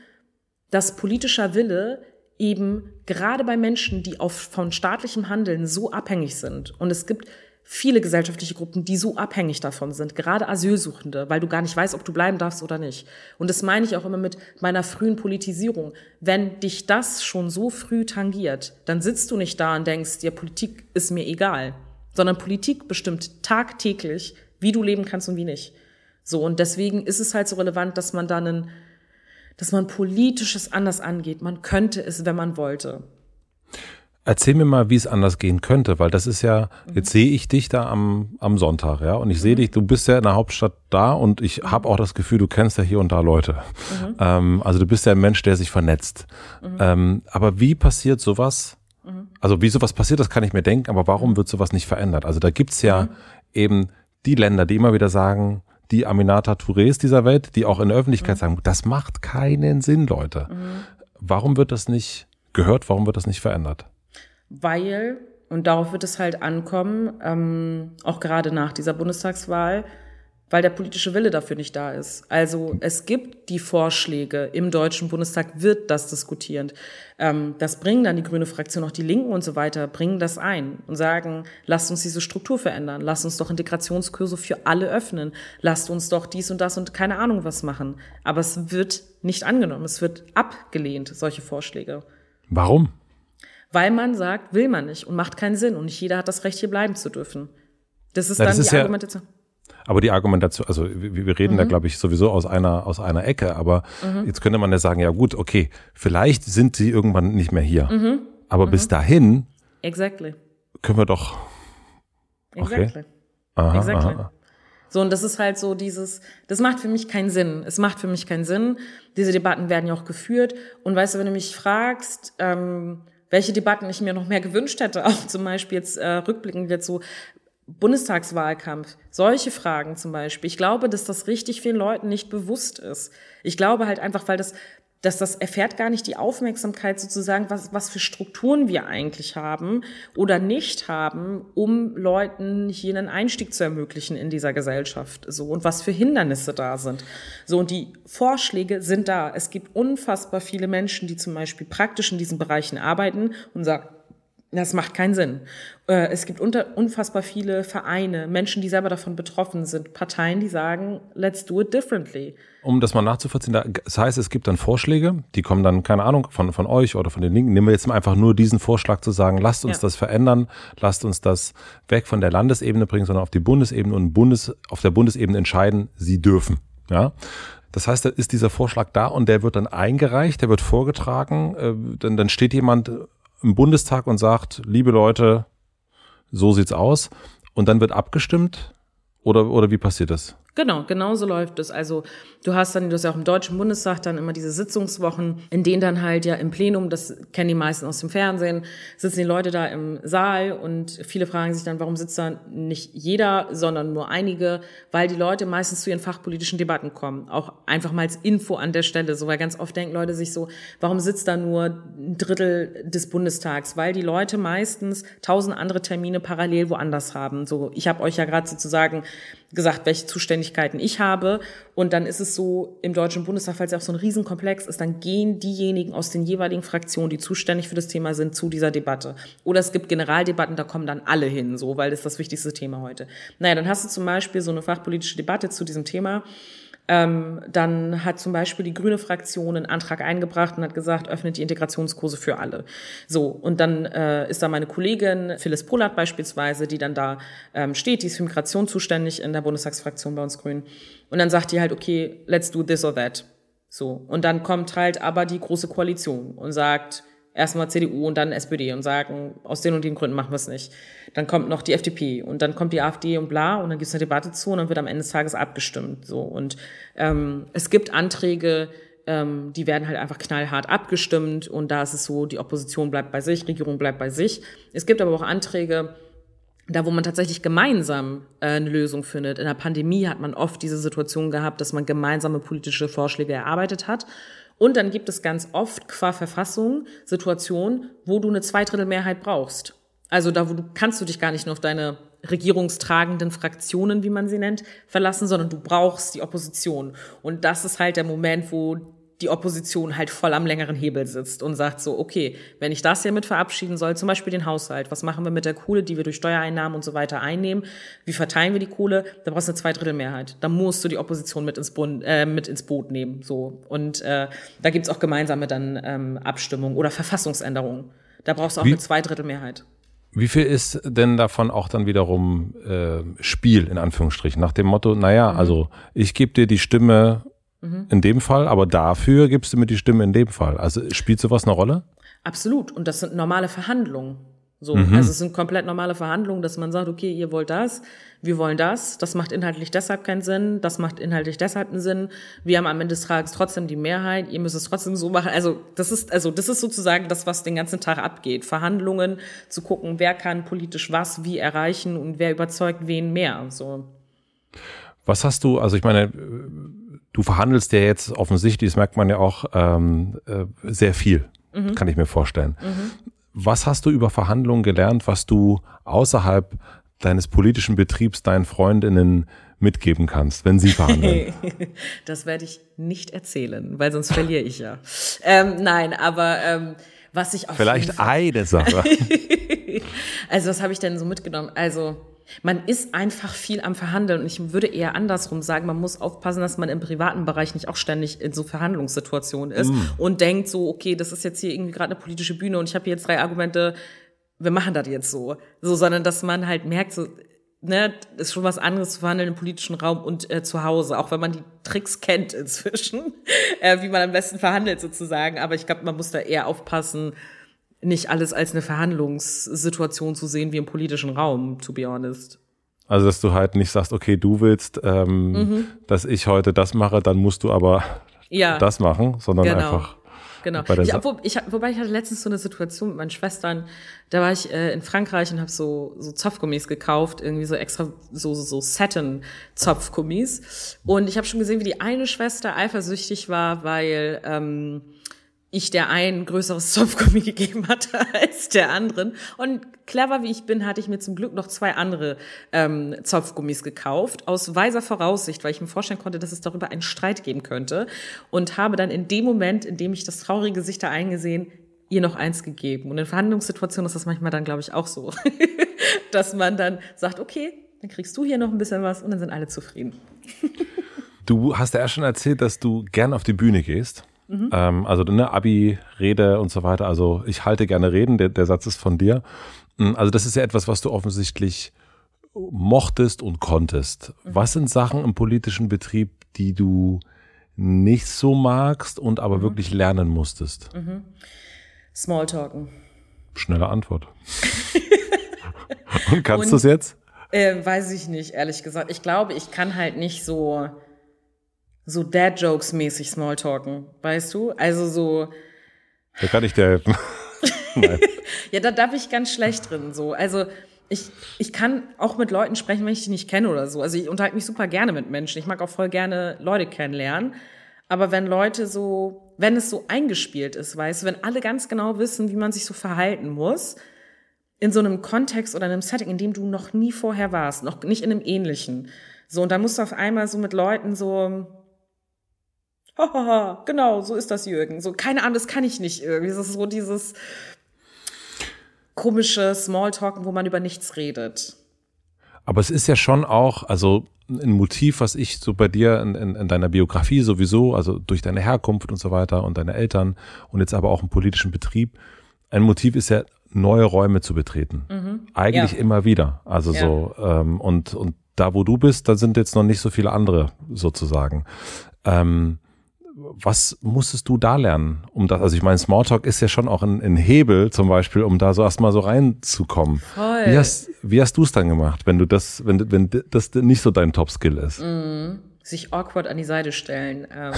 dass politischer Wille eben gerade bei Menschen, die auf, von staatlichem Handeln so abhängig sind, und es gibt viele gesellschaftliche Gruppen, die so abhängig davon sind, gerade Asylsuchende, weil du gar nicht weißt, ob du bleiben darfst oder nicht. Und das meine ich auch immer mit meiner frühen Politisierung. Wenn dich das schon so früh tangiert, dann sitzt du nicht da und denkst, dir Politik ist mir egal, sondern Politik bestimmt tagtäglich, wie du leben kannst und wie nicht. So, und deswegen ist es halt so relevant, dass man dann einen, dass man politisches anders angeht. Man könnte es, wenn man wollte. Erzähl mir mal, wie es anders gehen könnte, weil das ist ja, mhm. jetzt sehe ich dich da am, am Sonntag, ja, und ich sehe mhm. dich, du bist ja in der Hauptstadt da und ich mhm. habe auch das Gefühl, du kennst ja hier und da Leute. Mhm. Ähm, also du bist ja ein Mensch, der sich vernetzt. Mhm. Ähm, aber wie passiert sowas? Mhm. Also wie sowas passiert, das kann ich mir denken, aber warum wird sowas nicht verändert? Also da gibt's ja eben die Länder, die immer wieder sagen, die Aminata Tourés dieser Welt, die auch in der Öffentlichkeit sagen, das macht keinen Sinn, Leute. Warum wird das nicht gehört? Warum wird das nicht verändert? Weil, und darauf wird es halt ankommen, ähm, auch gerade nach dieser Bundestagswahl, weil der politische Wille dafür nicht da ist. Also es gibt die Vorschläge, im Deutschen Bundestag wird das diskutiert. Ähm, das bringen dann die grüne Fraktion, auch die Linken und so weiter, bringen das ein und sagen, lasst uns diese Struktur verändern, lasst uns doch Integrationskurse für alle öffnen, lasst uns doch dies und das und keine Ahnung was machen. Aber es wird nicht angenommen, es wird abgelehnt, solche Vorschläge. Warum? Weil man sagt, will man nicht und macht keinen Sinn und nicht jeder hat das Recht, hier bleiben zu dürfen. Das ist Na, dann das die ist Argumentation. Ja, aber die Argumentation, also wir, wir reden mhm. da, glaube ich, sowieso aus einer, aus einer Ecke, aber mhm. jetzt könnte man ja sagen, ja gut, okay, vielleicht sind sie irgendwann nicht mehr hier. Mhm. Aber bis mhm. dahin exactly. können wir doch. Okay. Exactly. Aha, exactly. Aha. So, und das ist halt so dieses, das macht für mich keinen Sinn. Es macht für mich keinen Sinn. Diese Debatten werden ja auch geführt. Und weißt du, wenn du mich fragst, ähm, welche Debatten ich mir noch mehr gewünscht hätte, auch zum Beispiel jetzt äh, rückblickend jetzt so Bundestagswahlkampf, solche Fragen zum Beispiel. Ich glaube, dass das richtig vielen Leuten nicht bewusst ist. Ich glaube halt einfach, weil das dass das erfährt gar nicht die Aufmerksamkeit sozusagen, was, was für Strukturen wir eigentlich haben oder nicht haben, um Leuten hier einen Einstieg zu ermöglichen in dieser Gesellschaft. So und was für Hindernisse da sind. So und die Vorschläge sind da. Es gibt unfassbar viele Menschen, die zum Beispiel praktisch in diesen Bereichen arbeiten und sagen, das macht keinen Sinn. Äh, es gibt unter, unfassbar viele Vereine, Menschen, die selber davon betroffen sind, Parteien, die sagen, let's do it differently. Um das mal nachzuvollziehen, das heißt, es gibt dann Vorschläge, die kommen dann, keine Ahnung, von, von euch oder von den Linken. Nehmen wir jetzt mal einfach nur diesen Vorschlag zu sagen, lasst uns ja. das verändern, lasst uns das weg von der Landesebene bringen, sondern auf die Bundesebene und Bundes, auf der Bundesebene entscheiden, sie dürfen. Ja. Das heißt, da ist dieser Vorschlag da und der wird dann eingereicht, der wird vorgetragen, äh, dann, dann steht jemand im Bundestag und sagt, liebe Leute, so sieht's aus. Und dann wird abgestimmt? Oder, oder wie passiert das? Genau, genau so läuft es. Also du hast dann, du hast ja auch im Deutschen Bundestag dann immer diese Sitzungswochen, in denen dann halt ja im Plenum, das kennen die meisten aus dem Fernsehen, sitzen die Leute da im Saal und viele fragen sich dann, warum sitzt da nicht jeder, sondern nur einige, weil die Leute meistens zu ihren fachpolitischen Debatten kommen. Auch einfach mal als Info an der Stelle, so weil ganz oft denken Leute sich so, warum sitzt da nur ein Drittel des Bundestags? Weil die Leute meistens tausend andere Termine parallel woanders haben. So, ich habe euch ja gerade sozusagen gesagt, welche Zuständigkeiten ich habe. Und dann ist es so im Deutschen Bundestag, es ja auch so ein Riesenkomplex ist, dann gehen diejenigen aus den jeweiligen Fraktionen, die zuständig für das Thema sind, zu dieser Debatte. Oder es gibt Generaldebatten, da kommen dann alle hin, so, weil das ist das wichtigste Thema heute. Naja, dann hast du zum Beispiel so eine fachpolitische Debatte zu diesem Thema. Ähm, dann hat zum Beispiel die grüne Fraktion einen Antrag eingebracht und hat gesagt, öffnet die Integrationskurse für alle. So, und dann äh, ist da meine Kollegin Phyllis Pollard beispielsweise, die dann da ähm, steht, die ist für Migration zuständig in der Bundestagsfraktion bei uns Grünen. Und dann sagt die halt, okay, let's do this or that. So, und dann kommt halt aber die große Koalition und sagt, erstmal CDU und dann SPD und sagen, aus den und den Gründen machen wir es nicht. Dann kommt noch die FDP und dann kommt die AfD und bla und dann gibt es eine Debatte zu und dann wird am Ende des Tages abgestimmt. So und ähm, es gibt Anträge, ähm, die werden halt einfach knallhart abgestimmt und da ist es so, die Opposition bleibt bei sich, Regierung bleibt bei sich. Es gibt aber auch Anträge, da wo man tatsächlich gemeinsam äh, eine Lösung findet. In der Pandemie hat man oft diese Situation gehabt, dass man gemeinsame politische Vorschläge erarbeitet hat. Und dann gibt es ganz oft qua Verfassung Situationen, wo du eine Zweidrittelmehrheit brauchst. Also da wo du, kannst du dich gar nicht nur auf deine regierungstragenden Fraktionen, wie man sie nennt, verlassen, sondern du brauchst die Opposition. Und das ist halt der Moment, wo die Opposition halt voll am längeren Hebel sitzt und sagt so, okay, wenn ich das hier mit verabschieden soll, zum Beispiel den Haushalt, was machen wir mit der Kohle, die wir durch Steuereinnahmen und so weiter einnehmen, wie verteilen wir die Kohle, da brauchst du eine Zweidrittelmehrheit. Da musst du die Opposition mit ins, Bund, äh, mit ins Boot nehmen. so Und äh, da gibt's auch gemeinsame dann ähm, Abstimmungen oder Verfassungsänderungen. Da brauchst du auch wie, eine Zweidrittelmehrheit. Wie viel ist denn davon auch dann wiederum äh, Spiel, in Anführungsstrichen, nach dem Motto, naja, mhm. also ich gebe dir die Stimme mhm. in dem Fall, aber dafür gibst du mir die Stimme in dem Fall. Also spielt sowas eine Rolle? Absolut. Und das sind normale Verhandlungen. So, mhm. also es sind komplett normale Verhandlungen, dass man sagt, okay, ihr wollt das, wir wollen das, das macht inhaltlich deshalb keinen Sinn, das macht inhaltlich deshalb einen Sinn. Wir haben am Ende des Tages trotzdem die Mehrheit, ihr müsst es trotzdem so machen. Also das ist, also das ist sozusagen das, was den ganzen Tag abgeht. Verhandlungen, zu gucken, wer kann politisch was wie erreichen und wer überzeugt wen mehr. So. Was hast du, also ich meine, du verhandelst ja jetzt offensichtlich, das merkt man ja auch, ähm, äh, sehr viel, mhm. kann ich mir vorstellen. Mhm. Was hast du über Verhandlungen gelernt, was du außerhalb deines politischen Betriebs deinen Freundinnen mitgeben kannst, wenn sie verhandeln? das werde ich nicht erzählen, weil sonst verliere ich ja. Ähm, nein, aber ähm, was ich auf Vielleicht eine Sache. also was habe ich denn so mitgenommen? Also man ist einfach viel am Verhandeln und ich würde eher andersrum sagen, man muss aufpassen, dass man im privaten Bereich nicht auch ständig in so Verhandlungssituationen ist mm. und denkt so, okay, das ist jetzt hier irgendwie gerade eine politische Bühne und ich habe hier jetzt drei Argumente, wir machen das jetzt so. So, sondern dass man halt merkt, so, ne, ist schon was anderes zu verhandeln im politischen Raum und äh, zu Hause, auch wenn man die Tricks kennt inzwischen, äh, wie man am besten verhandelt sozusagen. Aber ich glaube, man muss da eher aufpassen, nicht alles als eine Verhandlungssituation zu sehen wie im politischen Raum, to be honest. Also, dass du halt nicht sagst, okay, du willst, ähm, mhm. dass ich heute das mache, dann musst du aber ja. das machen, sondern genau. einfach. Genau. Ich, obwohl, ich, wobei ich hatte letztens so eine Situation mit meinen Schwestern, da war ich äh, in Frankreich und habe so, so Zopfgummis gekauft, irgendwie so extra so, so, so Satin-Zopfgummis. Und ich habe schon gesehen, wie die eine Schwester eifersüchtig war, weil ähm, ich der einen größeres Zopfgummi gegeben hatte als der anderen. Und clever wie ich bin, hatte ich mir zum Glück noch zwei andere ähm, Zopfgummis gekauft, aus weiser Voraussicht, weil ich mir vorstellen konnte, dass es darüber einen Streit geben könnte. Und habe dann in dem Moment, in dem ich das traurige Gesicht da eingesehen, ihr noch eins gegeben. Und in Verhandlungssituationen ist das manchmal dann, glaube ich, auch so, dass man dann sagt, okay, dann kriegst du hier noch ein bisschen was und dann sind alle zufrieden. du hast ja erst schon erzählt, dass du gern auf die Bühne gehst. Mhm. Ähm, also eine Abi-Rede und so weiter. Also ich halte gerne Reden, der, der Satz ist von dir. Mm, also das ist ja etwas, was du offensichtlich mochtest und konntest. Mhm. Was sind Sachen im politischen Betrieb, die du nicht so magst und aber mhm. wirklich lernen musstest? Mhm. Smalltalken. Schnelle Antwort. und kannst du es jetzt? Äh, weiß ich nicht, ehrlich gesagt. Ich glaube, ich kann halt nicht so, so Dad-Jokes-mäßig Smalltalken, weißt du? Also so. Da kann ich dir helfen. Ja, da darf ich ganz schlecht drin, so. Also, ich, ich kann auch mit Leuten sprechen, wenn ich die nicht kenne oder so. Also ich unterhalte mich super gerne mit Menschen. Ich mag auch voll gerne Leute kennenlernen. Aber wenn Leute so, wenn es so eingespielt ist, weißt du, wenn alle ganz genau wissen, wie man sich so verhalten muss, in so einem Kontext oder einem Setting, in dem du noch nie vorher warst, noch nicht in einem ähnlichen. So, und dann musst du auf einmal so mit Leuten so, hahaha, genau, so ist das Jürgen. So, keine Ahnung, das kann ich nicht irgendwie. Das ist so dieses komische Smalltalken, wo man über nichts redet. Aber es ist ja schon auch, also ein Motiv, was ich so bei dir in, in, in, deiner Biografie sowieso, also durch deine Herkunft und so weiter und deine Eltern und jetzt aber auch im politischen Betrieb, ein Motiv ist ja neue Räume zu betreten. Mhm. Eigentlich ja. immer wieder. Also ja. so, ähm, und, und da, wo du bist, da sind jetzt noch nicht so viele andere sozusagen. Ähm, was musstest du da lernen, um das, also ich meine, Smalltalk ist ja schon auch ein, ein Hebel zum Beispiel, um da so erstmal so reinzukommen. Voll. Wie hast, wie hast du es dann gemacht, wenn du das, wenn, wenn das nicht so dein Top-Skill ist? Mhm sich awkward an die Seite stellen. Ähm.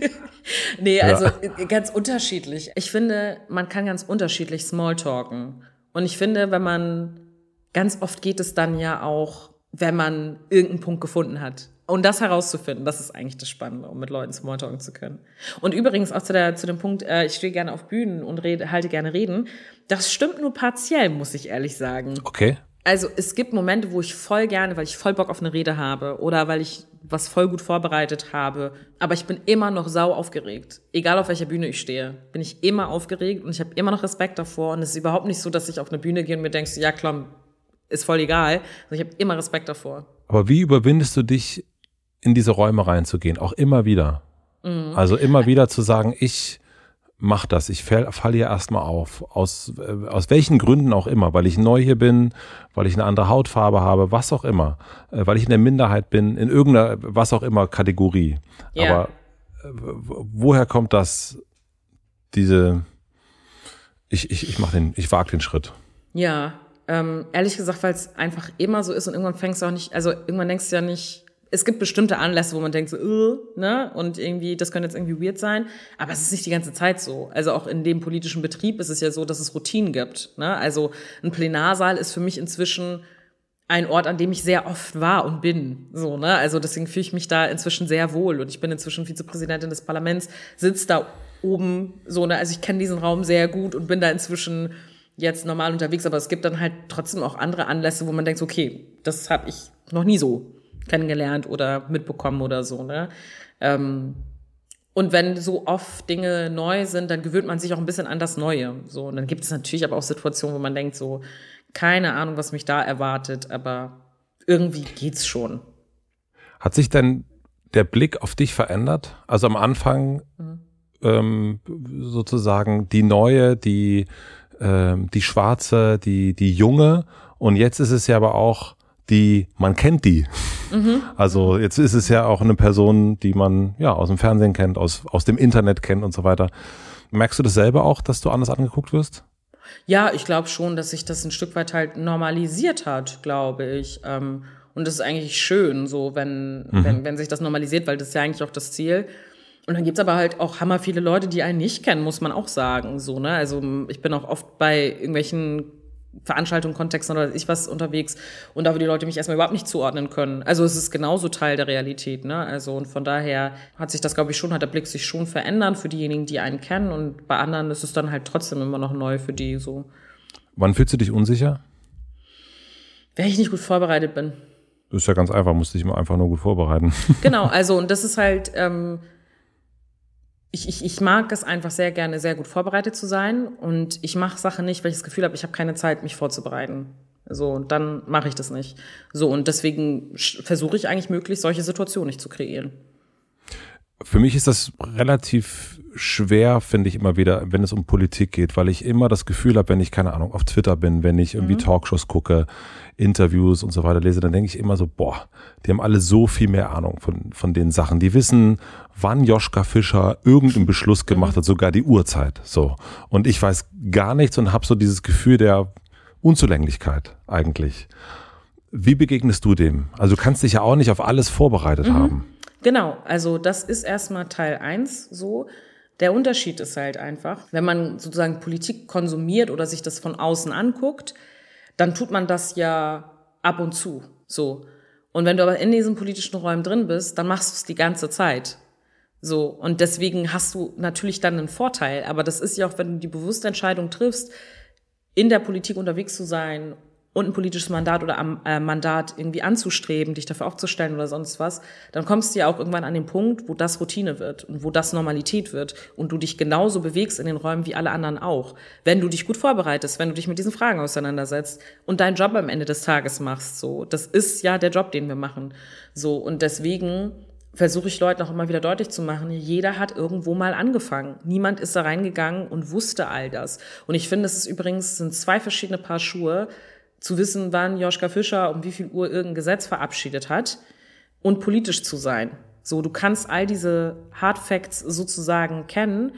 nee, also ja. ganz unterschiedlich. Ich finde, man kann ganz unterschiedlich Smalltalken. Und ich finde, wenn man, ganz oft geht es dann ja auch, wenn man irgendeinen Punkt gefunden hat. Und das herauszufinden, das ist eigentlich das Spannende, um mit Leuten Smalltalken zu können. Und übrigens auch zu, der, zu dem Punkt, äh, ich stehe gerne auf Bühnen und rede, halte gerne Reden. Das stimmt nur partiell, muss ich ehrlich sagen. Okay. Also es gibt Momente, wo ich voll gerne, weil ich voll Bock auf eine Rede habe oder weil ich was voll gut vorbereitet habe. Aber ich bin immer noch sau aufgeregt. Egal auf welcher Bühne ich stehe, bin ich immer aufgeregt und ich habe immer noch Respekt davor. Und es ist überhaupt nicht so, dass ich auf eine Bühne gehe und mir denkst, ja klar, ist voll egal. Also ich habe immer Respekt davor. Aber wie überwindest du dich, in diese Räume reinzugehen? Auch immer wieder. Mhm. Also immer wieder zu sagen, ich mach das. Ich fall, falle hier erstmal auf. Aus, äh, aus welchen Gründen auch immer. Weil ich neu hier bin, weil ich eine andere Hautfarbe habe, was auch immer. Äh, weil ich in der Minderheit bin, in irgendeiner, was auch immer, Kategorie. Ja. Aber äh, woher kommt das, diese, ich, ich, ich mach den, ich wage den Schritt. Ja, ähm, ehrlich gesagt, weil es einfach immer so ist und irgendwann fängst du auch nicht, also irgendwann denkst du ja nicht, es gibt bestimmte Anlässe, wo man denkt so, uh, ne, und irgendwie, das könnte jetzt irgendwie weird sein, aber es ist nicht die ganze Zeit so. Also auch in dem politischen Betrieb ist es ja so, dass es Routinen gibt, ne? Also ein Plenarsaal ist für mich inzwischen ein Ort, an dem ich sehr oft war und bin, so, ne? Also deswegen fühle ich mich da inzwischen sehr wohl und ich bin inzwischen Vizepräsidentin des Parlaments, sitze da oben, so, ne? Also ich kenne diesen Raum sehr gut und bin da inzwischen jetzt normal unterwegs, aber es gibt dann halt trotzdem auch andere Anlässe, wo man denkt, okay, das habe ich noch nie so kennengelernt oder mitbekommen oder so. Ne? Ähm, und wenn so oft Dinge neu sind, dann gewöhnt man sich auch ein bisschen an das Neue. So, und dann gibt es natürlich aber auch Situationen, wo man denkt, so, keine Ahnung, was mich da erwartet, aber irgendwie geht's schon. Hat sich denn der Blick auf dich verändert? Also am Anfang mhm. ähm, sozusagen die neue, die, ähm, die schwarze, die, die junge. Und jetzt ist es ja aber auch die, man kennt die. Mhm. Also jetzt ist es ja auch eine Person, die man ja aus dem Fernsehen kennt, aus, aus dem Internet kennt und so weiter. Merkst du das selber auch, dass du anders angeguckt wirst? Ja, ich glaube schon, dass sich das ein Stück weit halt normalisiert hat, glaube ich. Ähm, und das ist eigentlich schön, so wenn, mhm. wenn, wenn sich das normalisiert, weil das ist ja eigentlich auch das Ziel. Und dann gibt's aber halt auch hammer viele Leute, die einen nicht kennen, muss man auch sagen. So, ne? Also ich bin auch oft bei irgendwelchen Veranstaltungen, Kontexten oder ich was unterwegs und da wo die Leute mich erstmal überhaupt nicht zuordnen können. Also es ist genauso Teil der Realität, ne? Also und von daher hat sich das, glaube ich, schon, hat der Blick sich schon verändert für diejenigen, die einen kennen und bei anderen ist es dann halt trotzdem immer noch neu für die so. Wann fühlst du dich unsicher? Wenn ich nicht gut vorbereitet bin. Das ist ja ganz einfach, musst dich immer einfach nur gut vorbereiten. Genau, also und das ist halt, ähm, ich, ich, ich mag es einfach sehr gerne, sehr gut vorbereitet zu sein. Und ich mache Sachen nicht, weil ich das Gefühl habe, ich habe keine Zeit, mich vorzubereiten. So, dann mache ich das nicht. So, und deswegen versuche ich eigentlich möglichst solche Situationen nicht zu kreieren. Für mich ist das relativ schwer, finde ich immer wieder, wenn es um Politik geht, weil ich immer das Gefühl habe, wenn ich, keine Ahnung, auf Twitter bin, wenn ich irgendwie mhm. Talkshows gucke, Interviews und so weiter lese, dann denke ich immer so, boah, die haben alle so viel mehr Ahnung von, von den Sachen. Die wissen, wann Joschka Fischer irgendeinen Beschluss gemacht mhm. hat, sogar die Uhrzeit. So. Und ich weiß gar nichts und habe so dieses Gefühl der Unzulänglichkeit eigentlich. Wie begegnest du dem? Also du kannst dich ja auch nicht auf alles vorbereitet mhm. haben. Genau, also das ist erstmal Teil eins so. Der Unterschied ist halt einfach, wenn man sozusagen Politik konsumiert oder sich das von außen anguckt, dann tut man das ja ab und zu so. Und wenn du aber in diesen politischen Räumen drin bist, dann machst du es die ganze Zeit. So. Und deswegen hast du natürlich dann einen Vorteil. Aber das ist ja auch, wenn du die bewusste Entscheidung triffst, in der Politik unterwegs zu sein und ein politisches Mandat oder am äh, Mandat irgendwie anzustreben, dich dafür aufzustellen oder sonst was, dann kommst du ja auch irgendwann an den Punkt, wo das Routine wird und wo das Normalität wird und du dich genauso bewegst in den Räumen wie alle anderen auch. Wenn du dich gut vorbereitest, wenn du dich mit diesen Fragen auseinandersetzt und deinen Job am Ende des Tages machst, so. Das ist ja der Job, den wir machen. So. Und deswegen versuche ich Leuten auch immer wieder deutlich zu machen, jeder hat irgendwo mal angefangen. Niemand ist da reingegangen und wusste all das. Und ich finde, es ist übrigens, sind zwei verschiedene Paar Schuhe, zu wissen, wann Joschka Fischer um wie viel Uhr irgendein Gesetz verabschiedet hat und politisch zu sein. So, du kannst all diese Hard Facts sozusagen kennen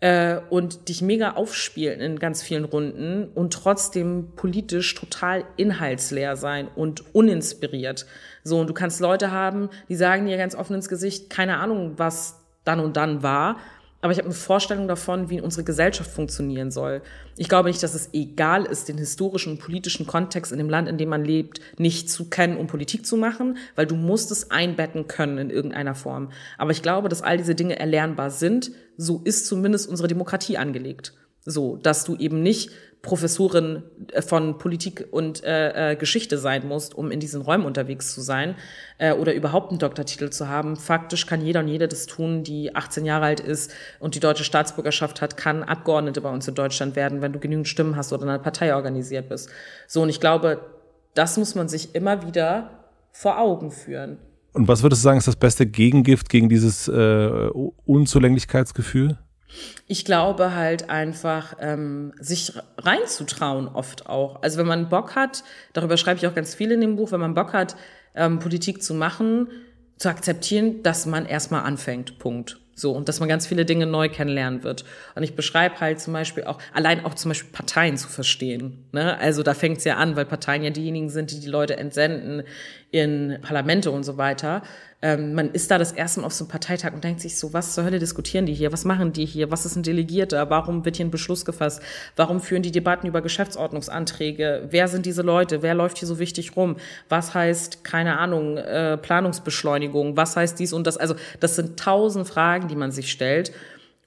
äh, und dich mega aufspielen in ganz vielen Runden und trotzdem politisch total inhaltsleer sein und uninspiriert. So, und du kannst Leute haben, die sagen dir ganz offen ins Gesicht, keine Ahnung, was dann und dann war, aber ich habe eine Vorstellung davon, wie unsere Gesellschaft funktionieren soll. Ich glaube nicht, dass es egal ist, den historischen und politischen Kontext in dem Land, in dem man lebt, nicht zu kennen, um Politik zu machen, weil du musst es einbetten können in irgendeiner Form. Aber ich glaube, dass all diese Dinge erlernbar sind. So ist zumindest unsere Demokratie angelegt. So, dass du eben nicht Professorin äh, von Politik und äh, äh, Geschichte sein musst, um in diesen Räumen unterwegs zu sein äh, oder überhaupt einen Doktortitel zu haben. Faktisch kann jeder und jede das tun, die 18 Jahre alt ist und die deutsche Staatsbürgerschaft hat, kann Abgeordnete bei uns in Deutschland werden, wenn du genügend Stimmen hast oder in einer Partei organisiert bist. So, und ich glaube, das muss man sich immer wieder vor Augen führen. Und was würdest du sagen, ist das beste Gegengift gegen dieses äh, Unzulänglichkeitsgefühl? Ich glaube halt einfach, ähm, sich reinzutrauen oft auch. Also wenn man Bock hat, darüber schreibe ich auch ganz viel in dem Buch, wenn man Bock hat, ähm, Politik zu machen, zu akzeptieren, dass man erstmal anfängt. Punkt. So, und dass man ganz viele Dinge neu kennenlernen wird. Und ich beschreibe halt zum Beispiel auch, allein auch zum Beispiel Parteien zu verstehen. Ne? Also da fängt es ja an, weil Parteien ja diejenigen sind, die die Leute entsenden in Parlamente und so weiter ähm, man ist da das erste Mal auf so einem Parteitag und denkt sich so, was zur Hölle diskutieren die hier? Was machen die hier? Was ist ein Delegierter? Warum wird hier ein Beschluss gefasst? Warum führen die Debatten über Geschäftsordnungsanträge? Wer sind diese Leute? Wer läuft hier so wichtig rum? Was heißt, keine Ahnung, äh, Planungsbeschleunigung? Was heißt dies und das? Also das sind tausend Fragen, die man sich stellt.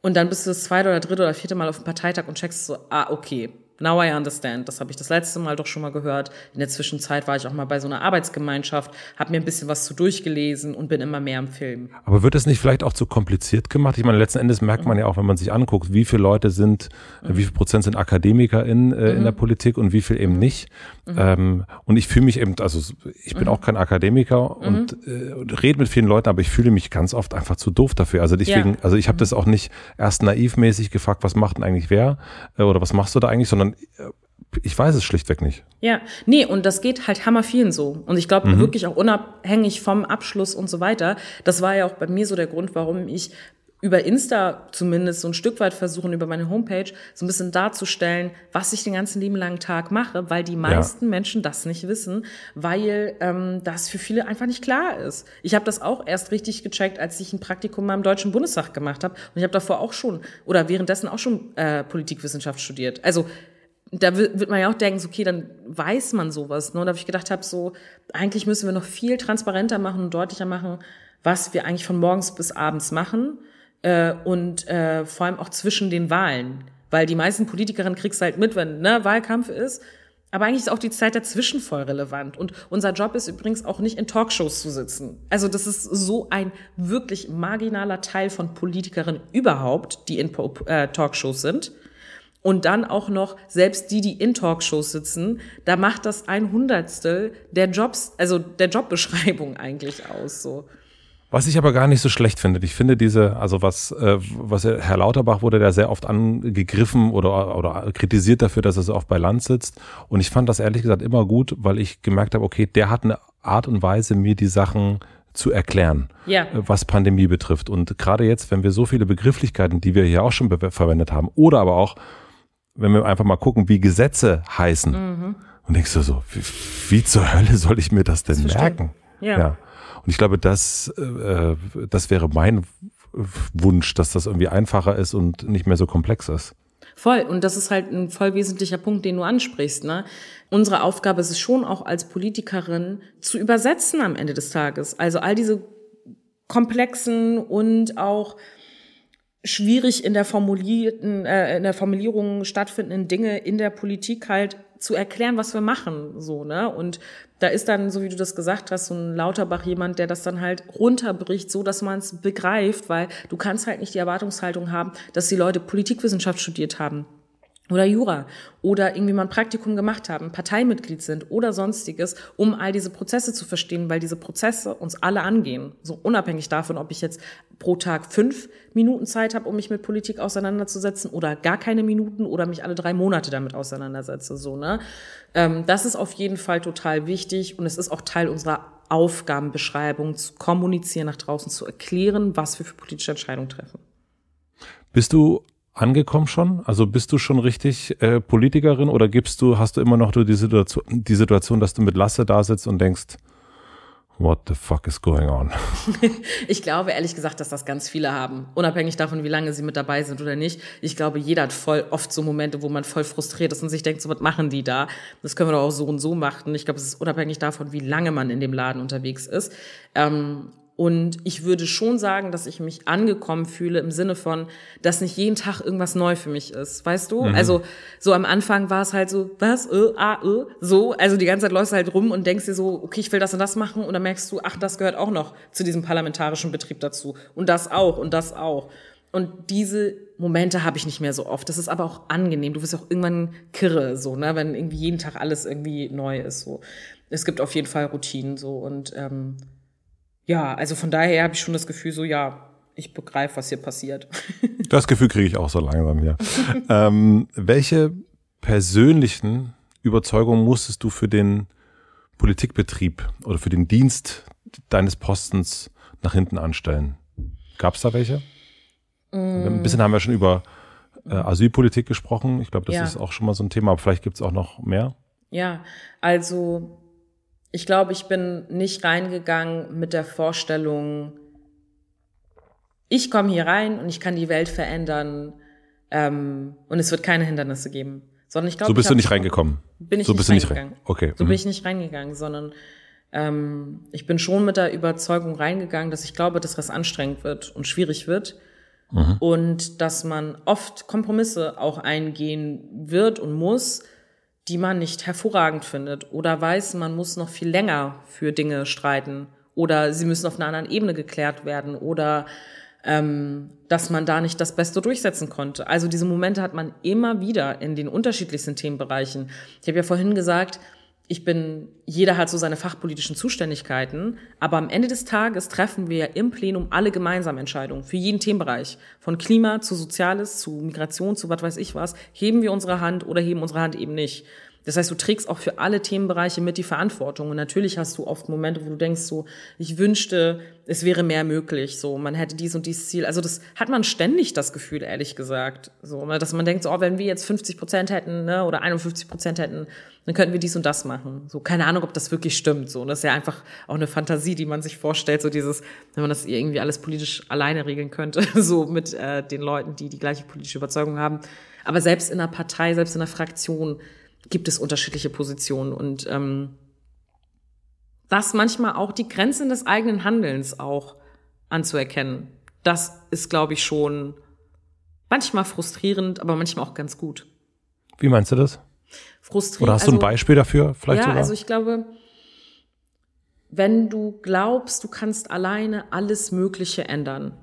Und dann bist du das zweite oder dritte oder vierte Mal auf dem Parteitag und checkst so, ah, okay, Now I understand. Das habe ich das letzte Mal doch schon mal gehört. In der Zwischenzeit war ich auch mal bei so einer Arbeitsgemeinschaft, habe mir ein bisschen was zu durchgelesen und bin immer mehr im Film. Aber wird es nicht vielleicht auch zu kompliziert gemacht? Ich meine, letzten Endes merkt man ja auch, wenn man sich anguckt, wie viele Leute sind, mhm. wie viel Prozent sind Akademiker in, äh, mhm. in der Politik und wie viel eben nicht. Mhm. Ähm, und ich fühle mich eben, also ich bin mhm. auch kein Akademiker und äh, rede mit vielen Leuten, aber ich fühle mich ganz oft einfach zu doof dafür. Also deswegen, ja. also ich habe das auch nicht erst naivmäßig gefragt, was macht denn eigentlich wer äh, oder was machst du da eigentlich, sondern äh, ich weiß es schlichtweg nicht. Ja, nee, und das geht halt hammer vielen so. Und ich glaube mhm. wirklich auch unabhängig vom Abschluss und so weiter. Das war ja auch bei mir so der Grund, warum ich über Insta zumindest so ein Stück weit versuchen, über meine Homepage so ein bisschen darzustellen, was ich den ganzen lieben langen Tag mache, weil die meisten ja. Menschen das nicht wissen, weil ähm, das für viele einfach nicht klar ist. Ich habe das auch erst richtig gecheckt, als ich ein Praktikum mal im Deutschen Bundestag gemacht habe. Und ich habe davor auch schon oder währenddessen auch schon äh, Politikwissenschaft studiert. Also da wird man ja auch denken, so, okay, dann weiß man sowas. Ne? Und da habe ich gedacht, habe so, eigentlich müssen wir noch viel transparenter machen und deutlicher machen, was wir eigentlich von morgens bis abends machen äh, und äh, vor allem auch zwischen den Wahlen. Weil die meisten Politikerinnen kriegst halt mit, wenn ne, Wahlkampf ist. Aber eigentlich ist auch die Zeit dazwischen voll relevant. Und unser Job ist übrigens auch nicht in Talkshows zu sitzen. Also das ist so ein wirklich marginaler Teil von Politikerinnen überhaupt, die in äh, Talkshows sind. Und dann auch noch, selbst die, die in Talkshows sitzen, da macht das ein Hundertstel der Jobs, also der Jobbeschreibung eigentlich aus, so. Was ich aber gar nicht so schlecht finde, ich finde diese, also was, äh, was Herr Lauterbach wurde da sehr oft angegriffen oder, oder kritisiert dafür, dass er so oft bei Land sitzt. Und ich fand das ehrlich gesagt immer gut, weil ich gemerkt habe, okay, der hat eine Art und Weise, mir die Sachen zu erklären, ja. Äh, was Pandemie betrifft. Und gerade jetzt, wenn wir so viele Begrifflichkeiten, die wir hier auch schon verwendet haben, oder aber auch wenn wir einfach mal gucken, wie Gesetze heißen. Mhm. Und denkst du so, wie, wie zur Hölle soll ich mir das denn das merken? Ja. ja. Und ich glaube, das, äh, das wäre mein Wunsch, dass das irgendwie einfacher ist und nicht mehr so komplex ist. Voll. Und das ist halt ein voll wesentlicher Punkt, den du ansprichst. Ne? Unsere Aufgabe ist es schon auch als Politikerin zu übersetzen am Ende des Tages. Also all diese komplexen und auch schwierig in der formulierten, äh, in der Formulierung stattfindenden Dinge in der Politik halt zu erklären, was wir machen, so, ne? Und da ist dann, so wie du das gesagt hast, so ein Lauterbach jemand, der das dann halt runterbricht, so dass man es begreift, weil du kannst halt nicht die Erwartungshaltung haben, dass die Leute Politikwissenschaft studiert haben oder Jura oder irgendwie mal ein Praktikum gemacht haben, Parteimitglied sind oder sonstiges, um all diese Prozesse zu verstehen, weil diese Prozesse uns alle angehen. So unabhängig davon, ob ich jetzt pro Tag fünf Minuten Zeit habe, um mich mit Politik auseinanderzusetzen oder gar keine Minuten oder mich alle drei Monate damit auseinandersetze. So, ne? Ähm, das ist auf jeden Fall total wichtig und es ist auch Teil unserer Aufgabenbeschreibung, zu kommunizieren nach draußen, zu erklären, was wir für politische Entscheidungen treffen. Bist du angekommen schon? Also bist du schon richtig äh, Politikerin oder gibst du, hast du immer noch die Situation, die Situation, dass du mit Lasse da sitzt und denkst, what the fuck is going on? ich glaube ehrlich gesagt, dass das ganz viele haben. Unabhängig davon, wie lange sie mit dabei sind oder nicht. Ich glaube, jeder hat voll oft so Momente, wo man voll frustriert ist und sich denkt, so was machen die da? Das können wir doch auch so und so machen. Ich glaube, es ist unabhängig davon, wie lange man in dem Laden unterwegs ist. Ähm, und ich würde schon sagen, dass ich mich angekommen fühle im Sinne von, dass nicht jeden Tag irgendwas neu für mich ist. Weißt du? Mhm. Also so am Anfang war es halt so, was, äh, ah, äh, so. Also die ganze Zeit läufst du halt rum und denkst dir so, okay, ich will das und das machen. Und dann merkst du, ach, das gehört auch noch zu diesem parlamentarischen Betrieb dazu. Und das auch und das auch. Und diese Momente habe ich nicht mehr so oft. Das ist aber auch angenehm. Du wirst auch irgendwann kirre, so, ne, wenn irgendwie jeden Tag alles irgendwie neu ist. So. Es gibt auf jeden Fall Routinen so und ähm, ja, also von daher habe ich schon das Gefühl, so ja, ich begreife, was hier passiert. Das Gefühl kriege ich auch so langsam hier. ähm, welche persönlichen Überzeugungen musstest du für den Politikbetrieb oder für den Dienst deines Postens nach hinten anstellen? Gab es da welche? Mm. Ein bisschen haben wir schon über äh, Asylpolitik gesprochen. Ich glaube, das ja. ist auch schon mal so ein Thema, aber vielleicht gibt es auch noch mehr. Ja, also ich glaube, ich bin nicht reingegangen mit der Vorstellung, ich komme hier rein und ich kann die Welt verändern ähm, und es wird keine Hindernisse geben. Sondern ich glaube, so bist du nicht reingekommen. Bin ich so nicht bist reingegangen. Du nicht rein. Okay. So mhm. bin ich nicht reingegangen, sondern ähm, ich bin schon mit der Überzeugung reingegangen, dass ich glaube, dass das anstrengend wird und schwierig wird. Mhm. Und dass man oft Kompromisse auch eingehen wird und muss, die man nicht hervorragend findet oder weiß, man muss noch viel länger für Dinge streiten oder sie müssen auf einer anderen Ebene geklärt werden oder ähm, dass man da nicht das Beste durchsetzen konnte. Also diese Momente hat man immer wieder in den unterschiedlichsten Themenbereichen. Ich habe ja vorhin gesagt, ich bin, jeder hat so seine fachpolitischen Zuständigkeiten, aber am Ende des Tages treffen wir im Plenum alle gemeinsam Entscheidungen für jeden Themenbereich. Von Klima zu Soziales, zu Migration, zu was weiß ich was, heben wir unsere Hand oder heben unsere Hand eben nicht. Das heißt, du trägst auch für alle Themenbereiche mit die Verantwortung. Und natürlich hast du oft Momente, wo du denkst so, ich wünschte, es wäre mehr möglich. So, man hätte dies und dies Ziel. Also das hat man ständig das Gefühl, ehrlich gesagt. So, ne, dass man denkt so, oh, wenn wir jetzt 50 Prozent hätten, ne, oder 51 Prozent hätten, dann könnten wir dies und das machen. So, keine Ahnung, ob das wirklich stimmt. So, und das ist ja einfach auch eine Fantasie, die man sich vorstellt. So dieses, wenn man das irgendwie alles politisch alleine regeln könnte, so mit äh, den Leuten, die die gleiche politische Überzeugung haben. Aber selbst in einer Partei, selbst in einer Fraktion gibt es unterschiedliche Positionen und ähm, das manchmal auch die Grenzen des eigenen Handelns auch anzuerkennen. Das ist, glaube ich, schon manchmal frustrierend, aber manchmal auch ganz gut. Wie meinst du das? Frustrierend. Oder hast du ein also Beispiel dafür? Vielleicht ja, sogar? also ich glaube, wenn du glaubst, du kannst alleine alles Mögliche ändern,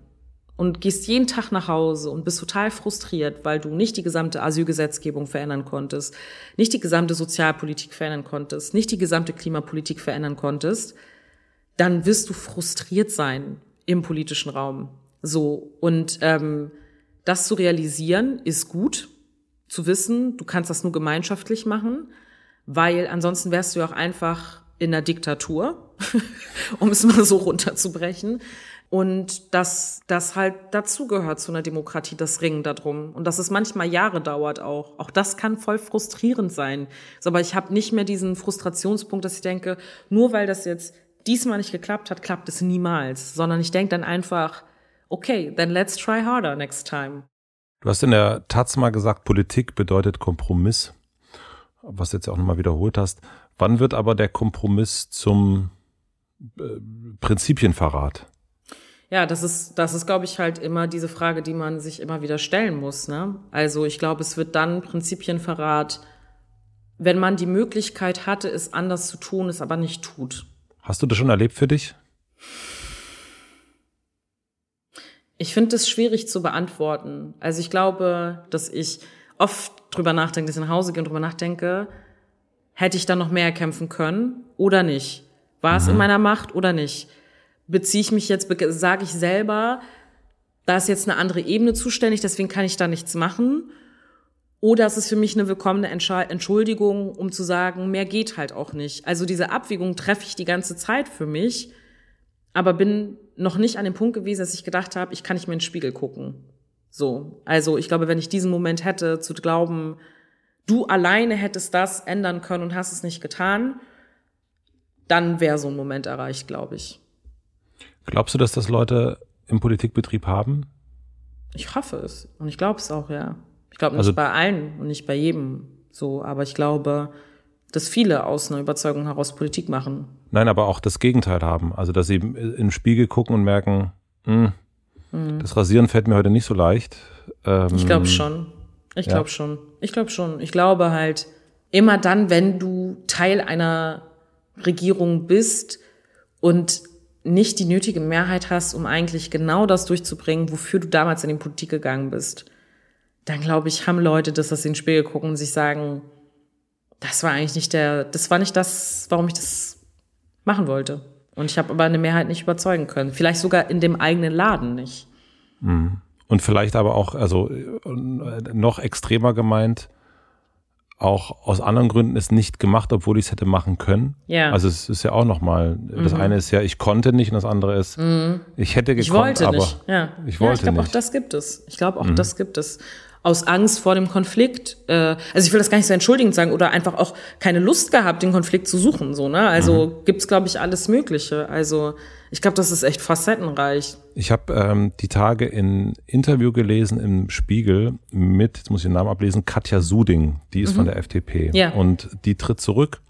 und gehst jeden Tag nach Hause und bist total frustriert, weil du nicht die gesamte Asylgesetzgebung verändern konntest, nicht die gesamte Sozialpolitik verändern konntest, nicht die gesamte Klimapolitik verändern konntest, dann wirst du frustriert sein im politischen Raum. So und ähm, das zu realisieren ist gut, zu wissen, du kannst das nur gemeinschaftlich machen, weil ansonsten wärst du ja auch einfach in der Diktatur, um es mal so runterzubrechen. Und dass das halt dazugehört zu einer Demokratie, das Ringen darum. Und dass es manchmal Jahre dauert auch. Auch das kann voll frustrierend sein. Aber ich habe nicht mehr diesen Frustrationspunkt, dass ich denke, nur weil das jetzt diesmal nicht geklappt hat, klappt es niemals. Sondern ich denke dann einfach, okay, then let's try harder next time. Du hast in der Taz mal gesagt, Politik bedeutet Kompromiss, was du jetzt auch nochmal wiederholt hast. Wann wird aber der Kompromiss zum äh, Prinzipienverrat? Ja, das ist, das ist, glaube ich, halt immer diese Frage, die man sich immer wieder stellen muss. Ne? Also ich glaube, es wird dann Prinzipienverrat, wenn man die Möglichkeit hatte, es anders zu tun, es aber nicht tut. Hast du das schon erlebt für dich? Ich finde es schwierig zu beantworten. Also ich glaube, dass ich oft drüber nachdenke, dass ich nach Hause gehe und drüber nachdenke, hätte ich da noch mehr kämpfen können oder nicht? War es in mhm. meiner Macht oder nicht? Beziehe ich mich jetzt, sage ich selber, da ist jetzt eine andere Ebene zuständig, deswegen kann ich da nichts machen. Oder es ist für mich eine willkommene Entschuldigung, um zu sagen, mehr geht halt auch nicht. Also diese Abwägung treffe ich die ganze Zeit für mich, aber bin noch nicht an dem Punkt gewesen, dass ich gedacht habe, ich kann nicht mehr in den Spiegel gucken. So. Also ich glaube, wenn ich diesen Moment hätte, zu glauben, du alleine hättest das ändern können und hast es nicht getan, dann wäre so ein Moment erreicht, glaube ich. Glaubst du, dass das Leute im Politikbetrieb haben? Ich hoffe es. Und ich glaube es auch, ja. Ich glaube nicht also, bei allen und nicht bei jedem so, aber ich glaube, dass viele aus einer Überzeugung heraus Politik machen. Nein, aber auch das Gegenteil haben. Also, dass sie in den Spiegel gucken und merken, mh, hm, mhm. das Rasieren fällt mir heute nicht so leicht. Ähm, ich glaube schon. Ich ja. glaube schon. Ich glaube schon. Ich glaube halt, immer dann, wenn du Teil einer Regierung bist und nicht die nötige Mehrheit hast, um eigentlich genau das durchzubringen, wofür du damals in die Politik gegangen bist, dann glaube ich, haben Leute das, dass sie in den Spiegel gucken und sich sagen, das war eigentlich nicht der, das war nicht das, warum ich das machen wollte. Und ich habe aber eine Mehrheit nicht überzeugen können. Vielleicht sogar in dem eigenen Laden nicht. Mhm. Und vielleicht aber auch, also noch extremer gemeint, auch aus anderen Gründen es nicht gemacht, obwohl ich es hätte machen können. Ja. Also es ist ja auch nochmal, mhm. das eine ist ja, ich konnte nicht und das andere ist, mhm. ich hätte gekonnt, ich wollte aber nicht. Ja. ich wollte ja, ich glaube auch das gibt es. Ich glaube auch mhm. das gibt es aus Angst vor dem Konflikt, äh, also ich will das gar nicht so entschuldigend sagen, oder einfach auch keine Lust gehabt, den Konflikt zu suchen, so, ne? Also mhm. gibt's, glaube ich, alles Mögliche. Also ich glaube, das ist echt facettenreich. Ich habe ähm, die Tage in Interview gelesen im Spiegel mit, jetzt muss ich den Namen ablesen, Katja Suding, die ist mhm. von der FDP. Ja. Und die tritt zurück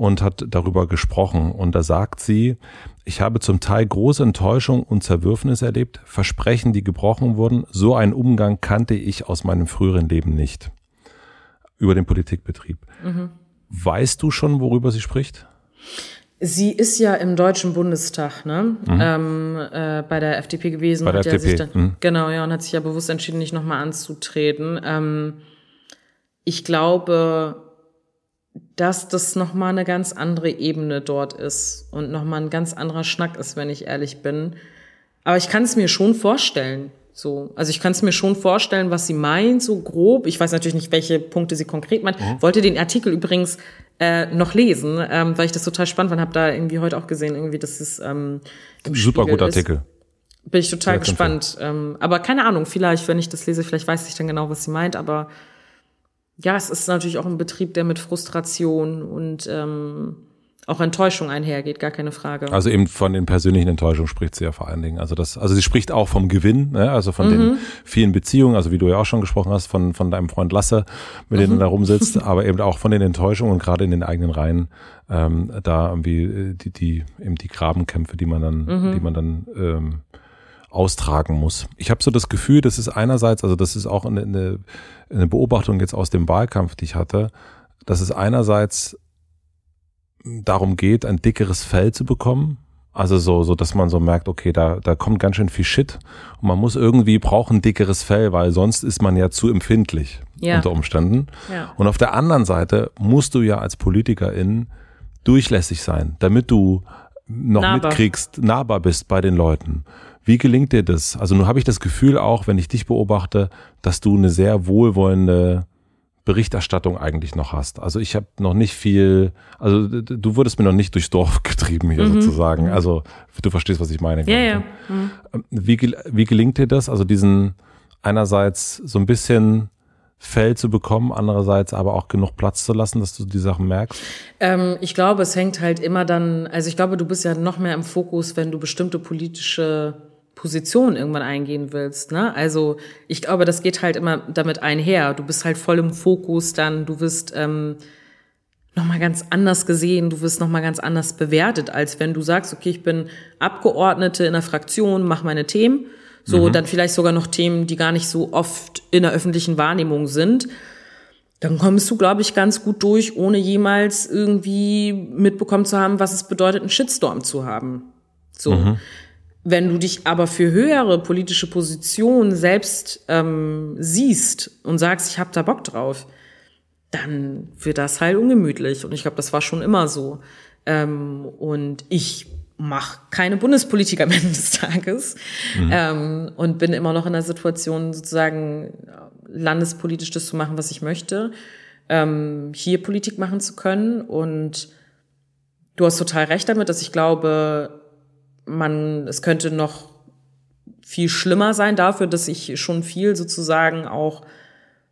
und hat darüber gesprochen. Und da sagt sie, ich habe zum Teil große Enttäuschung und Zerwürfnis erlebt, Versprechen, die gebrochen wurden. So einen Umgang kannte ich aus meinem früheren Leben nicht. Über den Politikbetrieb. Mhm. Weißt du schon, worüber sie spricht? Sie ist ja im Deutschen Bundestag, ne? Mhm. Ähm, äh, bei der FDP gewesen. Bei der FDP. Ja dann, mhm. Genau, ja, und hat sich ja bewusst entschieden, nicht nochmal anzutreten. Ähm, ich glaube, dass das nochmal eine ganz andere Ebene dort ist und nochmal ein ganz anderer Schnack ist, wenn ich ehrlich bin. Aber ich kann es mir schon vorstellen. So, also ich kann es mir schon vorstellen, was sie meint, so grob. Ich weiß natürlich nicht, welche Punkte sie konkret meint. Mhm. Wollte den Artikel übrigens äh, noch lesen, ähm, weil ich das total spannend fand. Habe da irgendwie heute auch gesehen, irgendwie, dass es ähm, super guter Artikel. Bin ich total Sehr gespannt. Ähm, aber keine Ahnung, vielleicht, wenn ich das lese, vielleicht weiß ich dann genau, was sie meint. Aber ja, es ist natürlich auch ein Betrieb, der mit Frustration und ähm, auch Enttäuschung einhergeht, gar keine Frage. Also eben von den persönlichen Enttäuschungen spricht sie ja vor allen Dingen. Also das, also sie spricht auch vom Gewinn, ne? also von mhm. den vielen Beziehungen, also wie du ja auch schon gesprochen hast, von, von deinem Freund Lasse, mit mhm. dem du da rumsitzt, aber eben auch von den Enttäuschungen und gerade in den eigenen Reihen, ähm, da irgendwie äh, die, die, eben die Grabenkämpfe, die man dann, mhm. die man dann ähm, austragen muss. Ich habe so das Gefühl, das ist einerseits, also das ist auch eine, eine, eine Beobachtung jetzt aus dem Wahlkampf, die ich hatte, dass es einerseits darum geht, ein dickeres Fell zu bekommen. Also so, so, dass man so merkt, okay, da, da kommt ganz schön viel Shit und man muss irgendwie brauchen ein dickeres Fell, weil sonst ist man ja zu empfindlich ja. unter Umständen. Ja. Und auf der anderen Seite musst du ja als Politikerin durchlässig sein, damit du noch nahbar. mitkriegst, nahbar bist bei den Leuten. Wie gelingt dir das? Also nun habe ich das Gefühl auch, wenn ich dich beobachte, dass du eine sehr wohlwollende Berichterstattung eigentlich noch hast. Also ich habe noch nicht viel, also du wurdest mir noch nicht durchs Dorf getrieben hier mhm. sozusagen. Mhm. Also du verstehst, was ich meine. Ja, ja. Mhm. Wie, wie gelingt dir das? Also diesen einerseits so ein bisschen Feld zu bekommen, andererseits aber auch genug Platz zu lassen, dass du die Sachen merkst? Ähm, ich glaube, es hängt halt immer dann, also ich glaube, du bist ja noch mehr im Fokus, wenn du bestimmte politische Position irgendwann eingehen willst. Ne? Also ich glaube, das geht halt immer damit einher. Du bist halt voll im Fokus dann, du wirst ähm, nochmal ganz anders gesehen, du wirst nochmal ganz anders bewertet, als wenn du sagst, okay, ich bin Abgeordnete in der Fraktion, mach meine Themen. So, mhm. dann vielleicht sogar noch Themen, die gar nicht so oft in der öffentlichen Wahrnehmung sind. Dann kommst du, glaube ich, ganz gut durch, ohne jemals irgendwie mitbekommen zu haben, was es bedeutet, einen Shitstorm zu haben. So. Mhm. Wenn du dich aber für höhere politische Positionen selbst ähm, siehst und sagst, ich habe da Bock drauf, dann wird das halt ungemütlich. Und ich glaube, das war schon immer so. Ähm, und ich mache keine Bundespolitik am Ende des Tages mhm. ähm, und bin immer noch in der Situation, sozusagen landespolitisch das zu machen, was ich möchte, ähm, hier Politik machen zu können. Und du hast total recht damit, dass ich glaube, man, es könnte noch viel schlimmer sein dafür, dass ich schon viel sozusagen auch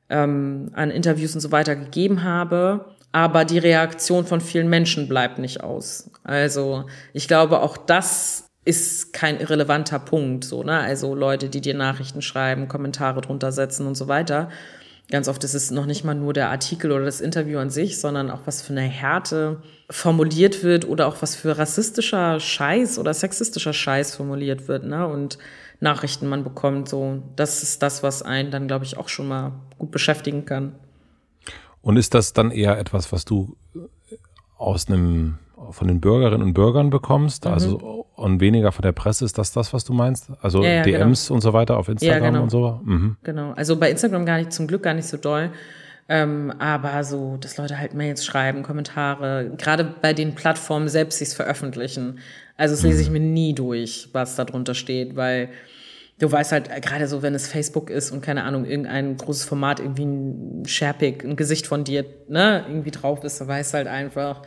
ähm, an Interviews und so weiter gegeben habe. Aber die Reaktion von vielen Menschen bleibt nicht aus. Also ich glaube, auch das ist kein irrelevanter Punkt, so, ne? Also Leute, die dir Nachrichten schreiben, Kommentare drunter setzen und so weiter. Ganz oft ist es noch nicht mal nur der Artikel oder das Interview an sich, sondern auch was für eine Härte formuliert wird oder auch was für rassistischer Scheiß oder sexistischer Scheiß formuliert wird, ne? Und Nachrichten man bekommt, so. Das ist das, was einen dann, glaube ich, auch schon mal gut beschäftigen kann. Und ist das dann eher etwas, was du aus einem von den Bürgerinnen und Bürgern bekommst, mhm. also und weniger von der Presse, ist das das, was du meinst? Also ja, ja, DMs genau. und so weiter auf Instagram ja, genau. und so? Mhm. Genau, also bei Instagram gar nicht, zum Glück gar nicht so doll. Ähm, aber so, dass Leute halt Mails schreiben, Kommentare, gerade bei den Plattformen selbst sich veröffentlichen. Also das lese ich mhm. mir nie durch, was da drunter steht, weil du weißt halt, äh, gerade so, wenn es Facebook ist und keine Ahnung, irgendein großes Format, irgendwie ein Sharepick, ein Gesicht von dir, ne, irgendwie drauf ist, du weißt halt einfach,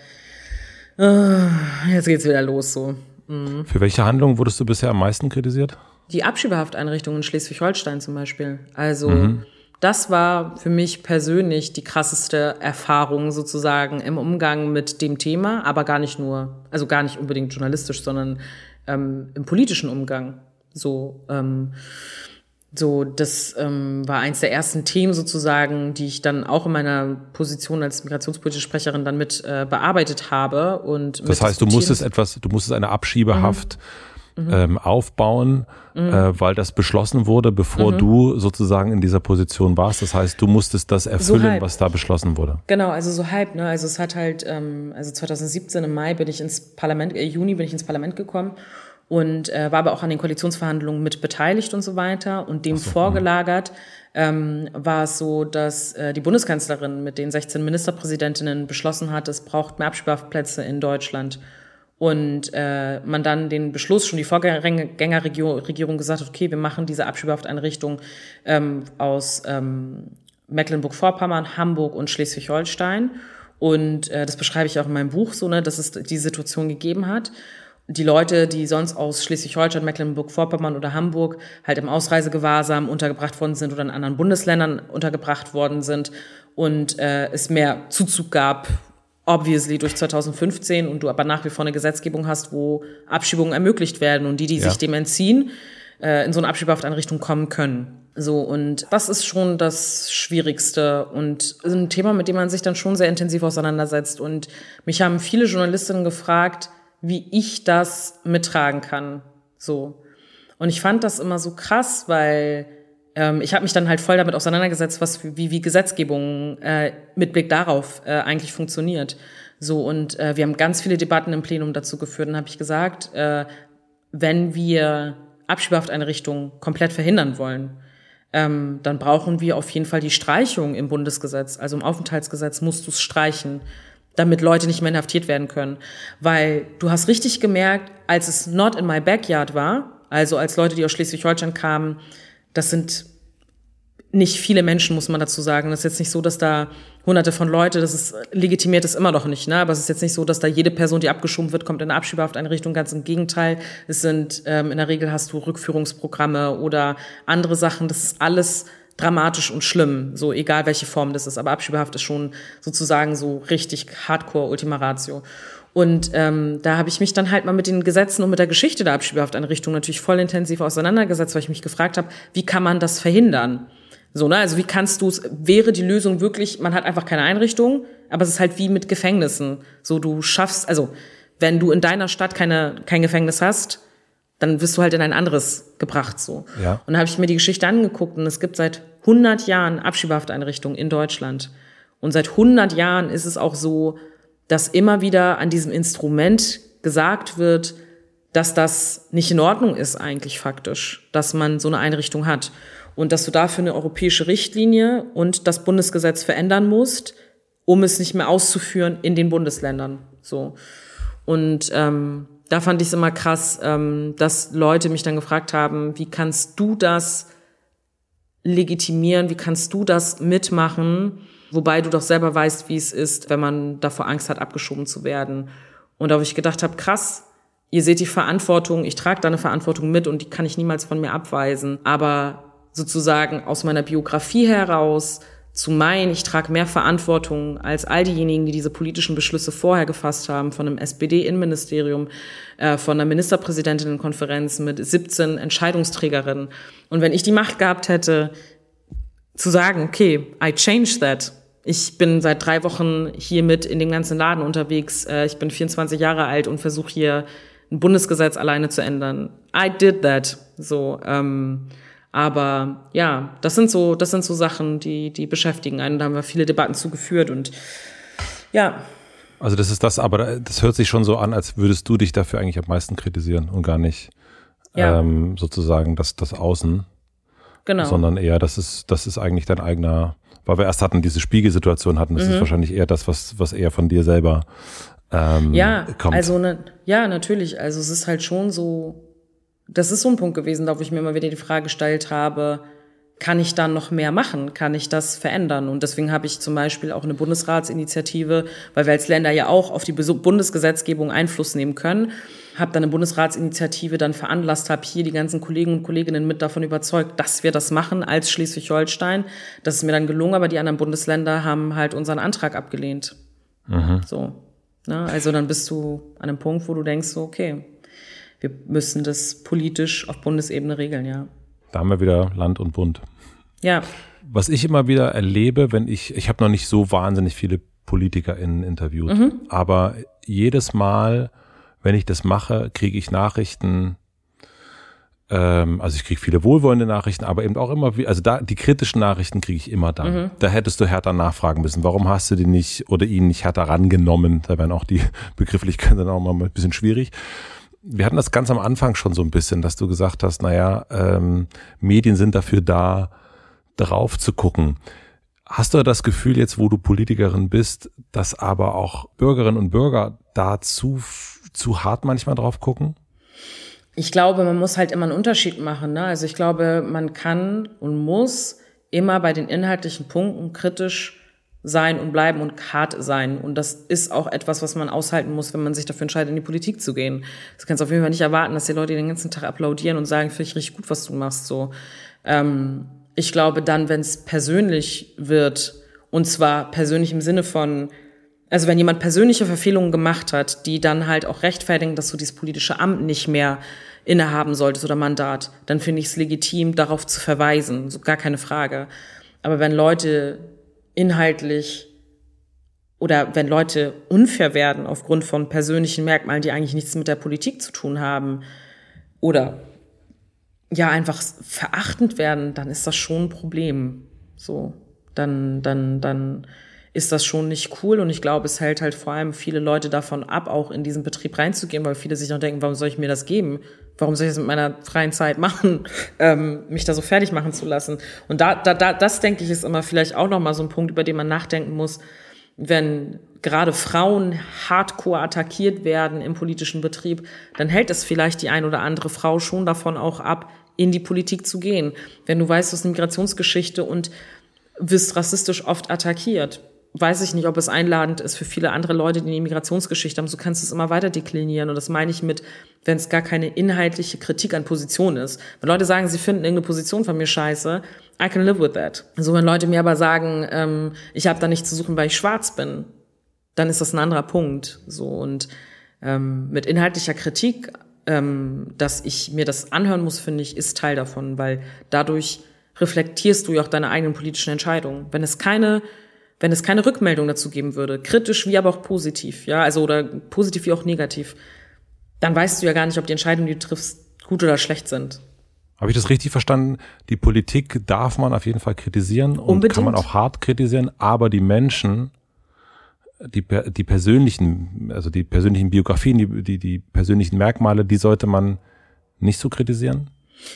jetzt geht's wieder los so. Mhm. Für welche Handlung wurdest du bisher am meisten kritisiert? Die Abschiebehafteinrichtung in Schleswig-Holstein zum Beispiel. Also, mhm. das war für mich persönlich die krasseste Erfahrung sozusagen im Umgang mit dem Thema, aber gar nicht nur, also gar nicht unbedingt journalistisch, sondern ähm, im politischen Umgang. So, ähm, so, das ähm, war eins der ersten Themen sozusagen, die ich dann auch in meiner Position als migrationspolitische Sprecherin dann mit äh, bearbeitet habe. Und das heißt, du musstest etwas, du musstest eine Abschiebehaft mhm. ähm, aufbauen, mhm. äh, weil das beschlossen wurde, bevor mhm. du sozusagen in dieser Position warst. Das heißt, du musstest das erfüllen, so was da beschlossen wurde. Genau, also so halb. Ne? Also es hat halt, ähm, also 2017 im Mai bin ich ins Parlament, äh, Juni bin ich ins Parlament gekommen und äh, war aber auch an den Koalitionsverhandlungen mit beteiligt und so weiter. Und dem so, vorgelagert ähm, war es so, dass äh, die Bundeskanzlerin mit den 16 Ministerpräsidentinnen beschlossen hat, es braucht mehr Absperrplätze in Deutschland. Und äh, man dann den Beschluss, schon die Vorgängerregierung gesagt hat, okay, wir machen diese Abschiebehafteinrichtung ähm, aus ähm, Mecklenburg-Vorpommern, Hamburg und Schleswig-Holstein. Und äh, das beschreibe ich auch in meinem Buch so, ne, dass es die Situation gegeben hat die Leute, die sonst aus Schleswig-Holstein, Mecklenburg-Vorpommern oder Hamburg halt im Ausreisegewahrsam untergebracht worden sind oder in anderen Bundesländern untergebracht worden sind und äh, es mehr Zuzug gab, obviously durch 2015 und du aber nach wie vor eine Gesetzgebung hast, wo Abschiebungen ermöglicht werden und die, die ja. sich dem entziehen, äh, in so eine Abschiebehafteinrichtung kommen können. So, und das ist schon das Schwierigste und ein Thema, mit dem man sich dann schon sehr intensiv auseinandersetzt. Und mich haben viele Journalistinnen gefragt, wie ich das mittragen kann. So. Und ich fand das immer so krass, weil ähm, ich habe mich dann halt voll damit auseinandergesetzt, was wie, wie Gesetzgebung äh, mit Blick darauf äh, eigentlich funktioniert. So, und äh, wir haben ganz viele Debatten im Plenum dazu geführt. Und habe ich gesagt, äh, wenn wir Abschiebehafteinrichtungen komplett verhindern wollen, ähm, dann brauchen wir auf jeden Fall die Streichung im Bundesgesetz. Also im Aufenthaltsgesetz musst du es streichen damit Leute nicht mehr inhaftiert werden können. Weil du hast richtig gemerkt, als es not in my backyard war, also als Leute, die aus Schleswig-Holstein kamen, das sind nicht viele Menschen, muss man dazu sagen. Das ist jetzt nicht so, dass da hunderte von Leute, das ist legitimiert ist immer noch nicht, ne? Aber es ist jetzt nicht so, dass da jede Person, die abgeschoben wird, kommt in eine Abschiebehafteinrichtung. Ganz im Gegenteil. Es sind, ähm, in der Regel hast du Rückführungsprogramme oder andere Sachen. Das ist alles dramatisch und schlimm, so egal welche Form das ist. Aber Abschiebehaft ist schon sozusagen so richtig Hardcore Ultima Ratio. Und ähm, da habe ich mich dann halt mal mit den Gesetzen und mit der Geschichte der Abschiebehafteinrichtung natürlich voll intensiv auseinandergesetzt, weil ich mich gefragt habe, wie kann man das verhindern? So, ne? Also wie kannst du es, wäre die Lösung wirklich, man hat einfach keine Einrichtung, aber es ist halt wie mit Gefängnissen. So, du schaffst, also wenn du in deiner Stadt keine, kein Gefängnis hast, dann wirst du halt in ein anderes gebracht so. Ja. Und da habe ich mir die Geschichte angeguckt und es gibt seit 100 Jahren Abschiebehafteinrichtungen in Deutschland. Und seit 100 Jahren ist es auch so, dass immer wieder an diesem Instrument gesagt wird, dass das nicht in Ordnung ist eigentlich faktisch, dass man so eine Einrichtung hat und dass du dafür eine europäische Richtlinie und das Bundesgesetz verändern musst, um es nicht mehr auszuführen in den Bundesländern. So und ähm, da fand ich es immer krass, ähm, dass Leute mich dann gefragt haben, wie kannst du das legitimieren, wie kannst du das mitmachen, wobei du doch selber weißt, wie es ist, wenn man davor Angst hat, abgeschoben zu werden. Und da habe ich gedacht habe, krass, ihr seht die Verantwortung, ich trage da eine Verantwortung mit und die kann ich niemals von mir abweisen. Aber sozusagen aus meiner Biografie heraus zu meinen, ich trage mehr Verantwortung als all diejenigen, die diese politischen Beschlüsse vorher gefasst haben, von einem SPD-Innenministerium, äh, von einer Ministerpräsidentinnenkonferenz mit 17 Entscheidungsträgerinnen. Und wenn ich die Macht gehabt hätte, zu sagen, okay, I change that. Ich bin seit drei Wochen hier mit in dem ganzen Laden unterwegs. Äh, ich bin 24 Jahre alt und versuche hier ein Bundesgesetz alleine zu ändern. I did that. So, ähm, aber ja, das sind so, das sind so Sachen, die, die beschäftigen einen. Da haben wir viele Debatten zugeführt und ja. Also das ist das, aber das hört sich schon so an, als würdest du dich dafür eigentlich am meisten kritisieren und gar nicht ja. ähm, sozusagen das, das Außen. Genau. Sondern eher, das ist, das ist eigentlich dein eigener, weil wir erst hatten diese Spiegelsituation hatten, das mhm. ist wahrscheinlich eher das, was, was eher von dir selber ähm, ja, kommt. Also ne, ja, natürlich. Also es ist halt schon so, das ist so ein Punkt gewesen, da wo ich mir immer wieder die Frage gestellt habe, kann ich dann noch mehr machen? Kann ich das verändern? Und deswegen habe ich zum Beispiel auch eine Bundesratsinitiative, weil wir als Länder ja auch auf die Bundesgesetzgebung Einfluss nehmen können, habe dann eine Bundesratsinitiative dann veranlasst, habe hier die ganzen Kollegen und Kolleginnen mit davon überzeugt, dass wir das machen als Schleswig-Holstein. Das ist mir dann gelungen, aber die anderen Bundesländer haben halt unseren Antrag abgelehnt. Mhm. So. Ne? Also dann bist du an einem Punkt, wo du denkst, so, okay, wir müssen das politisch auf Bundesebene regeln, ja. Da haben wir wieder Land und Bund. Ja. Was ich immer wieder erlebe, wenn ich, ich habe noch nicht so wahnsinnig viele PolitikerInnen interviewt, mhm. aber jedes Mal, wenn ich das mache, kriege ich Nachrichten, ähm, also ich kriege viele wohlwollende Nachrichten, aber eben auch immer, also da die kritischen Nachrichten kriege ich immer dann. Mhm. Da hättest du härter nachfragen müssen. Warum hast du die nicht oder ihn nicht härter rangenommen? Da werden auch die Begrifflichkeiten dann auch mal ein bisschen schwierig wir hatten das ganz am Anfang schon so ein bisschen, dass du gesagt hast, naja, ähm, Medien sind dafür da, drauf zu gucken. Hast du das Gefühl jetzt, wo du Politikerin bist, dass aber auch Bürgerinnen und Bürger da zu, zu hart manchmal drauf gucken? Ich glaube, man muss halt immer einen Unterschied machen. Ne? Also ich glaube, man kann und muss immer bei den inhaltlichen Punkten kritisch sein und bleiben und hart sein. Und das ist auch etwas, was man aushalten muss, wenn man sich dafür entscheidet, in die Politik zu gehen. Das kannst du auf jeden Fall nicht erwarten, dass die Leute den ganzen Tag applaudieren und sagen, finde ich richtig gut, was du machst. So, ähm, ich glaube dann, wenn es persönlich wird, und zwar persönlich im Sinne von, also wenn jemand persönliche Verfehlungen gemacht hat, die dann halt auch rechtfertigen, dass du dieses politische Amt nicht mehr innehaben solltest oder Mandat, dann finde ich es legitim, darauf zu verweisen. So gar keine Frage. Aber wenn Leute inhaltlich oder wenn Leute unfair werden aufgrund von persönlichen Merkmalen, die eigentlich nichts mit der Politik zu tun haben oder ja einfach verachtend werden, dann ist das schon ein Problem. So, dann, dann, dann ist das schon nicht cool und ich glaube, es hält halt vor allem viele Leute davon ab, auch in diesen Betrieb reinzugehen, weil viele sich noch denken, warum soll ich mir das geben? Warum soll ich das mit meiner freien Zeit machen, ähm, mich da so fertig machen zu lassen? Und da, da, da, das denke ich ist immer vielleicht auch nochmal so ein Punkt, über den man nachdenken muss, wenn gerade Frauen hardcore attackiert werden im politischen Betrieb, dann hält es vielleicht die ein oder andere Frau schon davon auch ab, in die Politik zu gehen. Wenn du weißt, du hast eine Migrationsgeschichte und wirst rassistisch oft attackiert, weiß ich nicht, ob es einladend ist für viele andere Leute, die eine Migrationsgeschichte haben. So kannst du es immer weiter deklinieren. Und das meine ich mit, wenn es gar keine inhaltliche Kritik an Position ist. Wenn Leute sagen, sie finden irgendeine Position von mir scheiße, I can live with that. Also wenn Leute mir aber sagen, ähm, ich habe da nichts zu suchen, weil ich schwarz bin, dann ist das ein anderer Punkt. So und ähm, mit inhaltlicher Kritik, ähm, dass ich mir das anhören muss, finde ich, ist Teil davon, weil dadurch reflektierst du ja auch deine eigenen politischen Entscheidungen. Wenn es keine wenn es keine Rückmeldung dazu geben würde, kritisch wie aber auch positiv, ja, also oder positiv wie auch negativ, dann weißt du ja gar nicht, ob die Entscheidungen, die du triffst, gut oder schlecht sind. Habe ich das richtig verstanden? Die Politik darf man auf jeden Fall kritisieren und Unbedingt. kann man auch hart kritisieren, aber die Menschen, die, die persönlichen, also die persönlichen Biografien, die, die, die persönlichen Merkmale, die sollte man nicht so kritisieren?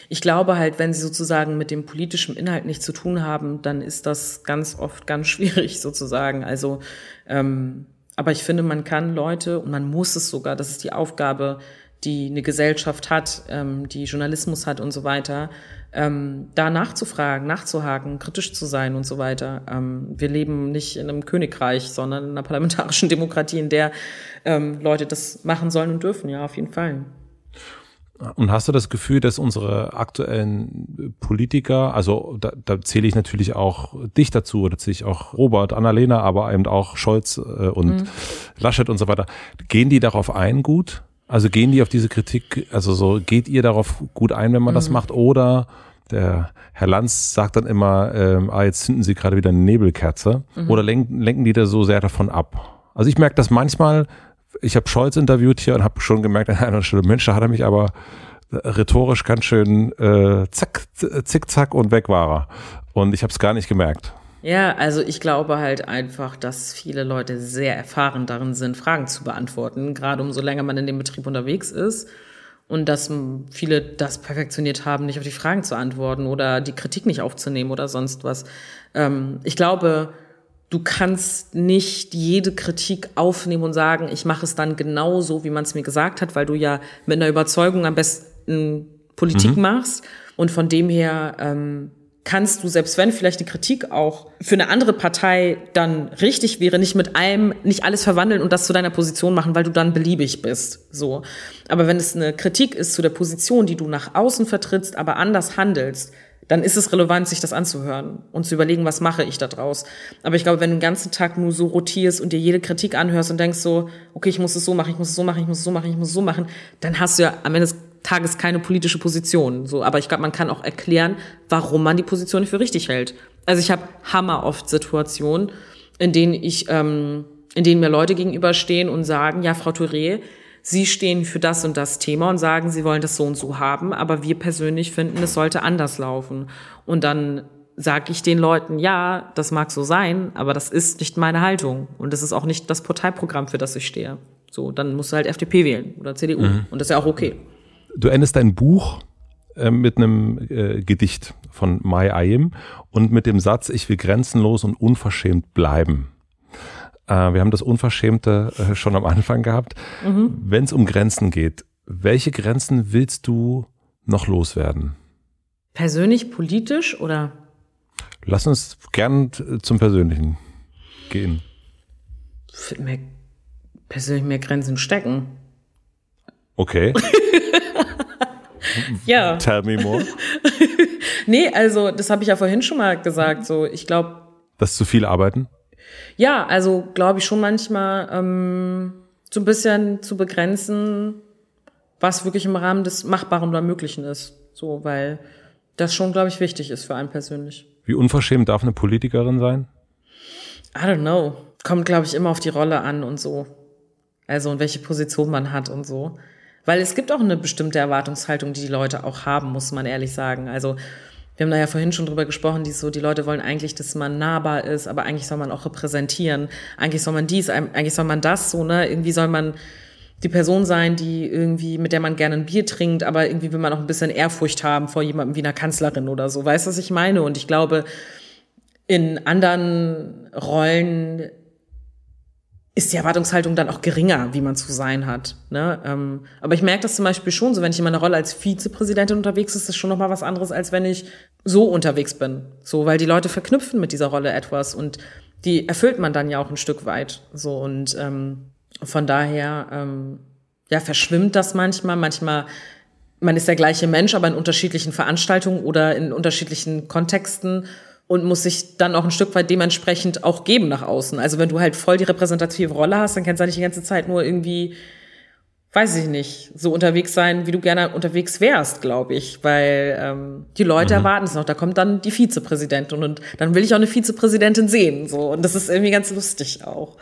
Ich glaube halt, wenn sie sozusagen mit dem politischen Inhalt nichts zu tun haben, dann ist das ganz oft ganz schwierig sozusagen. Also, ähm, aber ich finde, man kann Leute und man muss es sogar, das ist die Aufgabe, die eine Gesellschaft hat, ähm, die Journalismus hat und so weiter, ähm, da nachzufragen, nachzuhaken, kritisch zu sein und so weiter. Ähm, wir leben nicht in einem Königreich, sondern in einer parlamentarischen Demokratie, in der ähm, Leute das machen sollen und dürfen, ja, auf jeden Fall. Und hast du das Gefühl, dass unsere aktuellen Politiker, also da, da zähle ich natürlich auch dich dazu, da zähle ich auch Robert, Annalena, aber eben auch Scholz äh, und mhm. Laschet und so weiter, gehen die darauf ein gut? Also gehen die auf diese Kritik, also so geht ihr darauf gut ein, wenn man mhm. das macht? Oder der Herr Lanz sagt dann immer, ähm, ah, jetzt zünden sie gerade wieder eine Nebelkerze. Mhm. Oder lenken, lenken die da so sehr davon ab? Also ich merke das manchmal, ich habe Scholz interviewt hier und habe schon gemerkt an einer Stelle, Mensch, da hat er mich aber rhetorisch ganz schön äh, zack, zick, und weg war er. Und ich habe es gar nicht gemerkt. Ja, also ich glaube halt einfach, dass viele Leute sehr erfahren darin sind, Fragen zu beantworten, gerade umso länger man in dem Betrieb unterwegs ist. Und dass viele das perfektioniert haben, nicht auf die Fragen zu antworten oder die Kritik nicht aufzunehmen oder sonst was. Ähm, ich glaube, du kannst nicht jede Kritik aufnehmen und sagen, ich mache es dann genau so, wie man es mir gesagt hat, weil du ja mit einer Überzeugung am besten Politik mhm. machst. Und von dem her ähm, kannst du, selbst wenn vielleicht die Kritik auch für eine andere Partei dann richtig wäre, nicht mit allem, nicht alles verwandeln und das zu deiner Position machen, weil du dann beliebig bist. So. Aber wenn es eine Kritik ist zu der Position, die du nach außen vertrittst, aber anders handelst, dann ist es relevant, sich das anzuhören und zu überlegen, was mache ich da draus. Aber ich glaube, wenn du den ganzen Tag nur so rotierst und dir jede Kritik anhörst und denkst so, okay, ich muss es so machen, ich muss es so machen, ich muss es so machen, ich muss es so machen, dann hast du ja am Ende des Tages keine politische Position. So, aber ich glaube, man kann auch erklären, warum man die Position für richtig hält. Also ich habe hammer oft Situationen, in denen ich, ähm, in denen mir Leute gegenüberstehen und sagen, ja, Frau Touré, Sie stehen für das und das Thema und sagen, Sie wollen das so und so haben, aber wir persönlich finden, es sollte anders laufen. Und dann sage ich den Leuten, ja, das mag so sein, aber das ist nicht meine Haltung und das ist auch nicht das Parteiprogramm, für das ich stehe. So, dann musst du halt FDP wählen oder CDU mhm. und das ist ja auch okay. Du endest dein Buch äh, mit einem äh, Gedicht von Mai Ayim und mit dem Satz, ich will grenzenlos und unverschämt bleiben. Äh, wir haben das Unverschämte äh, schon am Anfang gehabt. Mhm. Wenn es um Grenzen geht, welche Grenzen willst du noch loswerden? Persönlich, politisch oder? Lass uns gern zum Persönlichen gehen. Mehr, persönlich mehr Grenzen stecken. Okay. ja. Tell me more. nee, also das habe ich ja vorhin schon mal gesagt. So, ich glaube. Das zu viel arbeiten? Ja, also glaube ich schon manchmal ähm, so ein bisschen zu begrenzen, was wirklich im Rahmen des Machbaren oder Möglichen ist. So, weil das schon, glaube ich, wichtig ist für einen persönlich. Wie unverschämt darf eine Politikerin sein? I don't know. Kommt, glaube ich, immer auf die Rolle an und so. Also, und welche Position man hat und so. Weil es gibt auch eine bestimmte Erwartungshaltung, die die Leute auch haben, muss man ehrlich sagen. Also, wir haben da ja vorhin schon drüber gesprochen, die so, die Leute wollen eigentlich, dass man nahbar ist, aber eigentlich soll man auch repräsentieren. Eigentlich soll man dies, eigentlich soll man das, so, ne? Irgendwie soll man die Person sein, die irgendwie, mit der man gerne ein Bier trinkt, aber irgendwie will man auch ein bisschen Ehrfurcht haben vor jemandem wie einer Kanzlerin oder so. Weißt du, was ich meine? Und ich glaube, in anderen Rollen ist die Erwartungshaltung dann auch geringer, wie man zu sein hat. Ne? Ähm, aber ich merke das zum Beispiel schon so, wenn ich in meiner Rolle als Vizepräsidentin unterwegs ist, ist das schon nochmal was anderes, als wenn ich so unterwegs bin. So, weil die Leute verknüpfen mit dieser Rolle etwas und die erfüllt man dann ja auch ein Stück weit. So und ähm, von daher ähm, ja verschwimmt das manchmal. Manchmal man ist der gleiche Mensch, aber in unterschiedlichen Veranstaltungen oder in unterschiedlichen Kontexten und muss sich dann auch ein Stück weit dementsprechend auch geben nach außen. Also wenn du halt voll die repräsentative Rolle hast, dann kannst du halt nicht die ganze Zeit nur irgendwie, weiß ich nicht, so unterwegs sein, wie du gerne unterwegs wärst, glaube ich. Weil ähm, die Leute mhm. erwarten es noch. Da kommt dann die Vizepräsidentin und dann will ich auch eine Vizepräsidentin sehen. So. Und das ist irgendwie ganz lustig auch.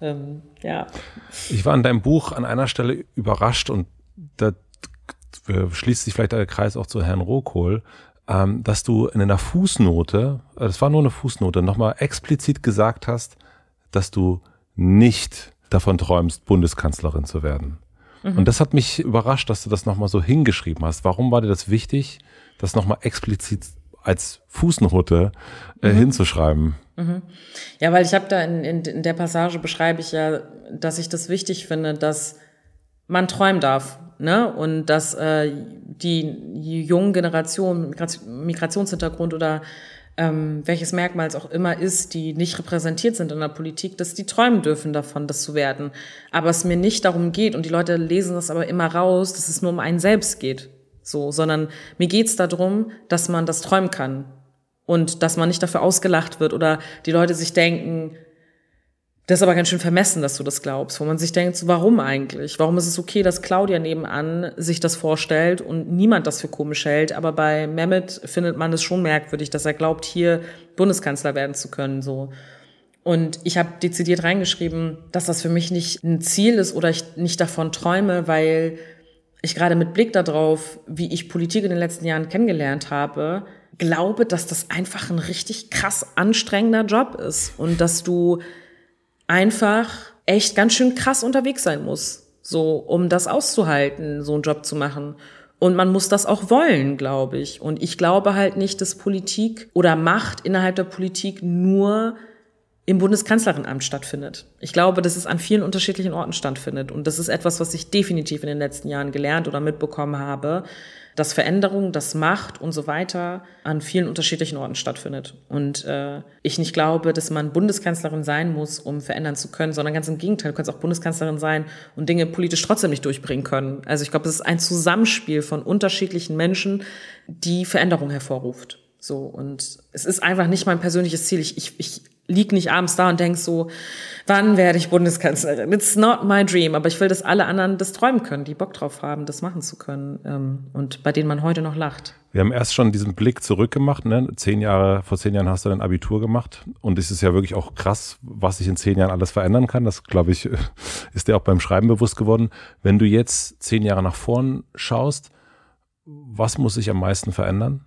Ähm, ja. Ich war in deinem Buch an einer Stelle überrascht und da schließt sich vielleicht der Kreis auch zu Herrn Rohkohl ähm, dass du in einer Fußnote, äh, das war nur eine Fußnote, nochmal explizit gesagt hast, dass du nicht davon träumst, Bundeskanzlerin zu werden. Mhm. Und das hat mich überrascht, dass du das nochmal so hingeschrieben hast. Warum war dir das wichtig, das nochmal explizit als Fußnote äh, mhm. hinzuschreiben? Mhm. Ja, weil ich habe da in, in, in der Passage beschreibe ich ja, dass ich das wichtig finde, dass man träumen darf ne? Und dass äh, die jungen Generationen, Migrationshintergrund oder ähm, welches Merkmal es auch immer ist, die nicht repräsentiert sind in der Politik, dass die träumen dürfen davon, das zu werden. Aber es mir nicht darum geht, und die Leute lesen das aber immer raus, dass es nur um einen selbst geht. So, sondern mir geht's darum, dass man das träumen kann. Und dass man nicht dafür ausgelacht wird oder die Leute sich denken, das ist aber ganz schön vermessen, dass du das glaubst, wo man sich denkt, so, warum eigentlich? Warum ist es okay, dass Claudia nebenan sich das vorstellt und niemand das für komisch hält? Aber bei Mehmet findet man es schon merkwürdig, dass er glaubt, hier Bundeskanzler werden zu können, so. Und ich habe dezidiert reingeschrieben, dass das für mich nicht ein Ziel ist oder ich nicht davon träume, weil ich gerade mit Blick darauf, wie ich Politik in den letzten Jahren kennengelernt habe, glaube, dass das einfach ein richtig krass anstrengender Job ist und dass du einfach echt ganz schön krass unterwegs sein muss, so um das auszuhalten, so einen Job zu machen. Und man muss das auch wollen, glaube ich. Und ich glaube halt nicht, dass Politik oder Macht innerhalb der Politik nur im Bundeskanzleramt stattfindet. Ich glaube, dass es an vielen unterschiedlichen Orten stattfindet. Und das ist etwas, was ich definitiv in den letzten Jahren gelernt oder mitbekommen habe, dass Veränderung, dass Macht und so weiter an vielen unterschiedlichen Orten stattfindet. Und äh, ich nicht glaube, dass man Bundeskanzlerin sein muss, um verändern zu können, sondern ganz im Gegenteil, du kannst auch Bundeskanzlerin sein und Dinge politisch trotzdem nicht durchbringen können. Also ich glaube, es ist ein Zusammenspiel von unterschiedlichen Menschen, die Veränderung hervorruft. So, und es ist einfach nicht mein persönliches Ziel. Ich, ich, ich lieg nicht abends da und denk so, wann werde ich Bundeskanzlerin? It's not my dream. Aber ich will, dass alle anderen das träumen können, die Bock drauf haben, das machen zu können ähm, und bei denen man heute noch lacht. Wir haben erst schon diesen Blick zurückgemacht. Ne? Zehn Jahre, vor zehn Jahren hast du dein Abitur gemacht und es ist ja wirklich auch krass, was sich in zehn Jahren alles verändern kann. Das, glaube ich, ist dir auch beim Schreiben bewusst geworden. Wenn du jetzt zehn Jahre nach vorn schaust, was muss sich am meisten verändern?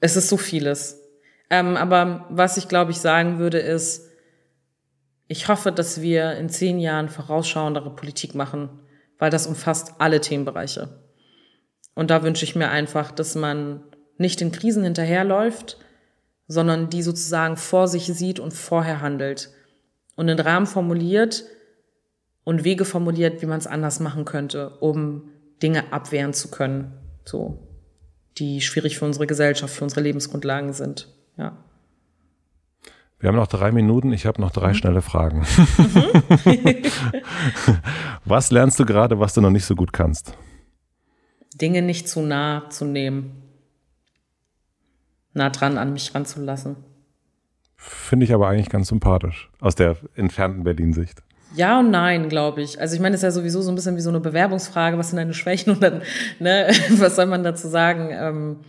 Es ist so vieles. Ähm, aber was ich, glaube ich, sagen würde, ist, ich hoffe, dass wir in zehn Jahren vorausschauendere Politik machen, weil das umfasst alle Themenbereiche. Und da wünsche ich mir einfach, dass man nicht den Krisen hinterherläuft, sondern die sozusagen vor sich sieht und vorher handelt und einen Rahmen formuliert und Wege formuliert, wie man es anders machen könnte, um Dinge abwehren zu können, so die schwierig für unsere Gesellschaft, für unsere Lebensgrundlagen sind. Ja. Wir haben noch drei Minuten. Ich habe noch drei mhm. schnelle Fragen. Mhm. was lernst du gerade, was du noch nicht so gut kannst? Dinge nicht zu nah zu nehmen. Nah dran an mich ranzulassen. Finde ich aber eigentlich ganz sympathisch. Aus der entfernten Berlin-Sicht. Ja und nein, glaube ich. Also ich meine, es ist ja sowieso so ein bisschen wie so eine Bewerbungsfrage, was sind deine Schwächen und dann, ne, was soll man dazu sagen? Ähm,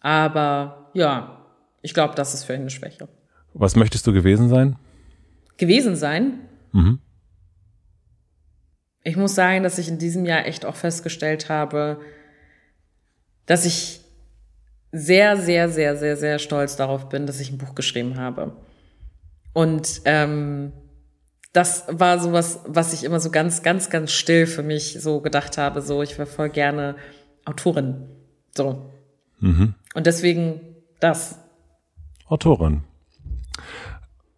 aber ja, ich glaube, das ist für ihn eine Schwäche. Was möchtest du gewesen sein? Gewesen sein? Mhm. Ich muss sagen, dass ich in diesem Jahr echt auch festgestellt habe, dass ich sehr, sehr, sehr, sehr, sehr stolz darauf bin, dass ich ein Buch geschrieben habe. Und ähm, das war sowas, was ich immer so ganz, ganz, ganz still für mich so gedacht habe. So, ich wäre voll gerne Autorin. So. Mhm. Und deswegen das. Autorin.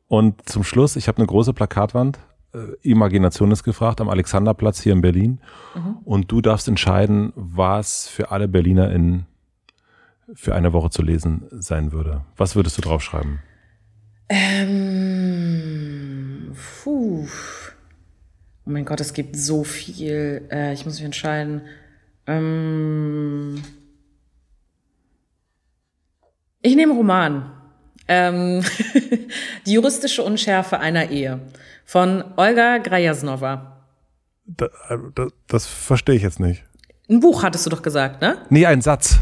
Und zum Schluss, ich habe eine große Plakatwand. Äh, Imagination ist gefragt am Alexanderplatz hier in Berlin. Mhm. Und du darfst entscheiden, was für alle BerlinerInnen für eine Woche zu lesen sein würde. Was würdest du draufschreiben? Ähm, puh. Oh mein Gott, es gibt so viel. Äh, ich muss mich entscheiden. Ähm, ich nehme Roman. Ähm, die juristische Unschärfe einer Ehe von Olga Grajasnova. Da, das, das verstehe ich jetzt nicht. Ein Buch hattest du doch gesagt, ne? Nee, ein Satz.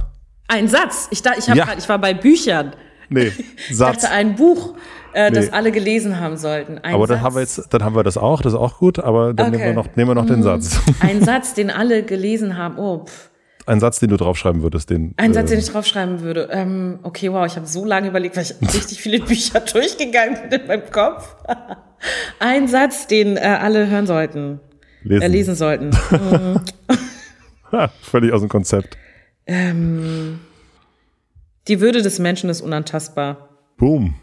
Ein Satz. Ich, da, ich, hab ja. grad, ich war bei Büchern. Nee, Satz. Ich dachte, ein Buch, äh, nee. das alle gelesen haben sollten. Ein aber dann haben wir jetzt, dann haben wir das auch, das ist auch gut, aber dann okay. nehmen wir noch, nehmen wir noch den mhm. Satz. Ein Satz, den alle gelesen haben. Oh, pff. Ein Satz, den du draufschreiben würdest, den. Ein Satz, den ähm, ich draufschreiben würde. Ähm, okay, wow, ich habe so lange überlegt, weil ich richtig viele Bücher durchgegangen bin in meinem Kopf. Ein Satz, den äh, alle hören sollten. Lesen, äh, lesen sollten. Völlig aus dem Konzept. Ähm, die Würde des Menschen ist unantastbar. Boom.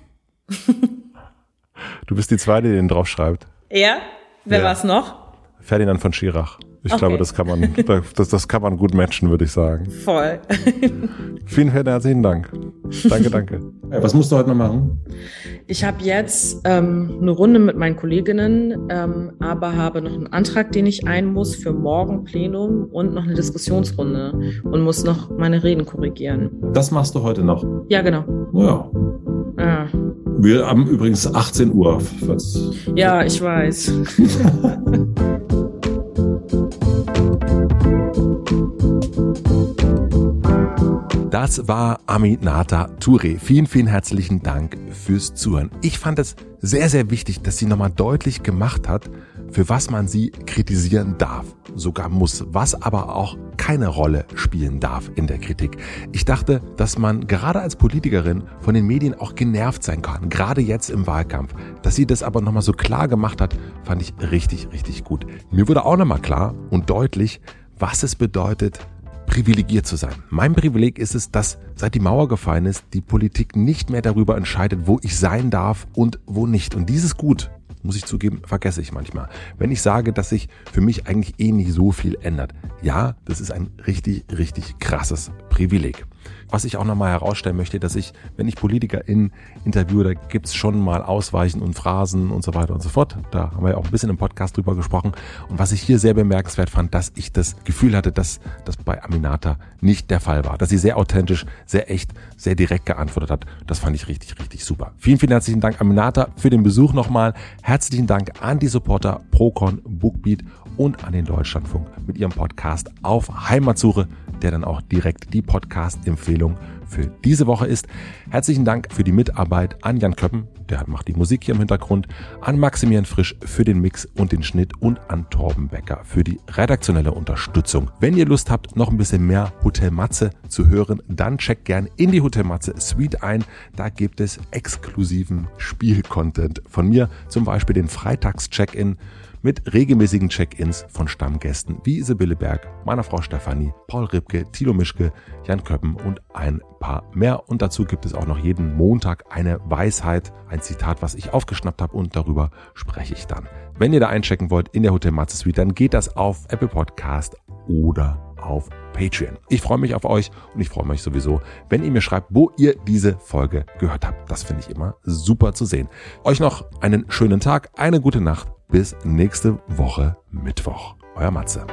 du bist die Zweite, die den draufschreibt. Ja? Wer ja. war's noch? Ferdinand von Schirach. Ich okay. glaube, das kann man, das, das kann man gut matchen, würde ich sagen. Voll. vielen, vielen herzlichen Dank. Danke, danke. Was musst du heute noch machen? Ich habe jetzt ähm, eine Runde mit meinen Kolleginnen, ähm, aber habe noch einen Antrag, den ich ein muss für morgen Plenum und noch eine Diskussionsrunde und muss noch meine Reden korrigieren. Das machst du heute noch? Ja, genau. Ja. Ah. Wir haben übrigens 18 Uhr. Ja, ich weiß. Das war Aminata Touré. Vielen, vielen herzlichen Dank fürs Zuhören. Ich fand es sehr, sehr wichtig, dass sie nochmal deutlich gemacht hat, für was man sie kritisieren darf, sogar muss, was aber auch keine Rolle spielen darf in der Kritik. Ich dachte, dass man gerade als Politikerin von den Medien auch genervt sein kann, gerade jetzt im Wahlkampf. Dass sie das aber nochmal so klar gemacht hat, fand ich richtig, richtig gut. Mir wurde auch nochmal klar und deutlich, was es bedeutet, privilegiert zu sein. Mein Privileg ist es, dass seit die Mauer gefallen ist, die Politik nicht mehr darüber entscheidet, wo ich sein darf und wo nicht. Und dieses Gut, muss ich zugeben, vergesse ich manchmal. Wenn ich sage, dass sich für mich eigentlich eh nicht so viel ändert. Ja, das ist ein richtig, richtig krasses Privileg. Was ich auch nochmal herausstellen möchte, dass ich, wenn ich PolitikerInnen interviewe, da gibt's schon mal Ausweichen und Phrasen und so weiter und so fort. Da haben wir ja auch ein bisschen im Podcast drüber gesprochen. Und was ich hier sehr bemerkenswert fand, dass ich das Gefühl hatte, dass das bei Aminata nicht der Fall war. Dass sie sehr authentisch, sehr echt, sehr direkt geantwortet hat. Das fand ich richtig, richtig super. Vielen, vielen herzlichen Dank, Aminata, für den Besuch nochmal. Herzlichen Dank an die Supporter Procon, Bookbeat und an den Deutschlandfunk mit ihrem Podcast auf Heimatsuche der dann auch direkt die Podcast-Empfehlung für diese Woche ist. Herzlichen Dank für die Mitarbeit an Jan Köppen, der macht die Musik hier im Hintergrund, an Maximilian Frisch für den Mix und den Schnitt und an Torben Becker für die redaktionelle Unterstützung. Wenn ihr Lust habt, noch ein bisschen mehr Hotel Matze zu hören, dann checkt gern in die Hotel Matze Suite ein. Da gibt es exklusiven Spielcontent von mir, zum Beispiel den Freitags-Check-In mit regelmäßigen Check-ins von Stammgästen wie Sibylle Berg, meiner Frau Stefanie, Paul Ribke, Thilo Mischke, Jan Köppen und ein paar mehr. Und dazu gibt es auch noch jeden Montag eine Weisheit, ein Zitat, was ich aufgeschnappt habe und darüber spreche ich dann. Wenn ihr da einchecken wollt in der Hotel Matze Suite, dann geht das auf Apple Podcast oder auf Patreon. Ich freue mich auf euch und ich freue mich sowieso, wenn ihr mir schreibt, wo ihr diese Folge gehört habt. Das finde ich immer super zu sehen. Euch noch einen schönen Tag, eine gute Nacht bis nächste Woche Mittwoch. Euer Matze.